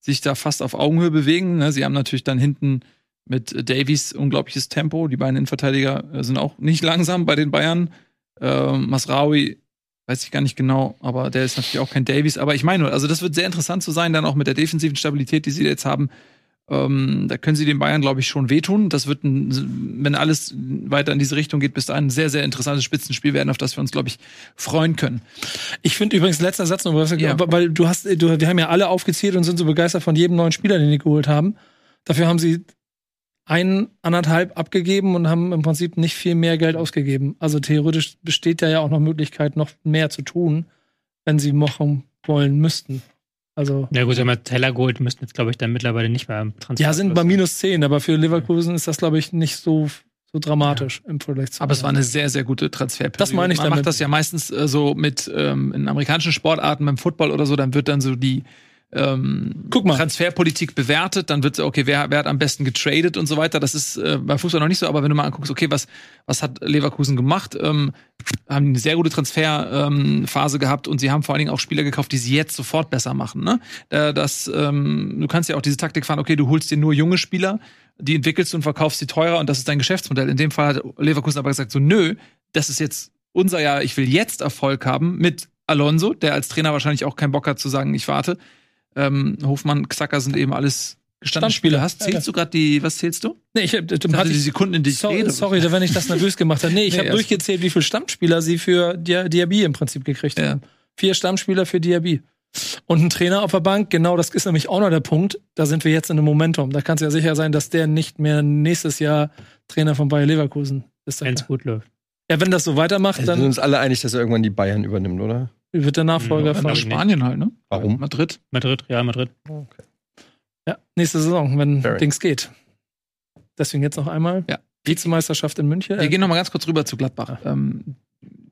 sich da fast auf Augenhöhe bewegen. Ne? Sie haben natürlich dann hinten mit Davies unglaubliches Tempo. Die beiden Innenverteidiger äh, sind auch nicht langsam bei den Bayern. Ähm, Masraoui weiß ich gar nicht genau, aber der ist natürlich auch kein Davies. Aber ich meine, also das wird sehr interessant zu sein, dann auch mit der defensiven Stabilität, die sie jetzt haben. Ähm, da können sie den Bayern, glaube ich, schon wehtun. Das wird, ein, wenn alles weiter in diese Richtung geht, bis dahin ein sehr, sehr interessantes Spitzenspiel werden, auf das wir uns, glaube ich, freuen können. Ich finde übrigens, letzter Satz noch, was- Ja. weil du hast, du, wir haben ja alle aufgezählt und sind so begeistert von jedem neuen Spieler, den die geholt haben. Dafür haben sie einen, anderthalb abgegeben und haben im Prinzip nicht viel mehr Geld ausgegeben. Also theoretisch besteht da ja auch noch Möglichkeit, noch mehr zu tun, wenn sie machen wollen müssten. Also, Ja gut, Teller geholt, müssten jetzt, glaube ich, dann mittlerweile nicht mehr am Transfer. ja, sind bei minus 10, aber für Leverkusen ist das, glaube ich, nicht so, so dramatisch im Vergleich zu. Aber es war eine sehr, sehr gute Transferperiode. Das meine ich Man damit. macht das ja meistens äh, so mit ähm, in amerikanischen Sportarten, beim Football oder so, dann wird dann so die ähm, Guck mal. Transferpolitik bewertet, dann wird okay, wer, wer hat am besten getradet und so weiter. Das ist äh, bei Fußball noch nicht so, aber wenn du mal anguckst, okay, was, was hat Leverkusen gemacht, ähm, haben eine sehr gute Transferphase ähm, gehabt und sie haben vor allen Dingen auch Spieler gekauft, die sie jetzt sofort besser machen. Ne? Äh, das, ähm, du kannst ja auch diese Taktik fahren, okay, du holst dir nur junge Spieler, die entwickelst du und verkaufst sie teurer und das ist dein Geschäftsmodell. In dem Fall hat Leverkusen aber gesagt, so nö, das ist jetzt unser Jahr, ich will jetzt Erfolg haben mit Alonso, der als Trainer wahrscheinlich auch keinen Bock hat zu sagen, ich warte. Ähm, Hofmann, Xhaka sind eben alles gestandene Spieler. Hast, zählst du gerade die, was zählst du? Nee, ich, dann hatte die Sekunden, in die ich sorry, rede. sorry, wenn ich das nervös gemacht habe. Nee, ich Nee, habe durchgezählt, wie viele Stammspieler sie für Dia- Diaby im Prinzip gekriegt Ja. haben. Vier Stammspieler für Diaby. Und ein Trainer auf der Bank, genau, das ist nämlich auch noch der Punkt. Da sind wir jetzt in einem Momentum. Da kannst du ja sicher sein, dass der nicht mehr nächstes Jahr Trainer von Bayer Leverkusen ist. Wenn es gut läuft. Ja, wenn das so weitermacht, Also wir sind dann uns alle einig, dass er irgendwann die Bayern übernimmt, oder? Wird der Nachfolger Ja, von. Nach Spanien halt, ne? Warum? Madrid. Madrid, Real Madrid. Ja, nächste Saison, wenn Very. Dings geht. Deswegen jetzt noch einmal. Ja. Vizemeisterschaft in München. Wir gehen noch mal ganz kurz rüber zu Gladbach. Ähm,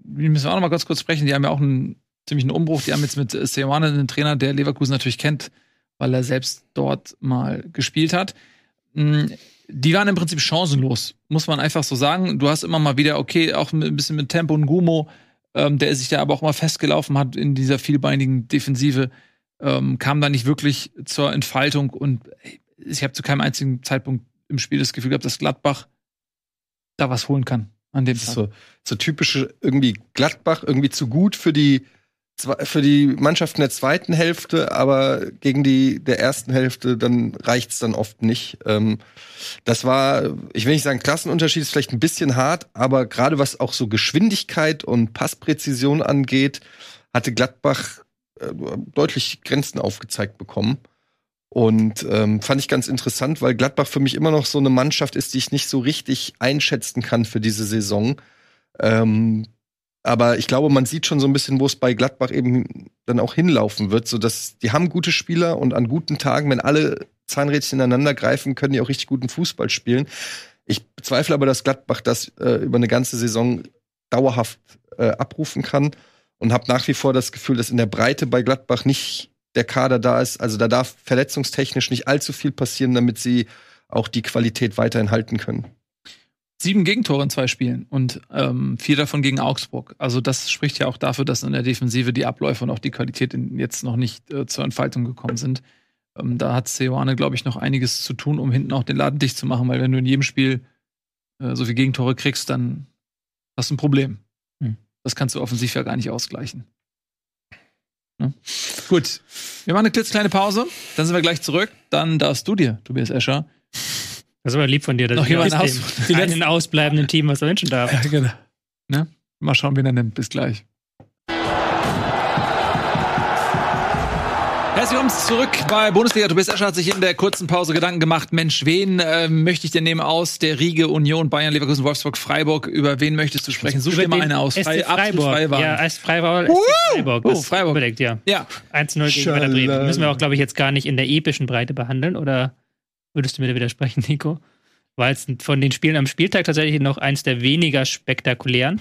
wir müssen auch noch mal ganz kurz sprechen. Die haben ja auch einen ziemlichen Umbruch. Die haben jetzt mit Seoane einen Trainer, der Leverkusen natürlich kennt, weil er selbst dort mal gespielt hat. Mm, Die waren im Prinzip chancenlos, muss man einfach so sagen. Du hast immer mal wieder, okay, auch ein bisschen mit Tempo und Gumo, ähm, der sich da aber auch mal festgelaufen hat in dieser vielbeinigen Defensive, ähm, kam da nicht wirklich zur Entfaltung und ich habe zu keinem einzigen Zeitpunkt im Spiel das Gefühl gehabt, dass Gladbach da was holen kann an dem Das ist Tag. so, so typische irgendwie Gladbach, irgendwie zu gut für die, für die Mannschaften der zweiten Hälfte, aber gegen die der ersten Hälfte, dann reicht's dann oft nicht. Ähm, das war, ich will nicht sagen, Klassenunterschied ist vielleicht ein bisschen hart, aber gerade was auch so Geschwindigkeit und Passpräzision angeht, hatte Gladbach äh, deutlich Grenzen aufgezeigt bekommen. Und ähm, fand ich ganz interessant, weil Gladbach für mich immer noch so eine Mannschaft ist, die ich nicht so richtig einschätzen kann für diese Saison. Ähm, aber ich glaube, man sieht schon so ein bisschen, wo es bei Gladbach eben dann auch hinlaufen wird. So dass die haben gute Spieler und an guten Tagen, wenn alle Zahnrädchen ineinander greifen, können die auch richtig guten Fußball spielen. Ich bezweifle aber, dass Gladbach das äh, über eine ganze Saison dauerhaft äh, abrufen kann und habe nach wie vor das Gefühl, dass in der Breite bei Gladbach nicht der Kader da ist. Also da darf verletzungstechnisch nicht allzu viel passieren, damit sie auch die Qualität weiterhin halten können. Sieben Gegentore in zwei Spielen und ähm, vier davon gegen Augsburg. Also das spricht ja auch dafür, dass in der Defensive die Abläufe und auch die Qualität in, jetzt noch nicht äh, zur Entfaltung gekommen sind. Ähm, da hat Seoane, glaube ich, noch einiges zu tun, um hinten auch den Laden dicht zu machen, weil wenn du in jedem Spiel äh, so viele Gegentore kriegst, dann hast du ein Problem. Hm. Das kannst du offensiv ja gar nicht ausgleichen. Ne? Gut, wir machen eine klitzekleine Pause, dann sind wir gleich zurück. Dann darfst du dir, Tobias Escher, Das ist aber lieb von dir, dass Noch jemand aus dem einen ausbleibenden Team was wünschen darf. Ja, genau. mal schauen, wen er nimmt. Bis gleich. Herzlich willkommen zurück bei Bundesliga. Tobias Escher hat sich in der kurzen Pause Gedanken gemacht. Mensch, wen äh, möchte ich denn nehmen aus der Riege Union, Bayern, Leverkusen, Wolfsburg, Freiburg? Über wen möchtest du sprechen? Such dir mal eine aus. Frei- Freiburg. frei waren. Ja, SC Freiburg. SC Freiburg. Oh, Freiburg. Überlegt, ja. ja. 1-0 gegen Werder Bremen. Müssen wir auch, glaube ich, jetzt gar nicht in der epischen Breite behandeln. Oder würdest du mir da widersprechen, Nico? Weil es von den Spielen am Spieltag tatsächlich noch eins der weniger spektakulären.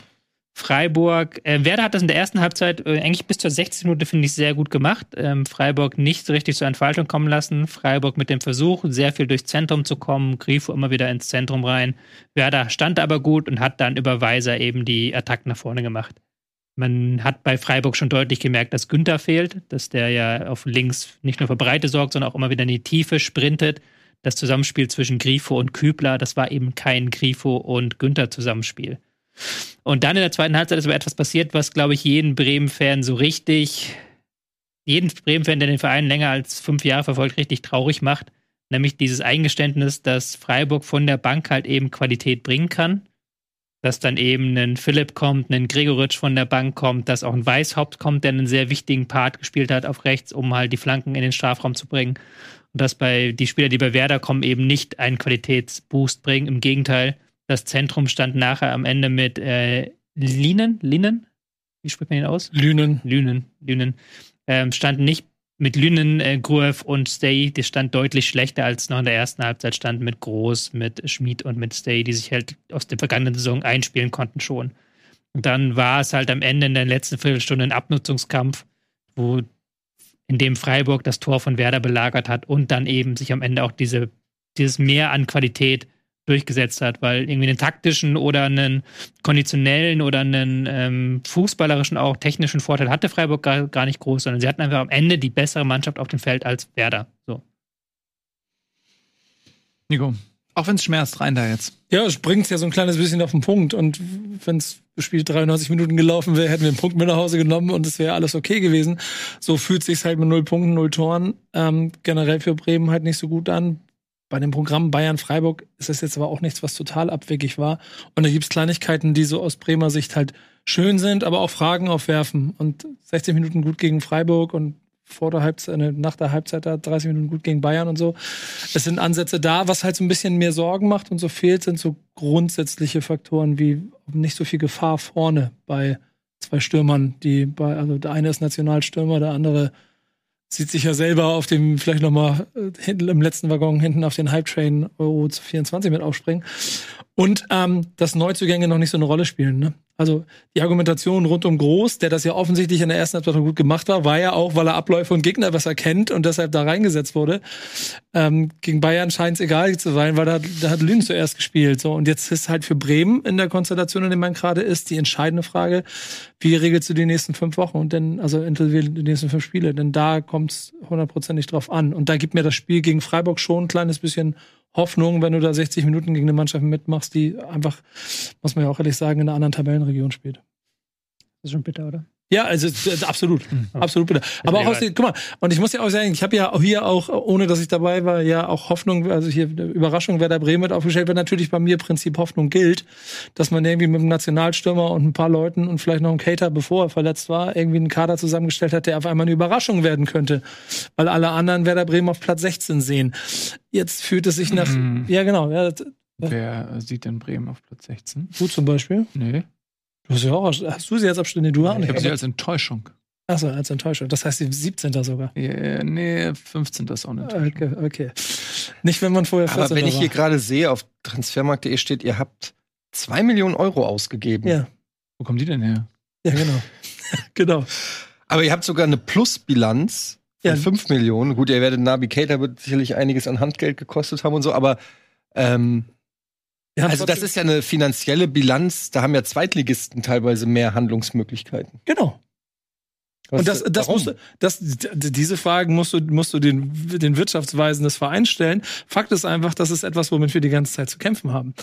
Freiburg, äh, Werder hat das in der ersten Halbzeit äh, eigentlich bis zur 60 Minute, finde ich, sehr gut gemacht. Ähm, Freiburg nicht so richtig zur Entfaltung kommen lassen. Freiburg mit dem Versuch, sehr viel durchs Zentrum zu kommen. Grifo immer wieder ins Zentrum rein. Werder stand aber gut und hat dann über Weiser eben die Attacken nach vorne gemacht. Man hat bei Freiburg schon deutlich gemerkt, dass Günther fehlt, dass der ja auf links nicht nur für Breite sorgt, sondern auch immer wieder in die Tiefe sprintet. Das Zusammenspiel zwischen Grifo und Kübler, das war eben kein Grifo und Günther Zusammenspiel. Und dann in der zweiten Halbzeit ist aber etwas passiert, was, glaube ich, jeden Bremen-Fan so richtig, jeden Bremen-Fan, der den Verein länger als fünf Jahre verfolgt, richtig traurig macht. Nämlich dieses Eingeständnis, dass Freiburg von der Bank halt eben Qualität bringen kann. Dass dann eben ein Philipp kommt, ein Gregoritsch von der Bank kommt, dass auch ein Weißhaupt kommt, der einen sehr wichtigen Part gespielt hat auf rechts, um halt die Flanken in den Strafraum zu bringen. Dass bei die Spieler, die bei Werder kommen, eben nicht einen Qualitätsboost bringen. Im Gegenteil, das Zentrum stand nachher am Ende mit äh, Linen, Linen, wie spricht man den aus? Lünen. Lünen, Lünen, ähm, stand nicht mit Lünen, äh, Gruev und Stay, die stand deutlich schlechter als noch in der ersten Halbzeit stand mit Groß, mit Schmid und mit Stay, die sich halt aus der vergangenen Saison einspielen konnten schon. Und dann war es halt am Ende in der letzten Viertelstunde ein Abnutzungskampf, wo in dem Freiburg das Tor von Werder belagert hat und dann eben sich am Ende auch diese, dieses Mehr an Qualität durchgesetzt hat, weil irgendwie einen taktischen oder einen konditionellen oder einen ähm, fußballerischen auch technischen Vorteil hatte Freiburg gar, gar nicht groß, sondern sie hatten einfach am Ende die bessere Mannschaft auf dem Feld als Werder. So. Nico, auch wenn es schmerzt, rein da jetzt. Ja, es bringt ja so ein kleines bisschen auf den Punkt. Und wenn das Spiel 93 Minuten gelaufen wäre, hätten wir einen Punkt mit nach Hause genommen und es wäre alles okay gewesen. So fühlt sich halt mit null Punkten, null Toren ähm, generell für Bremen halt nicht so gut an. Bei dem Programm Bayern-Freiburg ist das jetzt aber auch nichts, was total abwegig war. Und da gibt's Kleinigkeiten, die so aus Bremer Sicht halt schön sind, aber auch Fragen aufwerfen. Und 60 Minuten gut gegen Freiburg und vor der Halbzeit, äh, nach der Halbzeit da 30 Minuten gut gegen Bayern und so. Es sind Ansätze da, was halt so ein bisschen mehr Sorgen macht und so fehlt, sind so grundsätzliche Faktoren wie nicht so viel Gefahr vorne bei zwei Stürmern, die bei, also der eine ist Nationalstürmer, der andere sieht sich ja selber auf dem, vielleicht nochmal hinten im letzten Waggon hinten auf den Hype-Train Euro 24 mit aufspringen. Und ähm, dass Neuzugänge noch nicht so eine Rolle spielen. Ne? Also die Argumentation rund um Groß, der das ja offensichtlich in der ersten Halbzeit gut gemacht war, war ja auch, weil er Abläufe und Gegner besser kennt und deshalb da reingesetzt wurde. Ähm, gegen Bayern scheint es egal zu sein, weil da, da hat Lünen zuerst gespielt. So und jetzt ist halt für Bremen in der Konstellation, in der man gerade ist, die entscheidende Frage: Wie regelst du die nächsten fünf Wochen und dann also inklusive die nächsten fünf Spiele? Denn da kommt es hundertprozentig drauf an. Und da gibt mir das Spiel gegen Freiburg schon ein kleines bisschen Hoffnung, wenn du da 60 Minuten gegen eine Mannschaft mitmachst, die einfach, muss man ja auch ehrlich sagen, in einer anderen Tabellenregion spielt. Das ist schon bitter, oder? Ja, also äh, absolut, absolut bitter. Aber auch aus den, guck mal, und ich muss ja auch sagen, ich habe ja hier auch, ohne dass ich dabei war, ja auch Hoffnung, also hier eine Überraschung, wer da Bremen mit aufgestellt wird, natürlich bei mir Prinzip Hoffnung gilt, dass man irgendwie mit einem Nationalstürmer und ein paar Leuten und vielleicht noch einem Cater, bevor er verletzt war, irgendwie einen Kader zusammengestellt hat, der auf einmal eine Überraschung werden könnte, weil alle anderen Werder Bremen auf Platz 16 sehen. Jetzt fühlt es sich nach, Mhm. ja genau, ja, Wer sieht denn Bremen auf Platz 16? du zum Beispiel. Nee. Du hast ja auch, hast du sie jetzt abstände, du auch Ich nicht. habe sie als Enttäuschung. Achso, als Enttäuschung. Das heißt, sie 17. sogar. Ja, nee, 15. ist auch eine Enttäuschung. Okay, okay. Nicht, wenn man vorher 14. Aber wenn ich war. hier gerade sehe, auf transfermarkt.de steht, ihr habt zwei Millionen Euro ausgegeben. Ja, Wo kommen die denn her? ja, genau. genau. Aber ihr habt sogar eine Plusbilanz von Ja. 5 Millionen. Gut, ihr werdet Navigator wird sicherlich einiges an Handgeld gekostet haben und so, aber ähm, Haben also das ist ja eine finanzielle Bilanz, da haben ja Zweitligisten teilweise mehr Handlungsmöglichkeiten. Genau. Was- Und das, das warum? musst du, das, diese Fragen musst du, musst du den, den Wirtschaftsweisen des Vereins stellen. Fakt ist einfach, das ist etwas, womit wir die ganze Zeit zu kämpfen haben.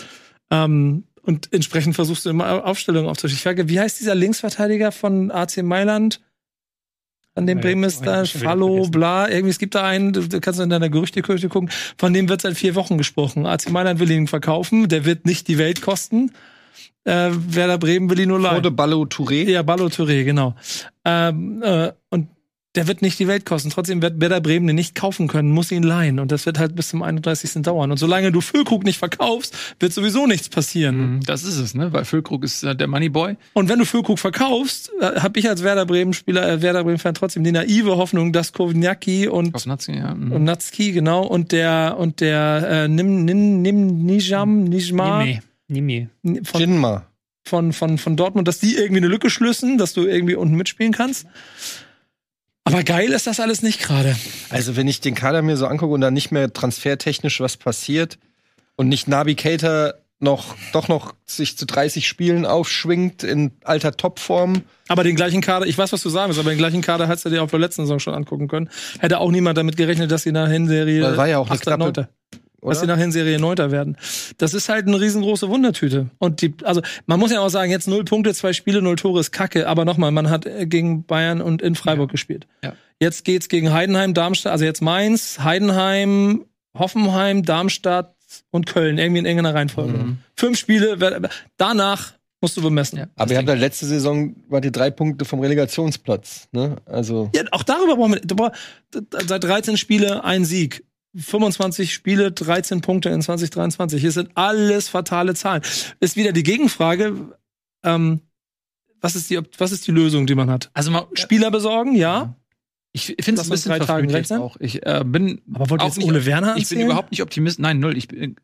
Ähm, und entsprechend versuchst du immer Aufstellungen aufzustellen. Ich frage, wie heißt dieser Linksverteidiger von AC Mailand? An dem Ja, Bremen ist da Fallo, bla, irgendwie, es gibt da einen, du du kannst in deiner Gerüchteküche gucken, von dem wird seit vier Wochen gesprochen. AC Mailand will ihn verkaufen, der wird nicht die Welt kosten. Äh, Werder Bremen will ihn nur leihen. Claude Ballo Touré. Ja, Ballo Touré, genau. Ähm, äh, und der wird nicht die Welt kosten. Trotzdem wird Werder Bremen den nicht kaufen können, muss ihn leihen. Und das wird halt bis zum 31. dauern. Und solange du Füllkrug nicht verkaufst, wird sowieso nichts passieren. Mhm, Das ist es, ne? Weil Füllkrug ist äh, der Moneyboy. Und wenn du Füllkrug verkaufst, äh, habe ich als Werder Bremen-Spieler, äh, Werder Bremen-Fan trotzdem die naive Hoffnung, dass Kovnjaki und Kosnatski, ja. mhm. und Natski, genau, und der und der äh, Nim, Nim, Nim Nijam, Nijma Nimi. Nimi. von, Jinma. von, von, von Dortmund, dass die irgendwie eine Lücke schlüssen, dass du irgendwie unten mitspielen kannst. Aber geil ist das alles nicht gerade. Also wenn ich den Kader mir so angucke und da nicht mehr transfertechnisch was passiert und nicht Navigator noch doch noch sich zu 30 Spielen aufschwingt in alter Topform. Aber den gleichen Kader, ich weiß, was du sagen willst, aber den gleichen Kader hättest du dir auf der letzten Saison schon angucken können. Hätte auch niemand damit gerechnet, dass sie nach Hinserie Weil war ja auch eine knappe- Neunter. dass sie Oder? nach Hinserie Neunter werden. Das ist halt eine riesengroße Wundertüte. Und die, also man muss ja auch sagen, jetzt null Punkte, zwei Spiele, null Tore ist Kacke. Aber nochmal, man hat äh, gegen Bayern und in Freiburg gespielt. Ja. Jetzt geht's gegen Heidenheim, Darmstadt, also jetzt Mainz, Heidenheim, Hoffenheim, Darmstadt und Köln, irgendwie in enger Reihenfolge. Mhm. Fünf Spiele, danach musst du bemessen. Ja. Aber ihr habt ja letzte Saison wart ihr drei Punkte vom Relegationsplatz. Ne? Also Ja, auch darüber brauchen wir. Seit 13 Spiele ein Sieg. 25 Spiele, 13 Punkte in 2023. Hier sind alles fatale Zahlen. Ist wieder die Gegenfrage. Ähm, was ist die, was ist die Lösung, die man hat? Also mal, Spieler besorgen, ja. ich finde es ein bisschen verfrüht auch. Ich äh, bin Aber wollt ihr jetzt nicht- Ole Werner Ich bin überhaupt nicht optimistisch. Nein, null. Ich bin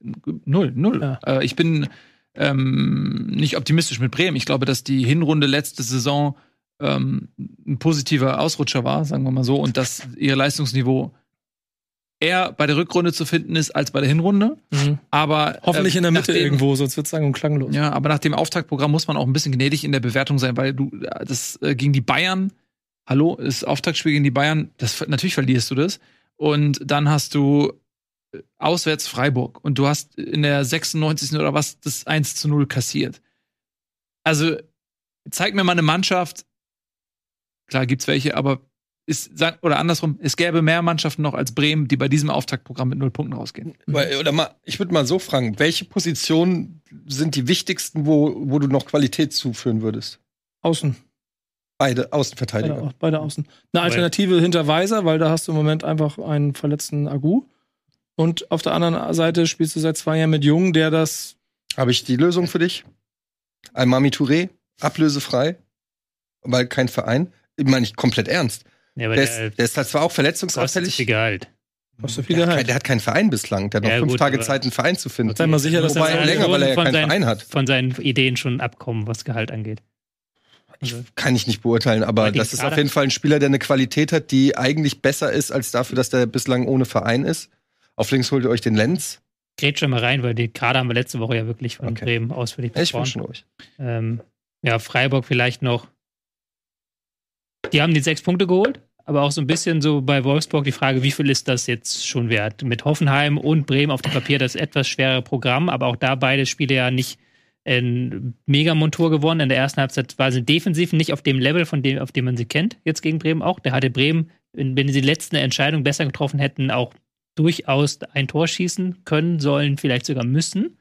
null, null. Ja. Äh, ich bin ähm, nicht optimistisch mit Bremen. Ich glaube, dass die Hinrunde letzte Saison ähm, ein positiver Ausrutscher war, sagen wir mal so, und dass ihr Leistungsniveau eher bei der Rückrunde zu finden ist als bei der Hinrunde. Mhm. Aber Hoffentlich äh, in der Mitte nachdem- irgendwo, sonst wird es sagen und klanglos. Ja, aber nach dem Auftaktprogramm muss man auch ein bisschen gnädig in der Bewertung sein, weil du äh, das äh, gegen die Bayern, hallo, das Auftaktspiel gegen die Bayern, das natürlich verlierst du das. Und dann hast du äh, auswärts Freiburg und du hast in der 96. oder was das 1 zu 0 kassiert. Also zeig mir mal eine Mannschaft, klar gibt's welche, aber ist, oder andersrum, es gäbe mehr Mannschaften noch als Bremen, die bei diesem Auftaktprogramm mit null Punkten rausgehen. Weil, oder mal, ich würde mal so fragen, welche Positionen sind die wichtigsten, wo, wo du noch Qualität zuführen würdest? Außen. Beide Beide, Außenverteidiger. Au- beide Außen. Eine Alternative hinter Weiser, weil da hast du im Moment einfach einen verletzten Agu. Und auf der anderen Seite spielst du seit zwei Jahren mit Jung, der das. Habe ich die Lösung für dich? Almami Touré, ablösefrei, weil kein Verein. Ich meine ich komplett ernst. Ja, aber Der der, ist, der ist halt zwar auch verletzungsanfällig. sich Gehalt. So Der viel hat, kein, Gehalt. der hat keinen Verein bislang. Der hat noch Ja, fünf gut, Tage Zeit, einen Verein zu finden. Sei mal sicher, dass Wobei er länger, weil er ja von keinen seinen, Verein hat. Von seinen Ideen schon abkommen, was Gehalt angeht. Also, Kann ich nicht beurteilen, aber das ist auf jeden Fall ein Spieler, der eine Qualität hat, die eigentlich besser ist, als dafür, dass der bislang ohne Verein ist. Auf links holt ihr euch den Lenz. Grätsch schon mal rein, weil die gerade haben wir letzte Woche ja wirklich von Okay. Bremen ausführlich Ich besprochen. wünsche euch. Ähm, ja, Freiburg vielleicht noch. Die haben die sechs Punkte geholt, aber auch so ein bisschen so bei Wolfsburg die Frage, wie viel ist das jetzt schon wert? Mit Hoffenheim und Bremen auf dem Papier das etwas schwere Programm, aber auch da beide Spiele ja nicht ein Megamontur gewonnen. In der ersten Halbzeit war sie defensiv nicht auf dem Level, von dem, auf dem man sie kennt, jetzt gegen Bremen auch. Da hatte Bremen, wenn sie die letzte Entscheidung besser getroffen hätten, auch durchaus ein Tor schießen können, sollen, vielleicht sogar müssen.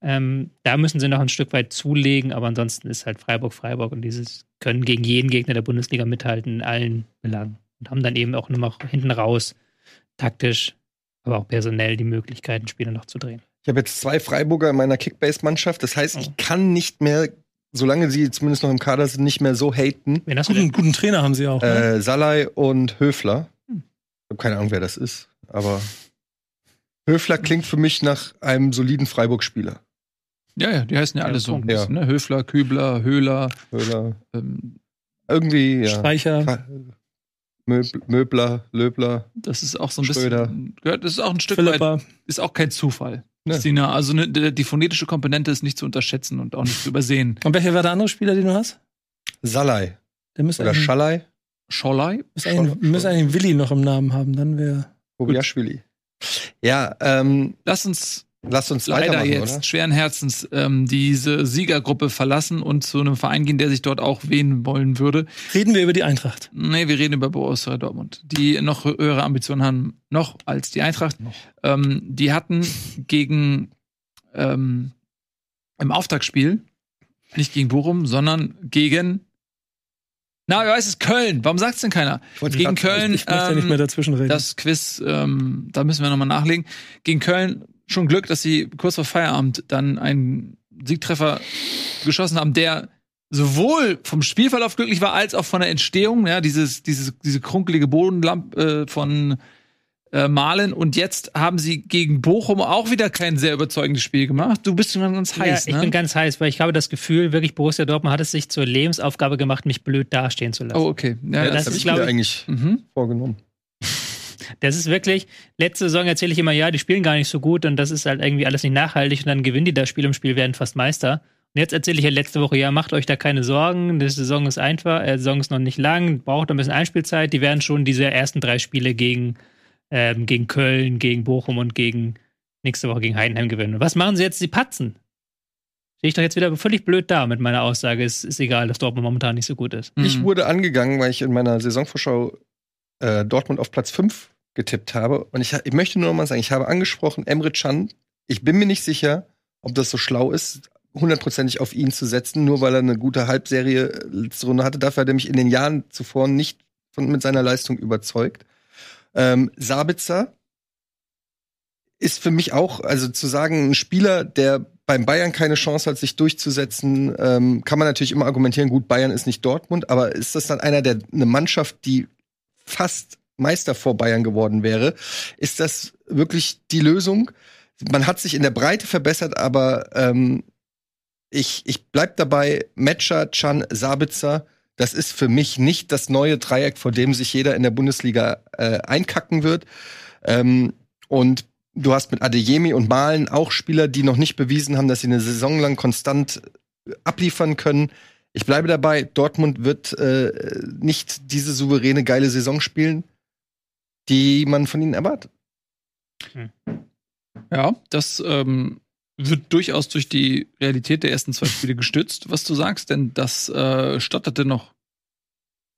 Ähm, da müssen sie noch ein Stück weit zulegen, aber ansonsten ist halt Freiburg Freiburg und dieses können gegen jeden Gegner der Bundesliga mithalten in allen Belangen und haben dann eben auch nur noch hinten raus taktisch, aber auch personell die Möglichkeiten, Spiele noch zu drehen. Ich habe jetzt zwei Freiburger in meiner Kickbase-Mannschaft. Das heißt, ich kann nicht mehr, solange sie zumindest noch im Kader sind, nicht mehr so haten. Wen hast du Guten, guten Trainer haben sie auch. Ne? Äh, Salai und Höfler. Hm. Ich habe keine Ahnung, wer das ist, aber Höfler klingt für mich nach einem soliden Freiburg-Spieler. Ja, ja, die heißen ja Ja, alle so. Punkt. Ja. Ne? Höfler, Kübler, Höhler, Höhler. ähm, Irgendwie, ja. Speicher. Möb Möbler, Löbler. das ist auch so ein Schröder. bisschen, gehört, das ist auch ein Stück weit, Philippa. ist auch kein Zufall. Ne. Christina, also ne, die, phonetische Komponente ist nicht zu unterschätzen und auch nicht zu übersehen. Und welcher war der andere Spieler, den du hast? Salai Der müsste oder Schalai. Scholai? müsste eigentlich, Willi noch im Namen haben. Dann wäre. Kobiaschwili. Ja, ähm, Lass uns lasst uns leider weitermachen, jetzt oder? schweren Herzens ähm, diese Siegergruppe verlassen und zu einem Verein gehen, der sich dort auch wählen wollen würde. Reden wir über die Eintracht. Nee, wir reden über Borussia Dortmund, die noch höhere Ambitionen haben, noch als die Eintracht. Ähm, die hatten gegen ähm, im Auftaktspiel, nicht gegen Bochum, sondern gegen na, wer weiß es, Köln. Warum sagt's denn keiner? Ich Gegen Köln, Ich möchte ja nicht ähm, mehr dazwischen reden. das Quiz, ähm, da müssen wir nochmal nachlegen. Gegen Köln schon Glück, dass sie kurz vor Feierabend dann einen Siegtreffer geschossen haben, der sowohl vom Spielverlauf glücklich war, als auch von der Entstehung, ja, dieses, dieses, diese krunkelige Bodenlampe äh, von äh, Malen. Und jetzt haben sie gegen Bochum auch wieder kein sehr überzeugendes Spiel gemacht. Du bist schon ganz heiß, ja, ich ne? bin ganz heiß, weil ich habe das Gefühl, wirklich Borussia Dortmund hat es sich zur Lebensaufgabe gemacht, mich blöd dastehen zu lassen. oh, okay. Ja, Ja, das, das, habe ist, ich mir eigentlich mhm. vorgenommen. Das ist wirklich, letzte Saison erzähle ich immer, ja, die spielen gar nicht so gut und das ist halt irgendwie alles nicht nachhaltig und dann gewinnen die das Spiel im Spiel, werden fast Meister. Und jetzt erzähle ich ja letzte Woche, ja, macht euch da keine Sorgen, die Saison ist einfach, äh, die Saison ist noch nicht lang, braucht ein bisschen Einspielzeit, die werden schon diese ersten drei Spiele gegen, ähm, gegen Köln, gegen Bochum und gegen nächste Woche gegen Heidenheim gewinnen. Und was machen sie jetzt? Sie patzen. Stehe ich doch jetzt wieder völlig blöd da mit meiner Aussage, es ist egal, dass Dortmund momentan nicht so gut ist. Mhm. Ich wurde angegangen, weil ich in meiner Saisonvorschau äh, Dortmund auf Platz 5 getippt habe. Und ich, ich möchte nur noch mal sagen, ich habe angesprochen, Emre Can. Ich bin mir nicht sicher, ob das so schlau ist, hundertprozentig auf ihn zu setzen, nur weil er eine gute Halbserie äh, letzte Runde hatte. Dafür hat er mich in den Jahren zuvor nicht von, mit seiner Leistung überzeugt. Ähm, Sabitzer ist für mich auch, also zu sagen, ein Spieler, der beim Bayern keine Chance hat, sich durchzusetzen, ähm, kann man natürlich immer argumentieren, gut, Bayern ist nicht Dortmund, aber ist das dann einer, der eine Mannschaft, die fast Meister vor Bayern geworden wäre? Ist das wirklich die Lösung? Man hat sich in der Breite verbessert, aber ähm, ich, ich bleib dabei, Metscher, Chan, Sabitzer, Das ist für mich nicht das neue Dreieck, vor dem sich jeder in der Bundesliga äh, einkacken wird. Ähm, und du hast mit Adeyemi und Malen auch Spieler, die noch nicht bewiesen haben, dass sie eine Saison lang konstant abliefern können. Ich bleibe dabei, Dortmund wird äh, nicht diese souveräne, geile Saison spielen, die man von ihnen erwartet. Ja, das ähm, wird durchaus durch die Realität der ersten zwei Spiele gestützt, was du sagst, denn das äh, stotterte noch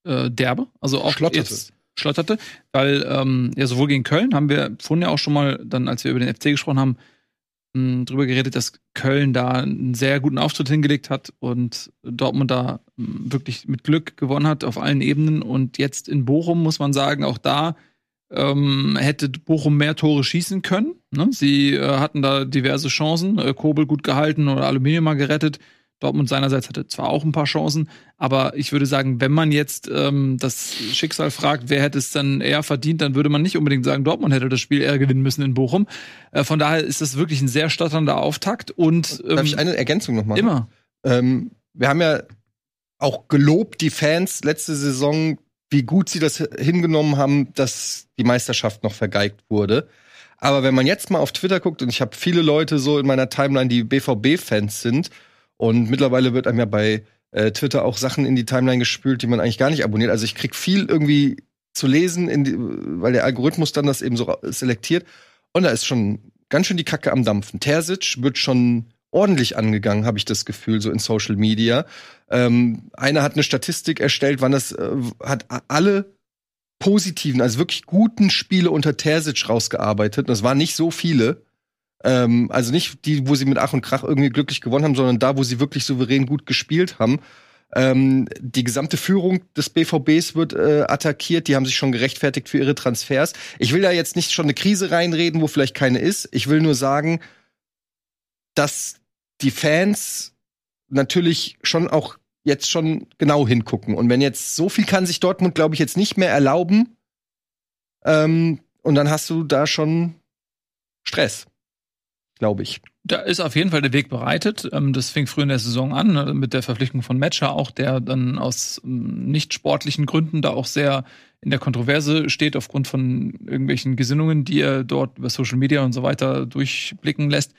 äh, derbe. Also auch Schlotterte. jetzt schlotterte, weil ähm, ja sowohl gegen Köln haben wir vorhin ja auch schon mal, dann als wir über den FC gesprochen haben, mh, drüber geredet, dass Köln da einen sehr guten Auftritt hingelegt hat und Dortmund da mh, wirklich mit Glück gewonnen hat auf allen Ebenen. Und jetzt in Bochum muss man sagen, auch da ähm, hätte Bochum mehr Tore schießen können. Ne? Sie äh, hatten da diverse Chancen, äh, Kobel gut gehalten oder Aluminium mal gerettet. Dortmund seinerseits hatte zwar auch ein paar Chancen, aber ich würde sagen, wenn man jetzt ähm, das Schicksal fragt, wer hätte es dann eher verdient, dann würde man nicht unbedingt sagen, Dortmund hätte das Spiel eher gewinnen müssen in Bochum. Äh, von daher ist das wirklich ein sehr stotternder Auftakt und ähm, Darf ich eine Ergänzung noch machen? immer. Ähm, wir haben ja auch gelobt, die Fans letzte Saison, wie gut sie das hingenommen haben, dass die Meisterschaft noch vergeigt wurde. Aber wenn man jetzt mal auf Twitter guckt, und ich habe viele Leute so in meiner Timeline, die BVB-Fans sind, und mittlerweile wird einem ja bei äh, Twitter auch Sachen in die Timeline gespült, die man eigentlich gar nicht abonniert. Also ich krieg viel irgendwie zu lesen, die, weil der Algorithmus dann das eben so selektiert. Und da ist schon ganz schön die Kacke am Dampfen. Terzic wird schon ordentlich angegangen, habe ich das Gefühl, so in Social Media. Ähm, einer hat eine Statistik erstellt, wann das äh, hat alle positiven, also wirklich guten Spiele unter Terzic rausgearbeitet. Das waren nicht so viele. Ähm, also nicht die, wo sie mit Ach und Krach irgendwie glücklich gewonnen haben, sondern da, wo sie wirklich souverän gut gespielt haben. Ähm, die gesamte Führung des BVBs wird äh, attackiert. Die haben sich schon gerechtfertigt für ihre Transfers. Ich will da jetzt nicht schon eine Krise reinreden, wo vielleicht keine ist. Ich will nur sagen, dass die Fans natürlich schon auch jetzt schon genau hingucken. Und wenn jetzt so viel kann sich Dortmund, glaube ich, jetzt nicht mehr erlauben. Ähm, und dann hast du da schon Stress, glaube ich. Da ist auf jeden Fall der Weg bereitet. Ähm, Das fing früh in der Saison an, ne, mit der Verpflichtung von Matcher auch, der dann aus ähm, nicht sportlichen Gründen da auch sehr in der Kontroverse steht, aufgrund von irgendwelchen Gesinnungen, die er dort über Social Media und so weiter durchblicken lässt.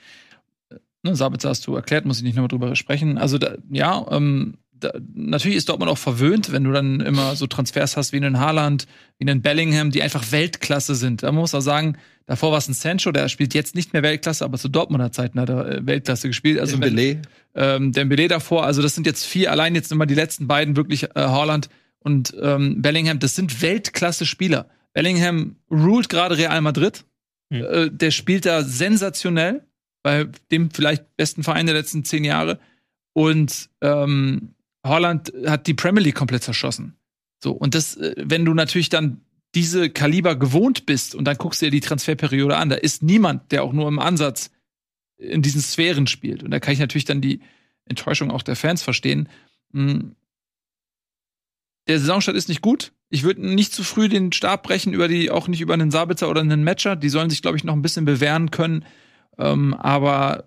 Ne, Sabitzer hast du erklärt, muss ich nicht nochmal drüber sprechen. Also da, ja, ähm, da, natürlich ist Dortmund auch verwöhnt, wenn du dann immer so Transfers hast wie einen Haaland, wie einen Bellingham, die einfach Weltklasse sind. Da muss man sagen, davor war es ein Sancho, der spielt jetzt nicht mehr Weltklasse, aber zu Dortmunder Zeiten hat er äh, Weltklasse gespielt. Also Dembélé. ähm, Dembele davor, also das sind jetzt vier, allein jetzt immer die letzten beiden wirklich, äh, Haaland und ähm, Bellingham, das sind Weltklasse-Spieler. Bellingham ruled gerade Real Madrid. Mhm. Äh, der spielt da sensationell, bei dem vielleicht besten Verein der letzten zehn Jahre. Und ähm, Holland hat die Premier League komplett zerschossen. So, und das, äh, wenn du natürlich dann diese Kaliber gewohnt bist und dann guckst du dir die Transferperiode an, da ist niemand, der auch nur im Ansatz in diesen Sphären spielt. Und da kann ich natürlich dann die Enttäuschung auch der Fans verstehen. Hm. Der Saisonstart ist nicht gut. Ich würde nicht zu früh den Stab brechen, über die, auch nicht über einen Sabitzer oder einen Matcher. Die sollen sich, glaube ich, noch ein bisschen bewähren können. Ähm, aber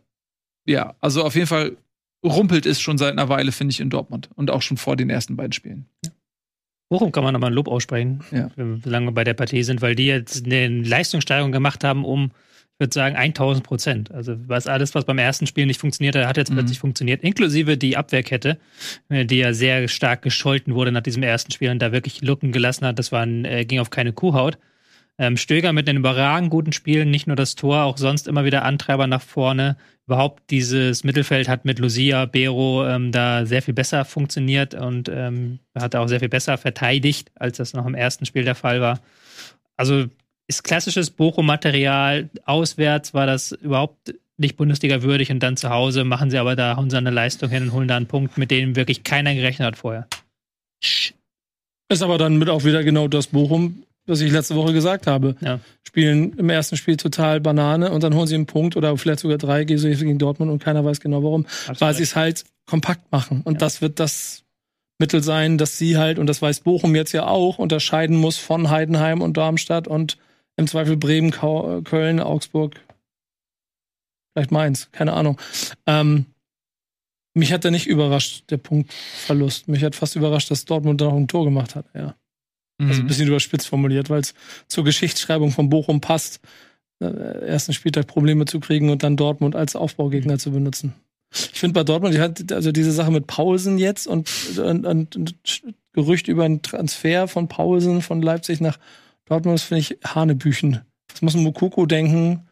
ja, also auf jeden Fall rumpelt es schon seit einer Weile, finde ich, in Dortmund. Und auch schon vor den ersten beiden Spielen. Bochum kann man nochmal ein Lob aussprechen, Ja. solange wir bei der Partie sind, weil die jetzt eine Leistungssteigerung gemacht haben um, ich würde sagen, 1000 Prozent. Also was alles, was beim ersten Spiel nicht funktioniert hat, hat jetzt Mhm. plötzlich funktioniert, inklusive die Abwehrkette, äh, die ja sehr stark gescholten wurde nach diesem ersten Spiel und da wirklich Lücken gelassen hat. Das war ein, äh, ging auf keine Kuhhaut. Ähm, Stöger mit einem überragend guten Spiel, nicht nur das Tor, auch sonst immer wieder Antreiber nach vorne. Überhaupt dieses Mittelfeld hat mit Lucia, Bero ähm, da sehr viel besser funktioniert und ähm, hat auch sehr viel besser verteidigt, als das noch im ersten Spiel der Fall war. Also ist klassisches Bochum-Material. Auswärts war das überhaupt nicht Bundesliga würdig und dann zu Hause machen sie aber da, sie eine Leistung hin und holen da einen Punkt, mit dem wirklich keiner gerechnet hat vorher. Ist aber dann mit auch wieder genau das Bochum, was ich letzte Woche gesagt habe. Ja. Spielen im ersten Spiel total Banane und dann holen sie einen Punkt oder vielleicht sogar drei gegen Dortmund und keiner weiß genau warum. Absolut weil sie es halt kompakt machen. Und Ja. das wird das Mittel sein, dass sie halt, und das weiß Bochum jetzt ja auch, unterscheiden muss von Heidenheim und Darmstadt und im Zweifel Bremen, Köln, Augsburg, vielleicht Mainz, keine Ahnung. Ähm, Mich hat er nicht überrascht, der Punktverlust. Mich hat fast überrascht, dass Dortmund da noch ein Tor gemacht hat. Ja. Also ein Mhm. bisschen überspitzt formuliert, weil es zur Geschichtsschreibung von Bochum passt, äh, ersten Spieltag Probleme zu kriegen und dann Dortmund als Aufbaugegner zu benutzen. Ich finde bei Dortmund, die hat also diese Sache mit Paulsen jetzt und, und, und, und Gerücht über einen Transfer von Paulsen von Leipzig nach Dortmund, das finde ich Hanebüchen. Was muss ein Mokoko denken,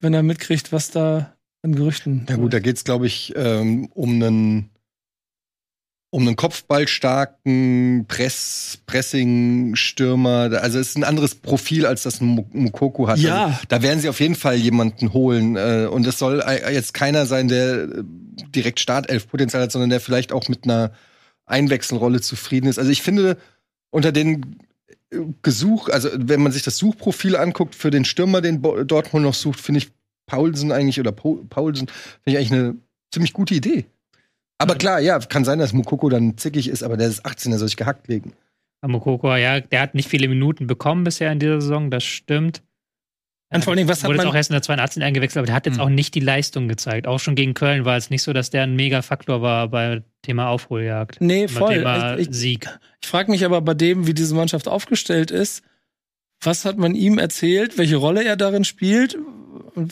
wenn er mitkriegt, was da an Gerüchten. Ja gut, da geht's, glaube ich, ähm, um einen um einen kopfballstarken Press, Pressing-Stürmer. Also es ist ein anderes Profil, als das Mukoko hat. Ja. Also, da werden sie auf jeden Fall jemanden holen. Äh, und es soll jetzt keiner sein, der äh, direkt Startelf-Potenzial hat, sondern der vielleicht auch mit einer Einwechselrolle zufrieden ist. Also ich finde, unter den äh, Gesuch, also wenn man sich das Suchprofil anguckt für den Stürmer, den Dortmund noch sucht, finde ich Paulsen eigentlich oder Paul, Paulsen finde ich eigentlich eine ziemlich gute Idee. Aber klar, ja, kann sein, dass Mukoko dann zickig ist, aber der ist 18, der soll sich gehackt legen. Mokoko, ja, der hat nicht viele Minuten bekommen bisher in dieser Saison, das stimmt. Und vor allen Dingen, was hat Wurde jetzt man- auch erst in der 82 eingewechselt, aber der hat jetzt Hm. auch nicht die Leistung gezeigt. Auch schon gegen Köln war es nicht so, dass der ein mega Faktor war bei Thema Aufholjagd. Nee, voll. Thema Ich- ich- Sieg. Ich frage mich aber bei dem, wie diese Mannschaft aufgestellt ist, was hat man ihm erzählt, welche Rolle er darin spielt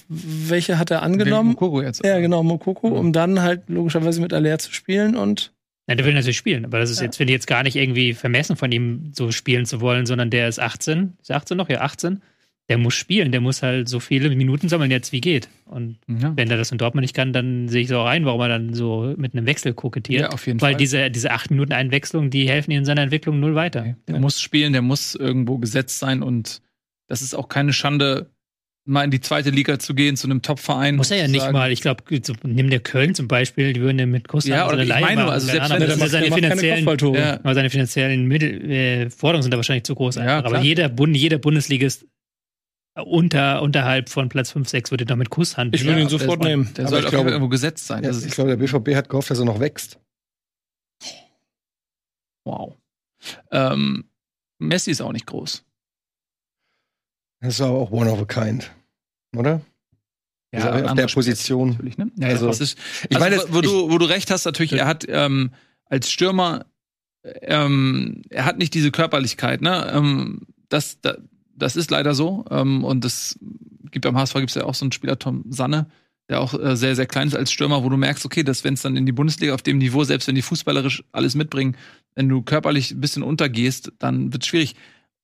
welche hat er angenommen? Mukoko jetzt. Ja, genau, Mokoko, Mhm. um dann halt logischerweise mit Aller zu spielen und Ja, der will natürlich spielen, aber das ist Ja. jetzt, finde ich, jetzt gar nicht irgendwie vermessen von ihm, so spielen zu wollen, sondern der ist 18. Ist er 18 noch? Ja, 18. Der muss spielen, der muss halt so viele Minuten sammeln, jetzt wie geht. Und Ja. wenn er das in Dortmund nicht kann, dann sehe ich so auch ein, warum er dann so mit einem Wechsel kokettiert. Ja, auf jeden Weil Fall. diese, diese 8 Minuten Einwechslung, die helfen ihm in seiner Entwicklung null weiter. Der muss spielen, der muss irgendwo gesetzt sein und das ist auch keine Schande, mal in die zweite Liga zu gehen, zu einem Top-Verein. Muss er ja nicht sagen, mal, ich glaube, so, nimm der Köln zum Beispiel, die würden ja mit Kusshand Ja, so oder eine ich meine, machen, also selbst Ahnung, wenn aber der das sind seine finanziellen. Ja. aber seine finanziellen Mittel, äh, Forderungen sind da wahrscheinlich zu groß. Ja, aber jeder, Bund, jeder Bundesligist unter, unterhalb von Platz 5, 6 würde doch mit Kusshand. Ich würde ihn der sofort ist- nehmen. Der Aber soll ich auf jeden glaube- Fall irgendwo gesetzt sein. Ja, Das ich glaube, der BVB hat gehofft, dass er noch wächst. wow. Ähm, Messi ist auch nicht groß. Das ist aber auch one of a kind, oder? Also ein auf der Position. Natürlich, ne? Ja, Also, das ist, Ich also, meine, wo, ich- du, wo du recht hast, natürlich, er hat ähm, als Stürmer, ähm, er hat nicht diese Körperlichkeit, ne? Ähm, das, da, das ist leider so. Ähm, und es gibt am HSV gibt's ja auch so einen Spieler, Tom Sanne, der auch äh, sehr, sehr klein ist als Stürmer, wo du merkst, okay, dass wenn es dann in die Bundesliga auf dem Niveau, selbst wenn die fußballerisch alles mitbringen, wenn du körperlich ein bisschen untergehst, dann wird's schwierig.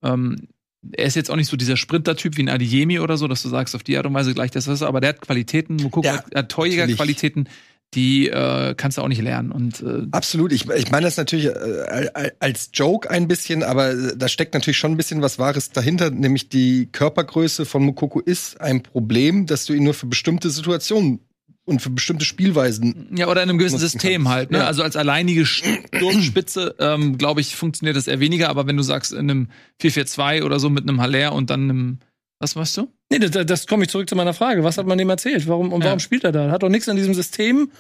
Ähm, er ist jetzt auch nicht so dieser Sprinter-Typ wie ein Adiyemi oder so, dass du sagst, auf die Art und Weise gleich das ist, aber der hat Qualitäten, Mukoko Ja, hat, hat Torjäger-Qualitäten, die äh, kannst du auch nicht lernen. Und äh, Absolut. Ich, ich meine das natürlich äh, als Joke ein bisschen, aber äh, da steckt natürlich schon ein bisschen was Wahres dahinter, nämlich die Körpergröße von Mukoko ist ein Problem, dass du ihn nur für bestimmte Situationen und für bestimmte Spielweisen ja, oder in einem gewissen System kannst. halt. Ne? Ja. Also als alleinige Sturmspitze, ähm, glaube ich, funktioniert das eher weniger, aber wenn du sagst, in einem 4-4-2 oder so mit einem Haller und dann einem, was weißt du? Nee, das, das komme ich zurück zu meiner Frage. Was hat man dem erzählt? Warum, und Ja. warum spielt er da? Hat doch nichts an diesem System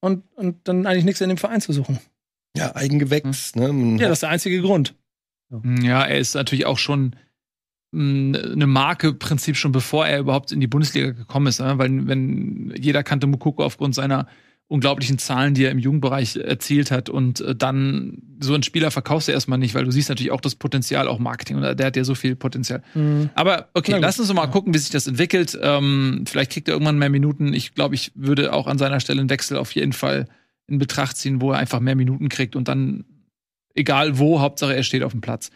und, und dann eigentlich nichts in dem Verein zu suchen. ja Eigengewächs, ne? Man Ja, das ist der einzige Grund. Ja, er ist natürlich auch schon eine Marke im Prinzip schon bevor er überhaupt in die Bundesliga gekommen ist, ne? weil wenn jeder kannte Mukoko aufgrund seiner unglaublichen Zahlen, die er im Jugendbereich erzielt hat und äh, dann so einen Spieler verkaufst du erstmal nicht, weil du siehst natürlich auch das Potenzial, auch Marketing und der hat ja so viel Potenzial. Mhm. Aber okay, lass uns mal gucken, wie sich das entwickelt. Ähm, vielleicht kriegt er irgendwann mehr Minuten. Ich glaube, ich würde auch an seiner Stelle einen Wechsel auf jeden Fall in Betracht ziehen, wo er einfach mehr Minuten kriegt und dann, egal wo, Hauptsache er steht auf dem Platz.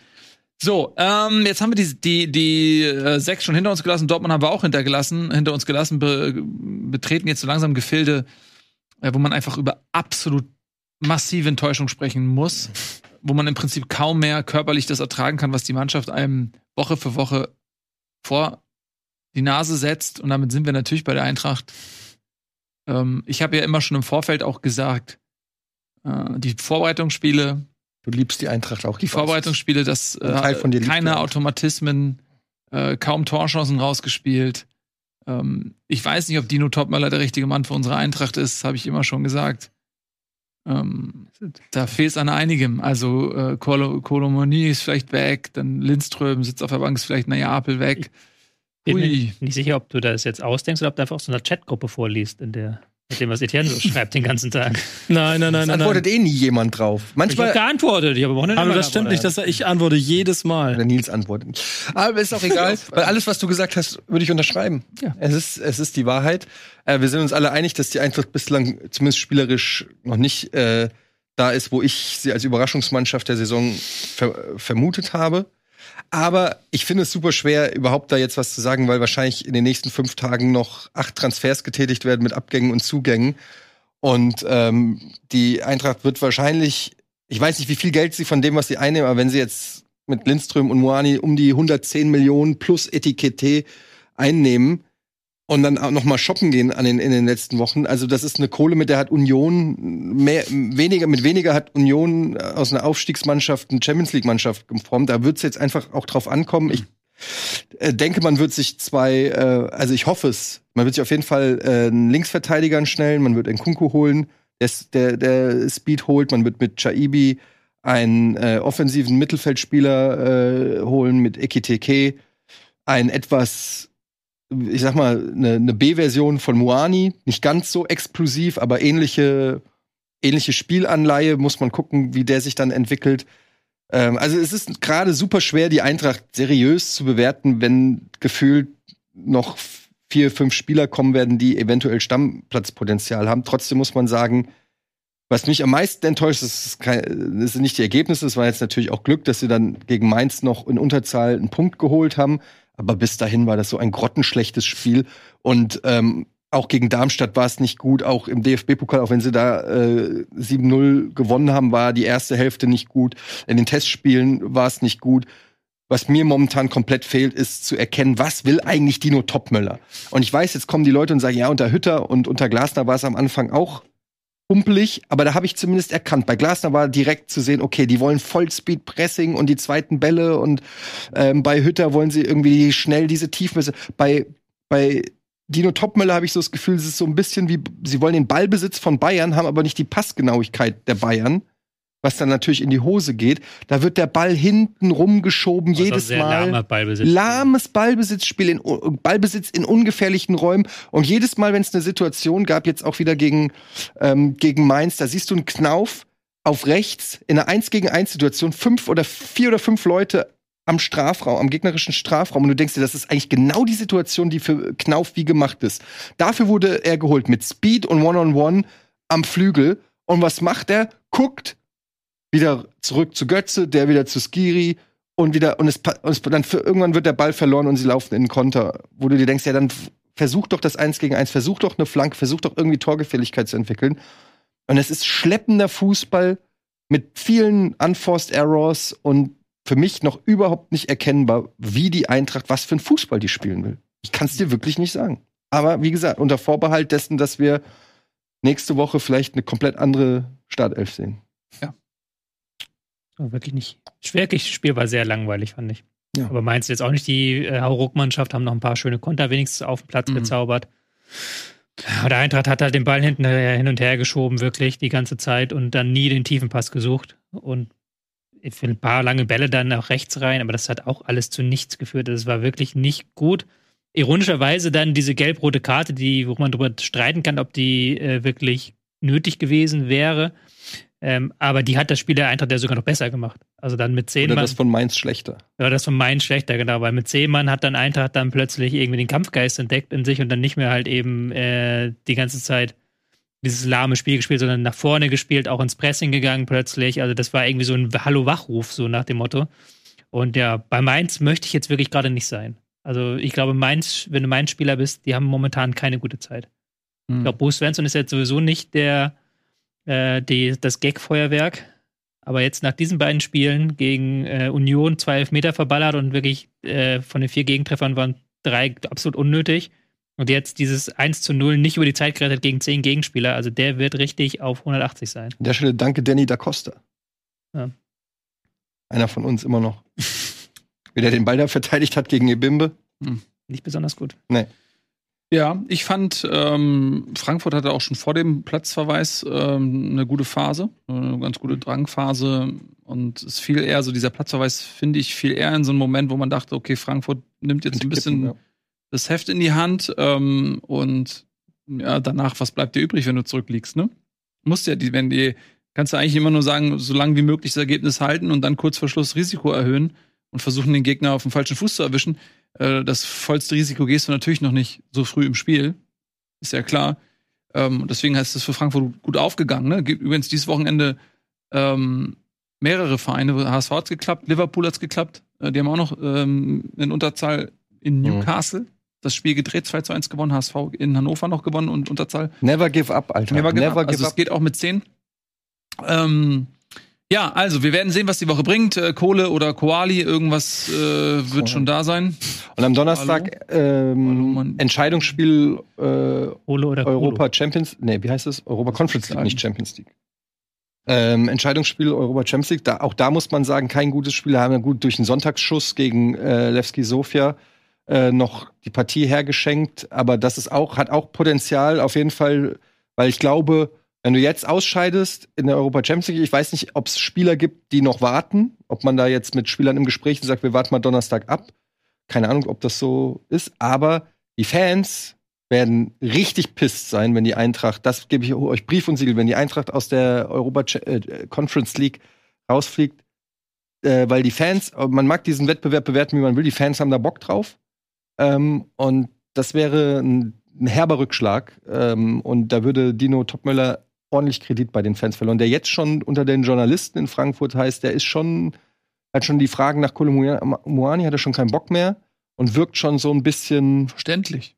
So, ähm, jetzt haben wir die, die, die äh, sechs schon hinter uns gelassen. Dortmund haben wir auch hintergelassen, hinter uns gelassen, be, betreten jetzt so langsam Gefilde, äh, wo man einfach über absolut massive Enttäuschung sprechen muss, wo man im Prinzip kaum mehr körperlich das ertragen kann, was die Mannschaft einem Woche für Woche vor die Nase setzt. Und damit sind wir natürlich bei der Eintracht. Ähm, ich habe ja immer schon im Vorfeld auch gesagt, äh, die Vorbereitungsspiele, du liebst die Eintracht auch. die ich. Vorbereitungsspiele, das äh, keine. Automatismen, äh, kaum Torchancen rausgespielt. Ähm, ich weiß nicht, ob Dino Topmöller der richtige Mann für unsere Eintracht ist, habe ich immer schon gesagt. Ähm, da fehlt es an einigem. Also äh, Kolomoni ist vielleicht weg, dann Lindström sitzt auf der Bank, ist vielleicht Neapel weg. Bin mir Ui. nicht sicher, ob du das jetzt ausdenkst oder ob du einfach aus so einer Chatgruppe vorliest, in der Mit dem, was Etienne so schreibt den ganzen Tag. Nein, nein, nein, Da nein. antwortet nein. eh nie jemand drauf. Ich Manchmal habe geantwortet, ich habe auch nicht Aber das stimmt nicht, dass er, ich antworte jedes Mal. Der Nils antwortet. Aber ist auch egal, weil alles, was du gesagt hast, würde ich unterschreiben. Ja. Es, ist, es ist die Wahrheit. Äh, wir sind uns alle einig, dass die Eintracht bislang zumindest spielerisch noch nicht äh, da ist, wo ich sie als Überraschungsmannschaft der Saison ver vermutet habe. Aber ich finde es super schwer, überhaupt da jetzt was zu sagen, weil wahrscheinlich in den nächsten fünf Tagen noch acht Transfers getätigt werden mit Abgängen und Zugängen. Und ähm, die Eintracht wird wahrscheinlich, ich weiß nicht, wie viel Geld sie von dem, was sie einnehmen, aber wenn sie jetzt mit Lindström und Moani um die 110 Millionen plus Etikette einnehmen und dann auch noch mal shoppen gehen an den, in den letzten Wochen. Also das ist eine Kohle, mit der hat Union mehr, weniger, mit weniger hat Union aus einer Aufstiegsmannschaft eine Champions League Mannschaft geformt. Da wird es jetzt einfach auch drauf ankommen. Ich äh, denke, man wird sich zwei, äh, also ich hoffe es, man wird sich auf jeden Fall äh, einen Linksverteidiger schnellen, man wird einen Kunku holen, der, der, der Speed holt, man wird mit Chaibi einen äh, offensiven Mittelfeldspieler äh, holen mit Ekiteke, ein etwas, ich sag mal, eine, eine B-Version von Muani, nicht ganz so explosiv, aber ähnliche, ähnliche Spielanleihe, muss man gucken, wie der sich dann entwickelt. Ähm, also es ist gerade super schwer, die Eintracht seriös zu bewerten, wenn gefühlt noch vier, fünf Spieler kommen werden, die eventuell Stammplatzpotenzial haben. Trotzdem muss man sagen, was mich am meisten enttäuscht, ist das sind nicht die Ergebnisse, es war jetzt natürlich auch Glück, dass sie dann gegen Mainz noch in Unterzahl einen Punkt geholt haben. Aber bis dahin war das so ein grottenschlechtes Spiel. Und ähm, auch gegen Darmstadt war es nicht gut, auch im DFB-Pokal, auch wenn sie da äh, 7-0 gewonnen haben, war die erste Hälfte nicht gut. In den Testspielen war es nicht gut. Was mir momentan komplett fehlt, ist zu erkennen, was will eigentlich Dino Topmöller? Und ich weiß, jetzt kommen die Leute und sagen, ja, unter Hütter und unter Glasner war es am Anfang auch humpelig, aber da habe ich zumindest erkannt. Bei Glasner war direkt zu sehen, okay, die wollen Vollspeed-Pressing und die zweiten Bälle und ähm, bei Hütter wollen sie irgendwie schnell diese Tiefmesse. Bei, bei Dino Topmöller habe ich so das Gefühl, es ist so ein bisschen wie, sie wollen den Ballbesitz von Bayern, haben aber nicht die Passgenauigkeit der Bayern, was dann natürlich in die Hose geht. Da wird der Ball hinten rumgeschoben, Also jedes Mal. lahmer Ballbesitz. Lahmes Ballbesitzspiel, in, Ballbesitz in ungefährlichen Räumen. Und jedes Mal, wenn es eine Situation gab, jetzt auch wieder gegen, ähm, gegen Mainz, da siehst du einen Knauf auf rechts in einer 1 gegen 1 Situation, fünf oder vier oder fünf Leute am Strafraum, am gegnerischen Strafraum. Und du denkst dir, das ist eigentlich genau die Situation, die für Knauf wie gemacht ist. Dafür wurde er geholt mit Speed und One-on-One am Flügel. Und was macht er? Guckt wieder zurück zu Götze, der wieder zu Skiri und wieder und es, und es dann für, irgendwann wird der Ball verloren und sie laufen in den Konter, wo du dir denkst, ja dann versuch doch das Eins gegen Eins, versuch doch eine Flanke, versuch doch irgendwie Torgefälligkeit zu entwickeln. Und es ist schleppender Fußball mit vielen Unforced Errors und für mich noch überhaupt nicht erkennbar, wie die Eintracht, was für ein Fußball die spielen will. Ich kann es dir wirklich nicht sagen. Aber wie gesagt, unter Vorbehalt dessen, dass wir nächste Woche vielleicht eine komplett andere Startelf sehen. War wirklich nicht. Wirklich, das Spiel war sehr langweilig, fand ich. Ja. Aber meinst du jetzt auch nicht, die äh, Hauruck-Mannschaft haben noch ein paar schöne Konter wenigstens auf den Platz Mhm. gezaubert. Aber der Eintracht hat halt den Ball hinten hin und her geschoben, wirklich die ganze Zeit und dann nie den tiefen Pass gesucht. Und für ein paar lange Bälle dann auch rechts rein, aber das hat auch alles zu nichts geführt. Das war wirklich nicht gut. Ironischerweise dann diese gelb-rote Karte, die, wo man darüber streiten kann, ob die äh, wirklich nötig gewesen wäre. Ähm, aber die hat das Spiel der Eintracht ja sogar noch besser gemacht. Also dann mit zehn Oder Mann. das von Mainz schlechter. Ja, das von Main schlechter, genau, weil mit zehn Mann hat dann Eintracht dann plötzlich irgendwie den Kampfgeist entdeckt in sich und dann nicht mehr halt eben äh, die ganze Zeit dieses lahme Spiel gespielt, sondern nach vorne gespielt, auch ins Pressing gegangen plötzlich. Also das war irgendwie so ein Hallo-Wachruf, so nach dem Motto. Und ja, bei Mainz möchte ich jetzt wirklich gerade nicht sein. Also ich glaube, Mainz, wenn du Mainz-Spieler bist, die haben momentan keine gute Zeit. Ich glaube, Bruce Svensson ist jetzt sowieso nicht der, äh, die, das Gag-Feuerwerk. Aber jetzt nach diesen beiden Spielen gegen äh, Union zwei Elfmeter verballert und wirklich äh, von den vier Gegentreffern waren drei absolut unnötig. Und jetzt dieses 1 zu 0 nicht über die Zeit gerettet gegen zehn Gegenspieler. Also der wird richtig auf 180 sein. An der Stelle danke Danny da Costa. Ja. Einer von uns immer noch. Wie der den Ball da verteidigt hat gegen Ebimbe. Nicht besonders gut. Ja, ich fand, ähm, Frankfurt hatte auch schon vor dem Platzverweis ähm, eine gute Phase, eine ganz gute Drangphase. Und es fiel eher so, dieser Platzverweis, finde ich, fiel eher in so einen Moment, wo man dachte, okay, Frankfurt nimmt jetzt ein bisschen Ja. das Heft in die Hand ähm, und ja, danach, was bleibt dir übrig, wenn du zurückliegst, ne? Musst ja, die, wenn die, kannst du eigentlich immer nur sagen, so lange wie möglich das Ergebnis halten und dann kurz vor Schluss Risiko erhöhen und versuchen, den Gegner auf dem falschen Fuß zu erwischen. Äh, das vollste Risiko gehst du natürlich noch nicht so früh im Spiel. Ist ja klar. Ähm, deswegen ist das für Frankfurt gut aufgegangen. Ne? Gibt übrigens dieses Wochenende ähm, mehrere Vereine. HSV hat's geklappt, Liverpool hat's geklappt. Äh, die haben auch noch ähm, in Unterzahl in Newcastle das Spiel gedreht, 2 zu 1 gewonnen, HSV in Hannover noch gewonnen und Unterzahl. Never give up, Alter. Never give Never up. Also es geht auch mit 10. Ähm, ja, also wir werden sehen, was die Woche bringt. Äh, Kohle oder Koali, irgendwas äh, wird schon da sein. Und am Donnerstag ähm, Hallo. Entscheidungsspiel äh, Europa Champions, nee, wie heißt es? Europa Conference League, nicht Champions League. Ähm, Entscheidungsspiel Europa Champions League, da, auch da muss man sagen, kein gutes Spiel. Da haben wir gut durch einen Sonntagsschuss gegen äh, Levski Sofia äh, noch die Partie hergeschenkt. Aber das ist auch, hat auch Potenzial auf jeden Fall, weil ich glaube, wenn du jetzt ausscheidest in der Europa Champions League, ich weiß nicht, ob es Spieler gibt, die noch warten, ob man da jetzt mit Spielern im Gespräch sagt, wir warten mal Donnerstag ab. Keine Ahnung, ob das so ist, aber die Fans werden richtig pisst sein, wenn die Eintracht, das gebe ich euch Brief und Siegel, wenn die Eintracht aus der Europa äh, Conference League rausfliegt, äh, weil die Fans, man mag diesen Wettbewerb bewerten, wie man will, die Fans haben da Bock drauf. Ähm, und das wäre ein, ein herber Rückschlag. Ähm, und da würde Dino Topmöller ordentlich Kredit bei den Fans verloren. Der jetzt schon unter den Journalisten in Frankfurt heißt, der ist schon, hat schon die Fragen nach Kolomuani, hat er schon keinen Bock mehr und wirkt schon so ein bisschen Verständlich.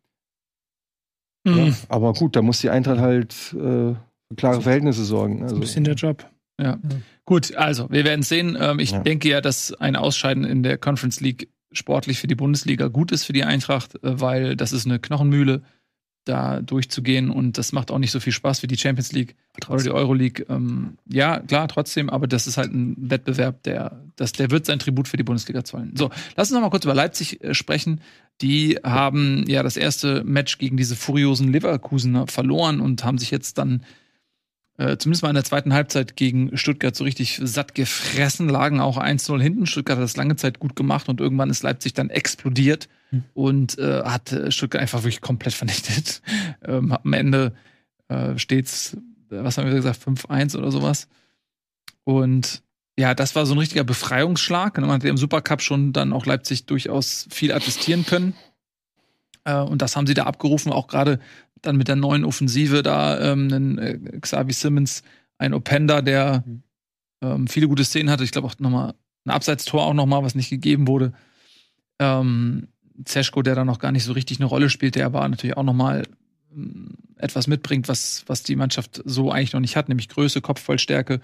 Mhm. ja, aber gut, da muss die Eintracht halt äh, für klare Verhältnisse sorgen. Also, Ein bisschen der Job. Ja. Gut, also wir werden sehen. Ähm, ich Ja. denke ja, dass ein Ausscheiden in der Conference League sportlich für die Bundesliga gut ist für die Eintracht, äh, weil das ist eine Knochenmühle, da durchzugehen und das macht auch nicht so viel Spaß wie die Champions League oder die Euroleague. Ähm, ja, klar, trotzdem, aber das ist halt ein Wettbewerb, der, das, der wird sein Tribut für die Bundesliga zollen. So, lass uns noch mal kurz über Leipzig äh, sprechen. Die haben ja das erste Match gegen diese furiosen Leverkusener verloren und haben sich jetzt dann äh, zumindest mal in der zweiten Halbzeit gegen Stuttgart so richtig satt gefressen, lagen auch 1-0 hinten. Stuttgart hat das lange Zeit gut gemacht und irgendwann ist Leipzig dann explodiert und äh, hat äh, Stuttgart einfach wirklich komplett vernichtet. ähm, am Ende äh, steht's, äh, was haben wir gesagt, 5-1 oder sowas. Und ja, das war so ein richtiger Befreiungsschlag. Man hat im Supercup schon dann auch Leipzig durchaus viel attestieren können. Äh, und das haben sie da abgerufen, auch gerade dann mit der neuen Offensive da, ähm, einen, äh, Xavi Simmons, ein Openda, der ähm, viele gute Szenen hatte. Ich glaube auch nochmal ein Abseitstor auch nochmal, was nicht gegeben wurde. Ähm, Zeschko, der da noch gar nicht so richtig eine Rolle spielt, der aber natürlich auch nochmal ähm, etwas mitbringt, was, was die Mannschaft so eigentlich noch nicht hat, nämlich Größe, Kopfballstärke.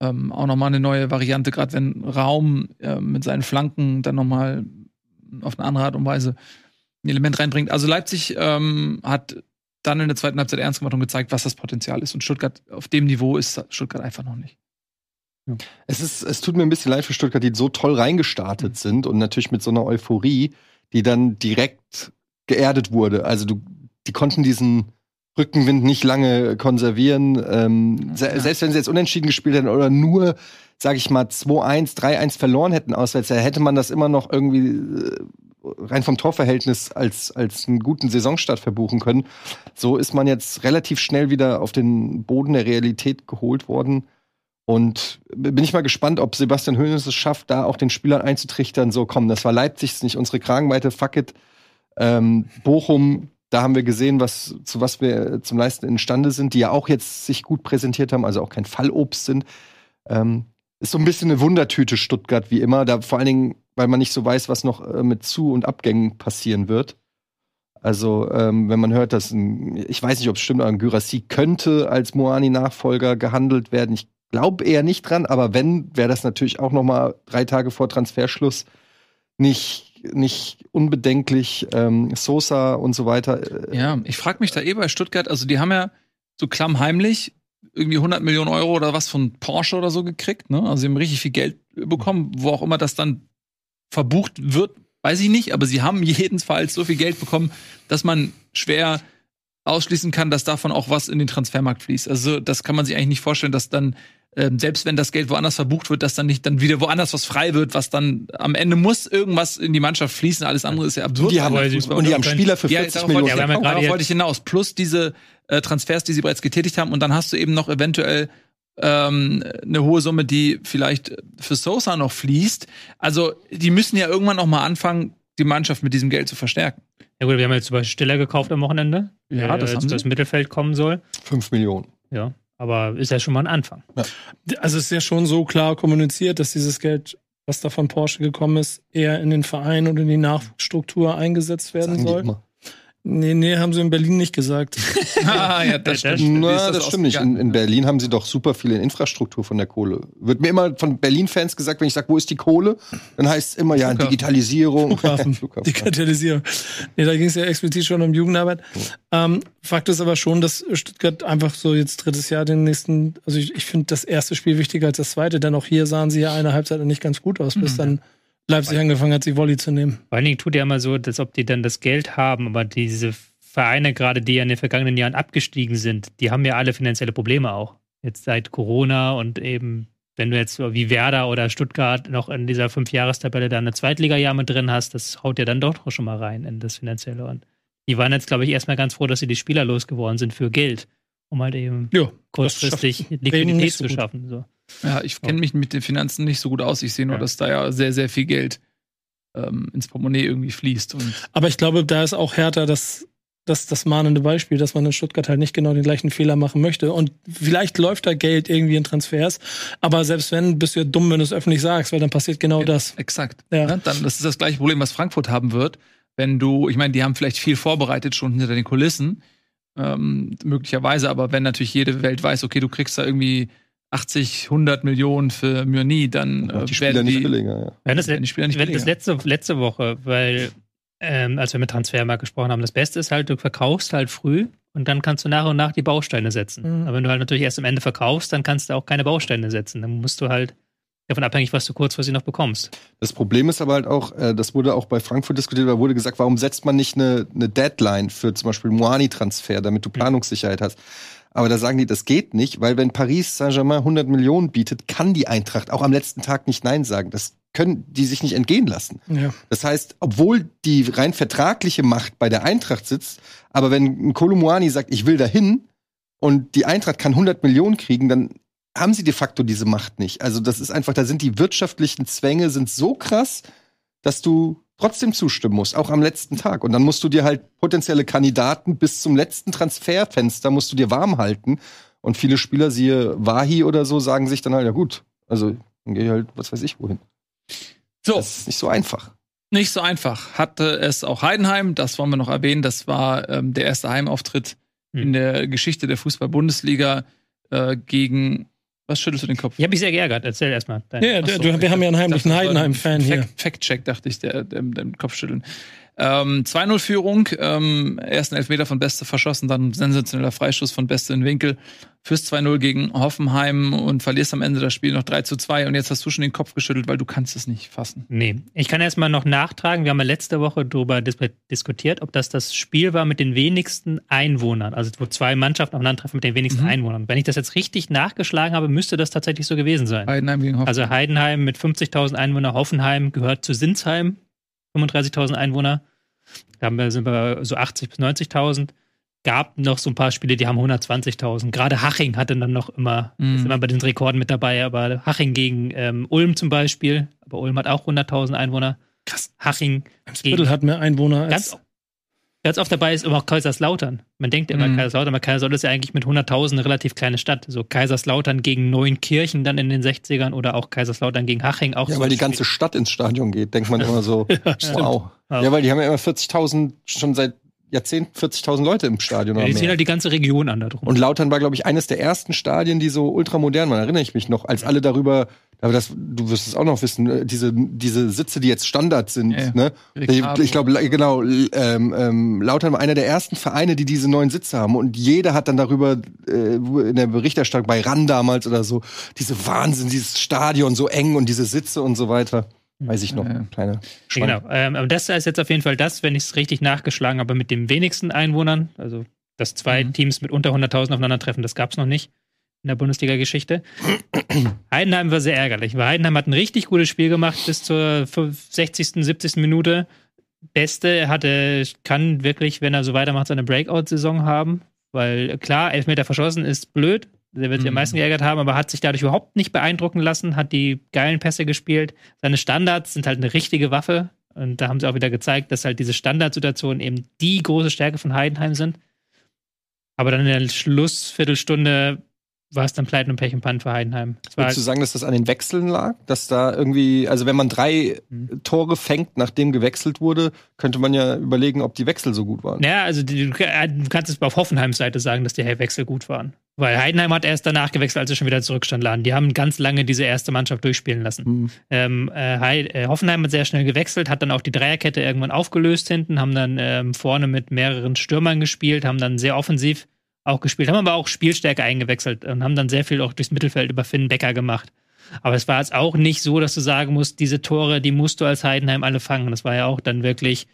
Ähm, auch nochmal eine neue Variante, gerade wenn Raum äh, mit seinen Flanken dann nochmal auf eine andere Art und Weise ein Element reinbringt. Also Leipzig ähm, hat dann in der zweiten Halbzeit ernst gemacht und gezeigt, was das Potenzial ist. Und Stuttgart, auf dem Niveau ist Stuttgart einfach noch nicht. Es, ist, es tut mir ein bisschen leid für Stuttgart, die so toll reingestartet sind und natürlich mit so einer Euphorie, die dann direkt geerdet wurde. Also du, die konnten diesen Rückenwind nicht lange konservieren. Ähm, Ja. Selbst wenn sie jetzt unentschieden gespielt hätten oder nur, sag ich mal, 2-1, 3-1 verloren hätten auswärts, hätte man das immer noch irgendwie äh, rein vom Torverhältnis als, als einen guten Saisonstart verbuchen können. So ist man jetzt relativ schnell wieder auf den Boden der Realität geholt worden. Und bin ich mal gespannt, ob Sebastian Hoeneß es schafft, da auch den Spielern einzutrichtern, so komm, das war Leipzig, nicht unsere Kragenweite, fuck it. Ähm, Bochum, da haben wir gesehen, was, zu was wir zum Leisten imstande sind, die ja auch jetzt sich gut präsentiert haben, also auch kein Fallobst sind. Ähm, ist so ein bisschen eine Wundertüte Stuttgart, wie immer, da vor allen Dingen, weil man nicht so weiß, was noch äh, mit Zu- und Abgängen passieren wird. Also, ähm, wenn man hört, dass ein, ich weiß nicht, ob es stimmt, aber ein Gyrassi könnte als Moani-Nachfolger gehandelt werden. Ich glaube eher nicht dran, aber wenn, wäre das natürlich auch noch mal drei Tage vor Transferschluss nicht, nicht unbedenklich. Ähm, Sosa und so weiter. äh, Ja, ich frage mich da eh bei Stuttgart, also die haben ja so klammheimlich irgendwie 100 Millionen Euro oder was von Porsche oder so gekriegt, ne? Also sie haben richtig viel Geld bekommen, wo auch immer das dann verbucht wird, weiß ich nicht, aber sie haben jedenfalls so viel Geld bekommen, dass man schwer ausschließen kann, dass davon auch was in den Transfermarkt fließt. Also das kann man sich eigentlich nicht vorstellen, dass dann ähm, selbst wenn das Geld woanders verbucht wird, dass dann nicht dann wieder woanders was frei wird, was dann am Ende muss irgendwas in die Mannschaft fließen. Alles andere ist ja absurd. Die haben, Aber sie- und die haben Spieler für Ja, 40 darauf Millionen. wollte, Ja, ja darauf wollte ich hinaus. Plus diese äh, Transfers, die sie bereits getätigt haben. Und dann hast du eben noch eventuell ähm, eine hohe Summe, die vielleicht für Sosa noch fließt. Also die müssen ja irgendwann noch mal anfangen, die Mannschaft mit diesem Geld zu verstärken. Ja gut, wir haben jetzt zum Beispiel Stiller gekauft am Wochenende, Ja, der das haben jetzt sie. das Mittelfeld kommen soll. 5 Millionen. Ja, aber ist ja schon mal ein Anfang. Also es ist ja schon so klar kommuniziert, dass dieses Geld, was da von Porsche gekommen ist, eher in den Verein und in die Nachwuchsstruktur eingesetzt werden Sagen soll. Nee, nee, haben sie in Berlin nicht gesagt. ah, ja, das Das stimmt. Na, ist das, stimmt nicht. In, in Berlin haben sie doch super viel in Infrastruktur von der Kohle. Wird mir immer von Berlin-Fans gesagt, wenn ich sage, wo ist die Kohle? Dann heißt es immer, ja, Flughafen. Digitalisierung. Flughafen. Flughafen. Die Katalysierung. Nee, da ging es ja explizit schon um Jugendarbeit. Ähm, Fakt ist aber schon, dass Stuttgart einfach so jetzt drittes Jahr den nächsten, also ich, ich finde das erste Spiel wichtiger als das zweite, denn auch hier sahen sie ja eine Halbzeit nicht ganz gut aus, bis dann Leipzig angefangen hat, sie Volley zu nehmen. Vor allen Dingen tut ja immer so, als ob die dann das Geld haben, aber diese Vereine, gerade die ja in den vergangenen Jahren abgestiegen sind, die haben ja alle finanzielle Probleme auch. Jetzt seit Corona und eben, wenn du jetzt so wie Werder oder Stuttgart noch in dieser Fünfjahrestabelle da eine Zweitliga-Jahr mit drin hast, das haut ja dann doch schon mal rein in das Finanzielle. Und die waren jetzt, glaube ich, erstmal ganz froh, dass sie die Spieler losgeworden sind für Geld, um halt eben Ja, kurzfristig Liquidität so zu schaffen. So. Ja, ich kenne mich mit den Finanzen nicht so gut aus. Ich sehe nur, Ja. dass da ja sehr, sehr viel Geld ähm, ins Portemonnaie irgendwie fließt. Und Aber ich glaube, da ist auch härter das, das, das mahnende Beispiel, dass man in Stuttgart halt nicht genau den gleichen Fehler machen möchte. Und vielleicht läuft da Geld irgendwie in Transfers, aber selbst wenn, bist du ja dumm, wenn du es öffentlich sagst, weil dann passiert genau das. Exakt. Ja. Ne? Dann, das ist das gleiche Problem, was Frankfurt haben wird. Wenn du, ich meine, die haben vielleicht viel vorbereitet schon hinter den Kulissen, ähm, möglicherweise, aber wenn natürlich jede Welt weiß, okay, du kriegst da irgendwie 80, 100 Millionen für Myrni, dann äh, die Spieler werden nicht die, billiger, ja. Hatten das, werden die Spieler nicht wir hatten das billiger. letzte, letzte Woche, weil ähm, als wir mit Transfermarkt gesprochen haben, das Beste ist halt, du verkaufst halt früh und dann kannst du nach und nach die Bausteine setzen. Mhm. Aber wenn du halt natürlich erst am Ende verkaufst, dann kannst du auch keine Bausteine setzen. Dann musst du halt davon abhängig, was du kurzfristig noch bekommst. Das Problem ist aber halt auch, äh, das wurde auch bei Frankfurt diskutiert, da wurde gesagt, warum setzt man nicht eine, eine Deadline für zum Beispiel Moani-Transfer, damit du Planungssicherheit hast. Aber da sagen die, das geht nicht, weil wenn Paris Saint-Germain 100 Millionen bietet, kann die Eintracht auch am letzten Tag nicht Nein sagen. Das können die sich nicht entgehen lassen. Ja. Das heißt, obwohl die rein vertragliche Macht bei der Eintracht sitzt, aber wenn ein Kolumuani sagt, ich will dahin und die Eintracht kann 100 Millionen kriegen, dann haben sie de facto diese Macht nicht. Also das ist einfach, da sind die wirtschaftlichen Zwänge sind so krass, dass du trotzdem zustimmen musst, auch am letzten Tag. Und dann musst du dir halt potenzielle Kandidaten bis zum letzten Transferfenster musst du dir warm halten. Und viele Spieler, siehe Wahi oder so, sagen sich dann halt, ja gut, also dann gehe ich halt, was weiß ich, wohin. So, Das ist nicht so einfach. nicht so einfach. Hatte es auch Heidenheim, das wollen wir noch erwähnen. Das war ähm, der erste Heimauftritt Hm. in der Geschichte der Fußball-Bundesliga äh, gegen. Was schüttelst du den Kopf? Ich habe mich sehr geärgert. Erzähl erstmal. Ja, der, so, du, wir haben ja einen ich heimlichen Heidenheim-Fan hier. Fact- Fact-Check, dachte ich, der, der, der Kopfschütteln. Ähm, 2-0-Führung, ähm, ersten Elfmeter von Beste verschossen, dann sensationeller Freistoß von Beste in Winkel fürs 2-0 gegen Hoffenheim und verlierst am Ende das Spiel noch 3-2 und jetzt hast du schon den Kopf geschüttelt, weil du kannst es nicht fassen. Nee, ich kann erstmal noch nachtragen. Wir haben ja letzte Woche darüber dis diskutiert, ob das das Spiel war mit den wenigsten Einwohnern. Also wo zwei Mannschaften aufeinandertreffen mit den wenigsten Mhm. Einwohnern. Wenn ich das jetzt richtig nachgeschlagen habe, müsste das tatsächlich so gewesen sein. Heidenheim gegen Hoffenheim. Also Heidenheim mit 50.000 Einwohnern, Hoffenheim gehört zu Sinsheim, 35.000 Einwohner. Da wir, sind wir so 80.000 bis 90.000. Gab noch so ein paar Spiele, die haben 120.000. Gerade Haching hatte dann noch immer, Mhm. ist immer bei den Rekorden mit dabei, aber Haching gegen ähm, Ulm zum Beispiel. Aber Ulm hat auch 100.000 Einwohner. Krass. Haching Viertel hat mehr Einwohner als. ganz oft dabei ist immer auch Kaiserslautern. Man denkt immer Mhm. Kaiserslautern, aber Kaiserslautern ist ja eigentlich mit 100.000 eine relativ kleine Stadt. So Kaiserslautern gegen Neunkirchen dann in den 60ern oder auch Kaiserslautern gegen Haching. Auch Ja, so weil die Spiel. ganze Stadt ins Stadion geht, denkt man immer so, wow. Ja. Ja, weil die haben ja immer 40.000, schon seit Jahrzehnten 40.000 Leute im Stadion. Ja, die ziehen mehr. halt die ganze Region an da drum. Und Lautern war, glaube ich, eines der ersten Stadien, die so ultramodern waren, erinnere ich mich noch, als alle darüber, aber das, du wirst es auch noch wissen, äh, diese, diese Sitze, die jetzt Standard sind, Ja, ne? Ich, ich glaube, la- genau, ähm, ähm, Lautern war einer der ersten Vereine, die diese neuen Sitze haben. Und jeder hat dann darüber äh, in der Berichterstattung bei RAN damals oder so, diese Wahnsinn, dieses Stadion so eng und diese Sitze und so weiter. Weiß ich noch, ja. kleine Schwank. genau. Ähm, aber das ist jetzt auf jeden Fall das, wenn ich es richtig nachgeschlagen habe, mit den wenigsten Einwohnern. Also, dass zwei Mhm. Teams mit unter 100.000 aufeinandertreffen, das gab es noch nicht. in der Bundesliga-Geschichte. Heidenheim war sehr ärgerlich, weil Heidenheim hat ein richtig gutes Spiel gemacht bis zur 60., 70. Minute. Beste, er hatte, kann wirklich, wenn er so weitermacht, seine Breakout-Saison haben. Weil klar, Elfmeter verschossen ist blöd. Der wird sich am meisten geärgert haben, aber hat sich dadurch überhaupt nicht beeindrucken lassen, hat die geilen Pässe gespielt. Seine Standards sind halt eine richtige Waffe. Und da haben sie auch wieder gezeigt, dass halt diese Standardsituationen eben die große Stärke von Heidenheim sind. Aber dann in der Schlussviertelstunde war es dann Pleiten und Pech und Pan für Heidenheim. Würdest du sagen, dass das an den Wechseln lag? Dass da irgendwie, also wenn man drei Mhm. Tore fängt, nachdem gewechselt wurde, könnte man ja überlegen, ob die Wechsel so gut waren. Ja, also die, du äh, du kannst es auf Hoffenheims Seite sagen, dass die Wechsel gut waren. Weil Heidenheim hat erst danach gewechselt, als sie schon wieder zurückstand lagen. Die haben ganz lange diese erste Mannschaft durchspielen lassen. Hm. Ähm, äh, äh, Hoffenheim hat sehr schnell gewechselt, hat dann auch die Dreierkette irgendwann aufgelöst hinten, haben dann ähm, vorne mit mehreren Stürmern gespielt, haben dann sehr offensiv auch gespielt, haben aber auch Spielstärke eingewechselt und haben dann sehr viel auch durchs Mittelfeld über Finn Becker gemacht. Aber es war jetzt auch nicht so, dass du sagen musst, diese Tore, die musst du als Heidenheim alle fangen. Das war ja auch dann wirklich,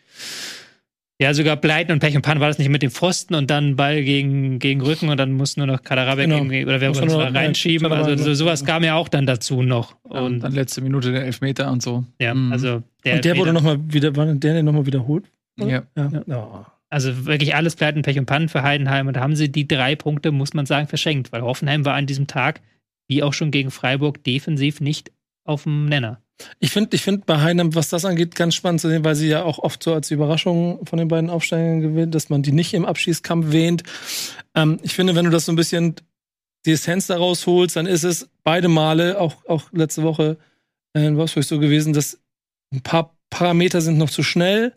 ja, sogar Pleiten und Pech und Pan war das nicht mit dem Pfosten und dann Ball gegen, gegen Rücken und dann musste nur noch Kaderabek Genau. oder wer Muss muss das nur reinschieben. rein- Also so, sowas kam ja auch dann dazu noch. Und Und dann letzte Minute der Elfmeter und so. ja, Mhm. also der, Und der wurde nochmal wieder, war der denn nochmal wiederholt? Ja. Ja. ja. Also wirklich alles Pleiten, Pech und Pannen für Heidenheim. Und da haben sie die drei Punkte, muss man sagen, verschenkt, weil Hoffenheim war an diesem Tag, wie auch schon gegen Freiburg, defensiv nicht auf dem Nenner. Ich finde ich find bei Heidenheim, was das angeht, ganz spannend zu sehen, weil sie ja auch oft so als Überraschung von den beiden Aufsteigern gewinnt, dass man die nicht im Abschießkampf wähnt. Ähm, ich finde, wenn du das so ein bisschen die Essenz daraus holst, dann ist es beide Male, auch, auch letzte Woche äh, in Wolfsburg so gewesen, dass ein paar Parameter sind noch zu schnell.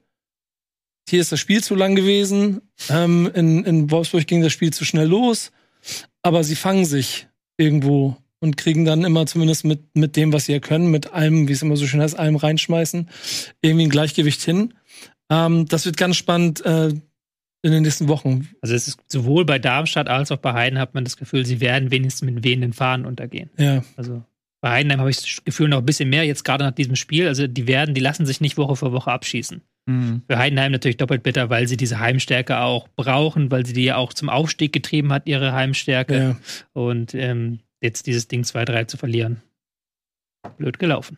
Hier ist das Spiel zu lang gewesen. Ähm, in, in Wolfsburg ging das Spiel zu schnell los. Aber sie fangen sich irgendwo und kriegen dann immer zumindest mit, mit dem, was sie ja können, mit allem, wie es immer so schön heißt, allem reinschmeißen, irgendwie ein Gleichgewicht hin. Ähm, das wird ganz spannend äh, in den nächsten Wochen. Also es ist sowohl bei Darmstadt als auch bei Heiden hat man das Gefühl, sie werden wenigstens mit wehenden Fahnen untergehen. Ja. Also bei Heidenheim habe ich das Gefühl noch ein bisschen mehr, jetzt gerade nach diesem Spiel. Also die werden, die lassen sich nicht Woche für Woche abschießen. Mhm. Für Heidenheim natürlich doppelt bitter, weil sie diese Heimstärke auch brauchen, weil sie die ja auch zum Aufstieg getrieben hat, ihre Heimstärke. ja. Und ähm, jetzt dieses Ding 2-3 zu verlieren. Blöd gelaufen.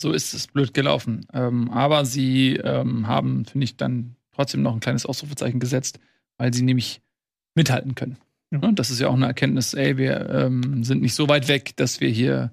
So ist es blöd gelaufen. Ähm, aber sie ähm, haben, finde ich, dann trotzdem noch ein kleines Ausrufezeichen gesetzt, weil sie nämlich mithalten können. Ja. Und das ist ja auch eine Erkenntnis, ey, wir ähm, sind nicht so weit weg, dass wir hier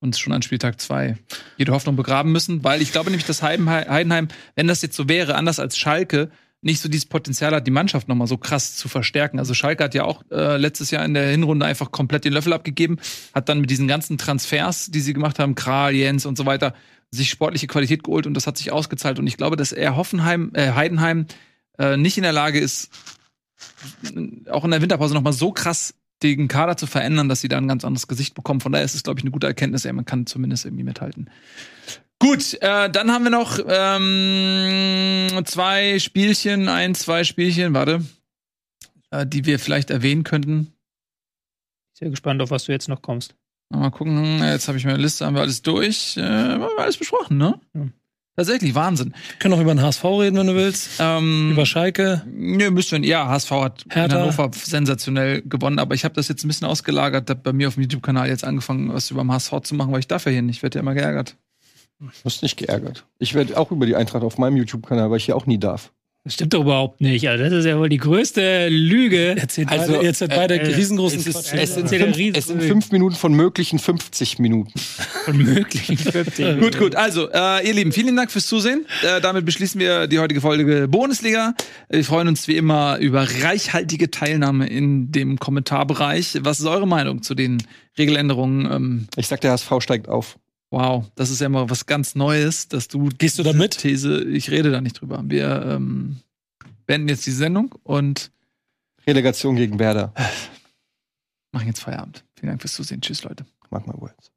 uns schon an Spieltag 2 jede Hoffnung begraben müssen, weil ich glaube nämlich, dass Heidenheim, wenn das jetzt so wäre, anders als Schalke, nicht so dieses Potenzial hat, die Mannschaft nochmal so krass zu verstärken. Also Schalke hat ja auch äh, letztes Jahr in der Hinrunde einfach komplett den Löffel abgegeben, hat dann mit diesen ganzen Transfers, die sie gemacht haben, Kral, Jens und so weiter, sich sportliche Qualität geholt und das hat sich ausgezahlt. Und ich glaube, dass er Hoffenheim, äh, Heidenheim äh, nicht in der Lage ist, auch in der Winterpause nochmal so krass den Kader zu verändern, dass sie da ein ganz anderes Gesicht bekommen. Von daher ist es, glaube ich, eine gute Erkenntnis. Ja, man kann zumindest irgendwie mithalten. Gut, äh, dann haben wir noch ähm, zwei Spielchen, ein, zwei Spielchen, warte, äh, die wir vielleicht erwähnen könnten. Sehr gespannt, auf was du jetzt noch kommst. Mal gucken, jetzt habe ich meine Liste, haben wir alles durch. Äh, haben wir alles besprochen, ne? Ja. Tatsächlich, Wahnsinn. Wir können auch über den HSV reden, wenn du willst. Ähm, Über Schalke. Nö, müssten wir. Ja, HSV hat in Hertha. Hannover sensationell gewonnen, aber ich habe das jetzt ein bisschen ausgelagert, hab bei mir auf dem YouTube-Kanal jetzt angefangen, was über den HSV zu machen, weil ich darf ja hier nicht. Ich werde ja immer geärgert. Du wirst nicht geärgert. Ich werde auch über die Eintracht auf meinem YouTube-Kanal, weil ich hier auch nie darf. Das stimmt doch überhaupt nicht. Also das ist ja wohl die größte Lüge. Erzählt Also, beide, jetzt beide äh, riesengroßen Es, ist, Quatsch. es, sind fünf, riesen- es sind fünf Minuten von möglichen 50 Minuten. Gut, gut. Also, äh, ihr Lieben, vielen Dank fürs Zusehen. Äh, damit beschließen wir die heutige Folge Bundesliga. Wir freuen uns wie immer über reichhaltige Teilnahme in dem Kommentarbereich. Was ist eure Meinung zu den Regeländerungen? Ähm, Ich sag, der HSV steigt auf. Wow, das ist ja mal was ganz Neues, dass du. Gehst du da mit? These, ich rede da nicht drüber. Wir ähm, beenden jetzt die Sendung und. Relegation gegen Werder. Machen jetzt Feierabend. Vielen Dank fürs Zusehen. Tschüss, Leute. Mach mal words.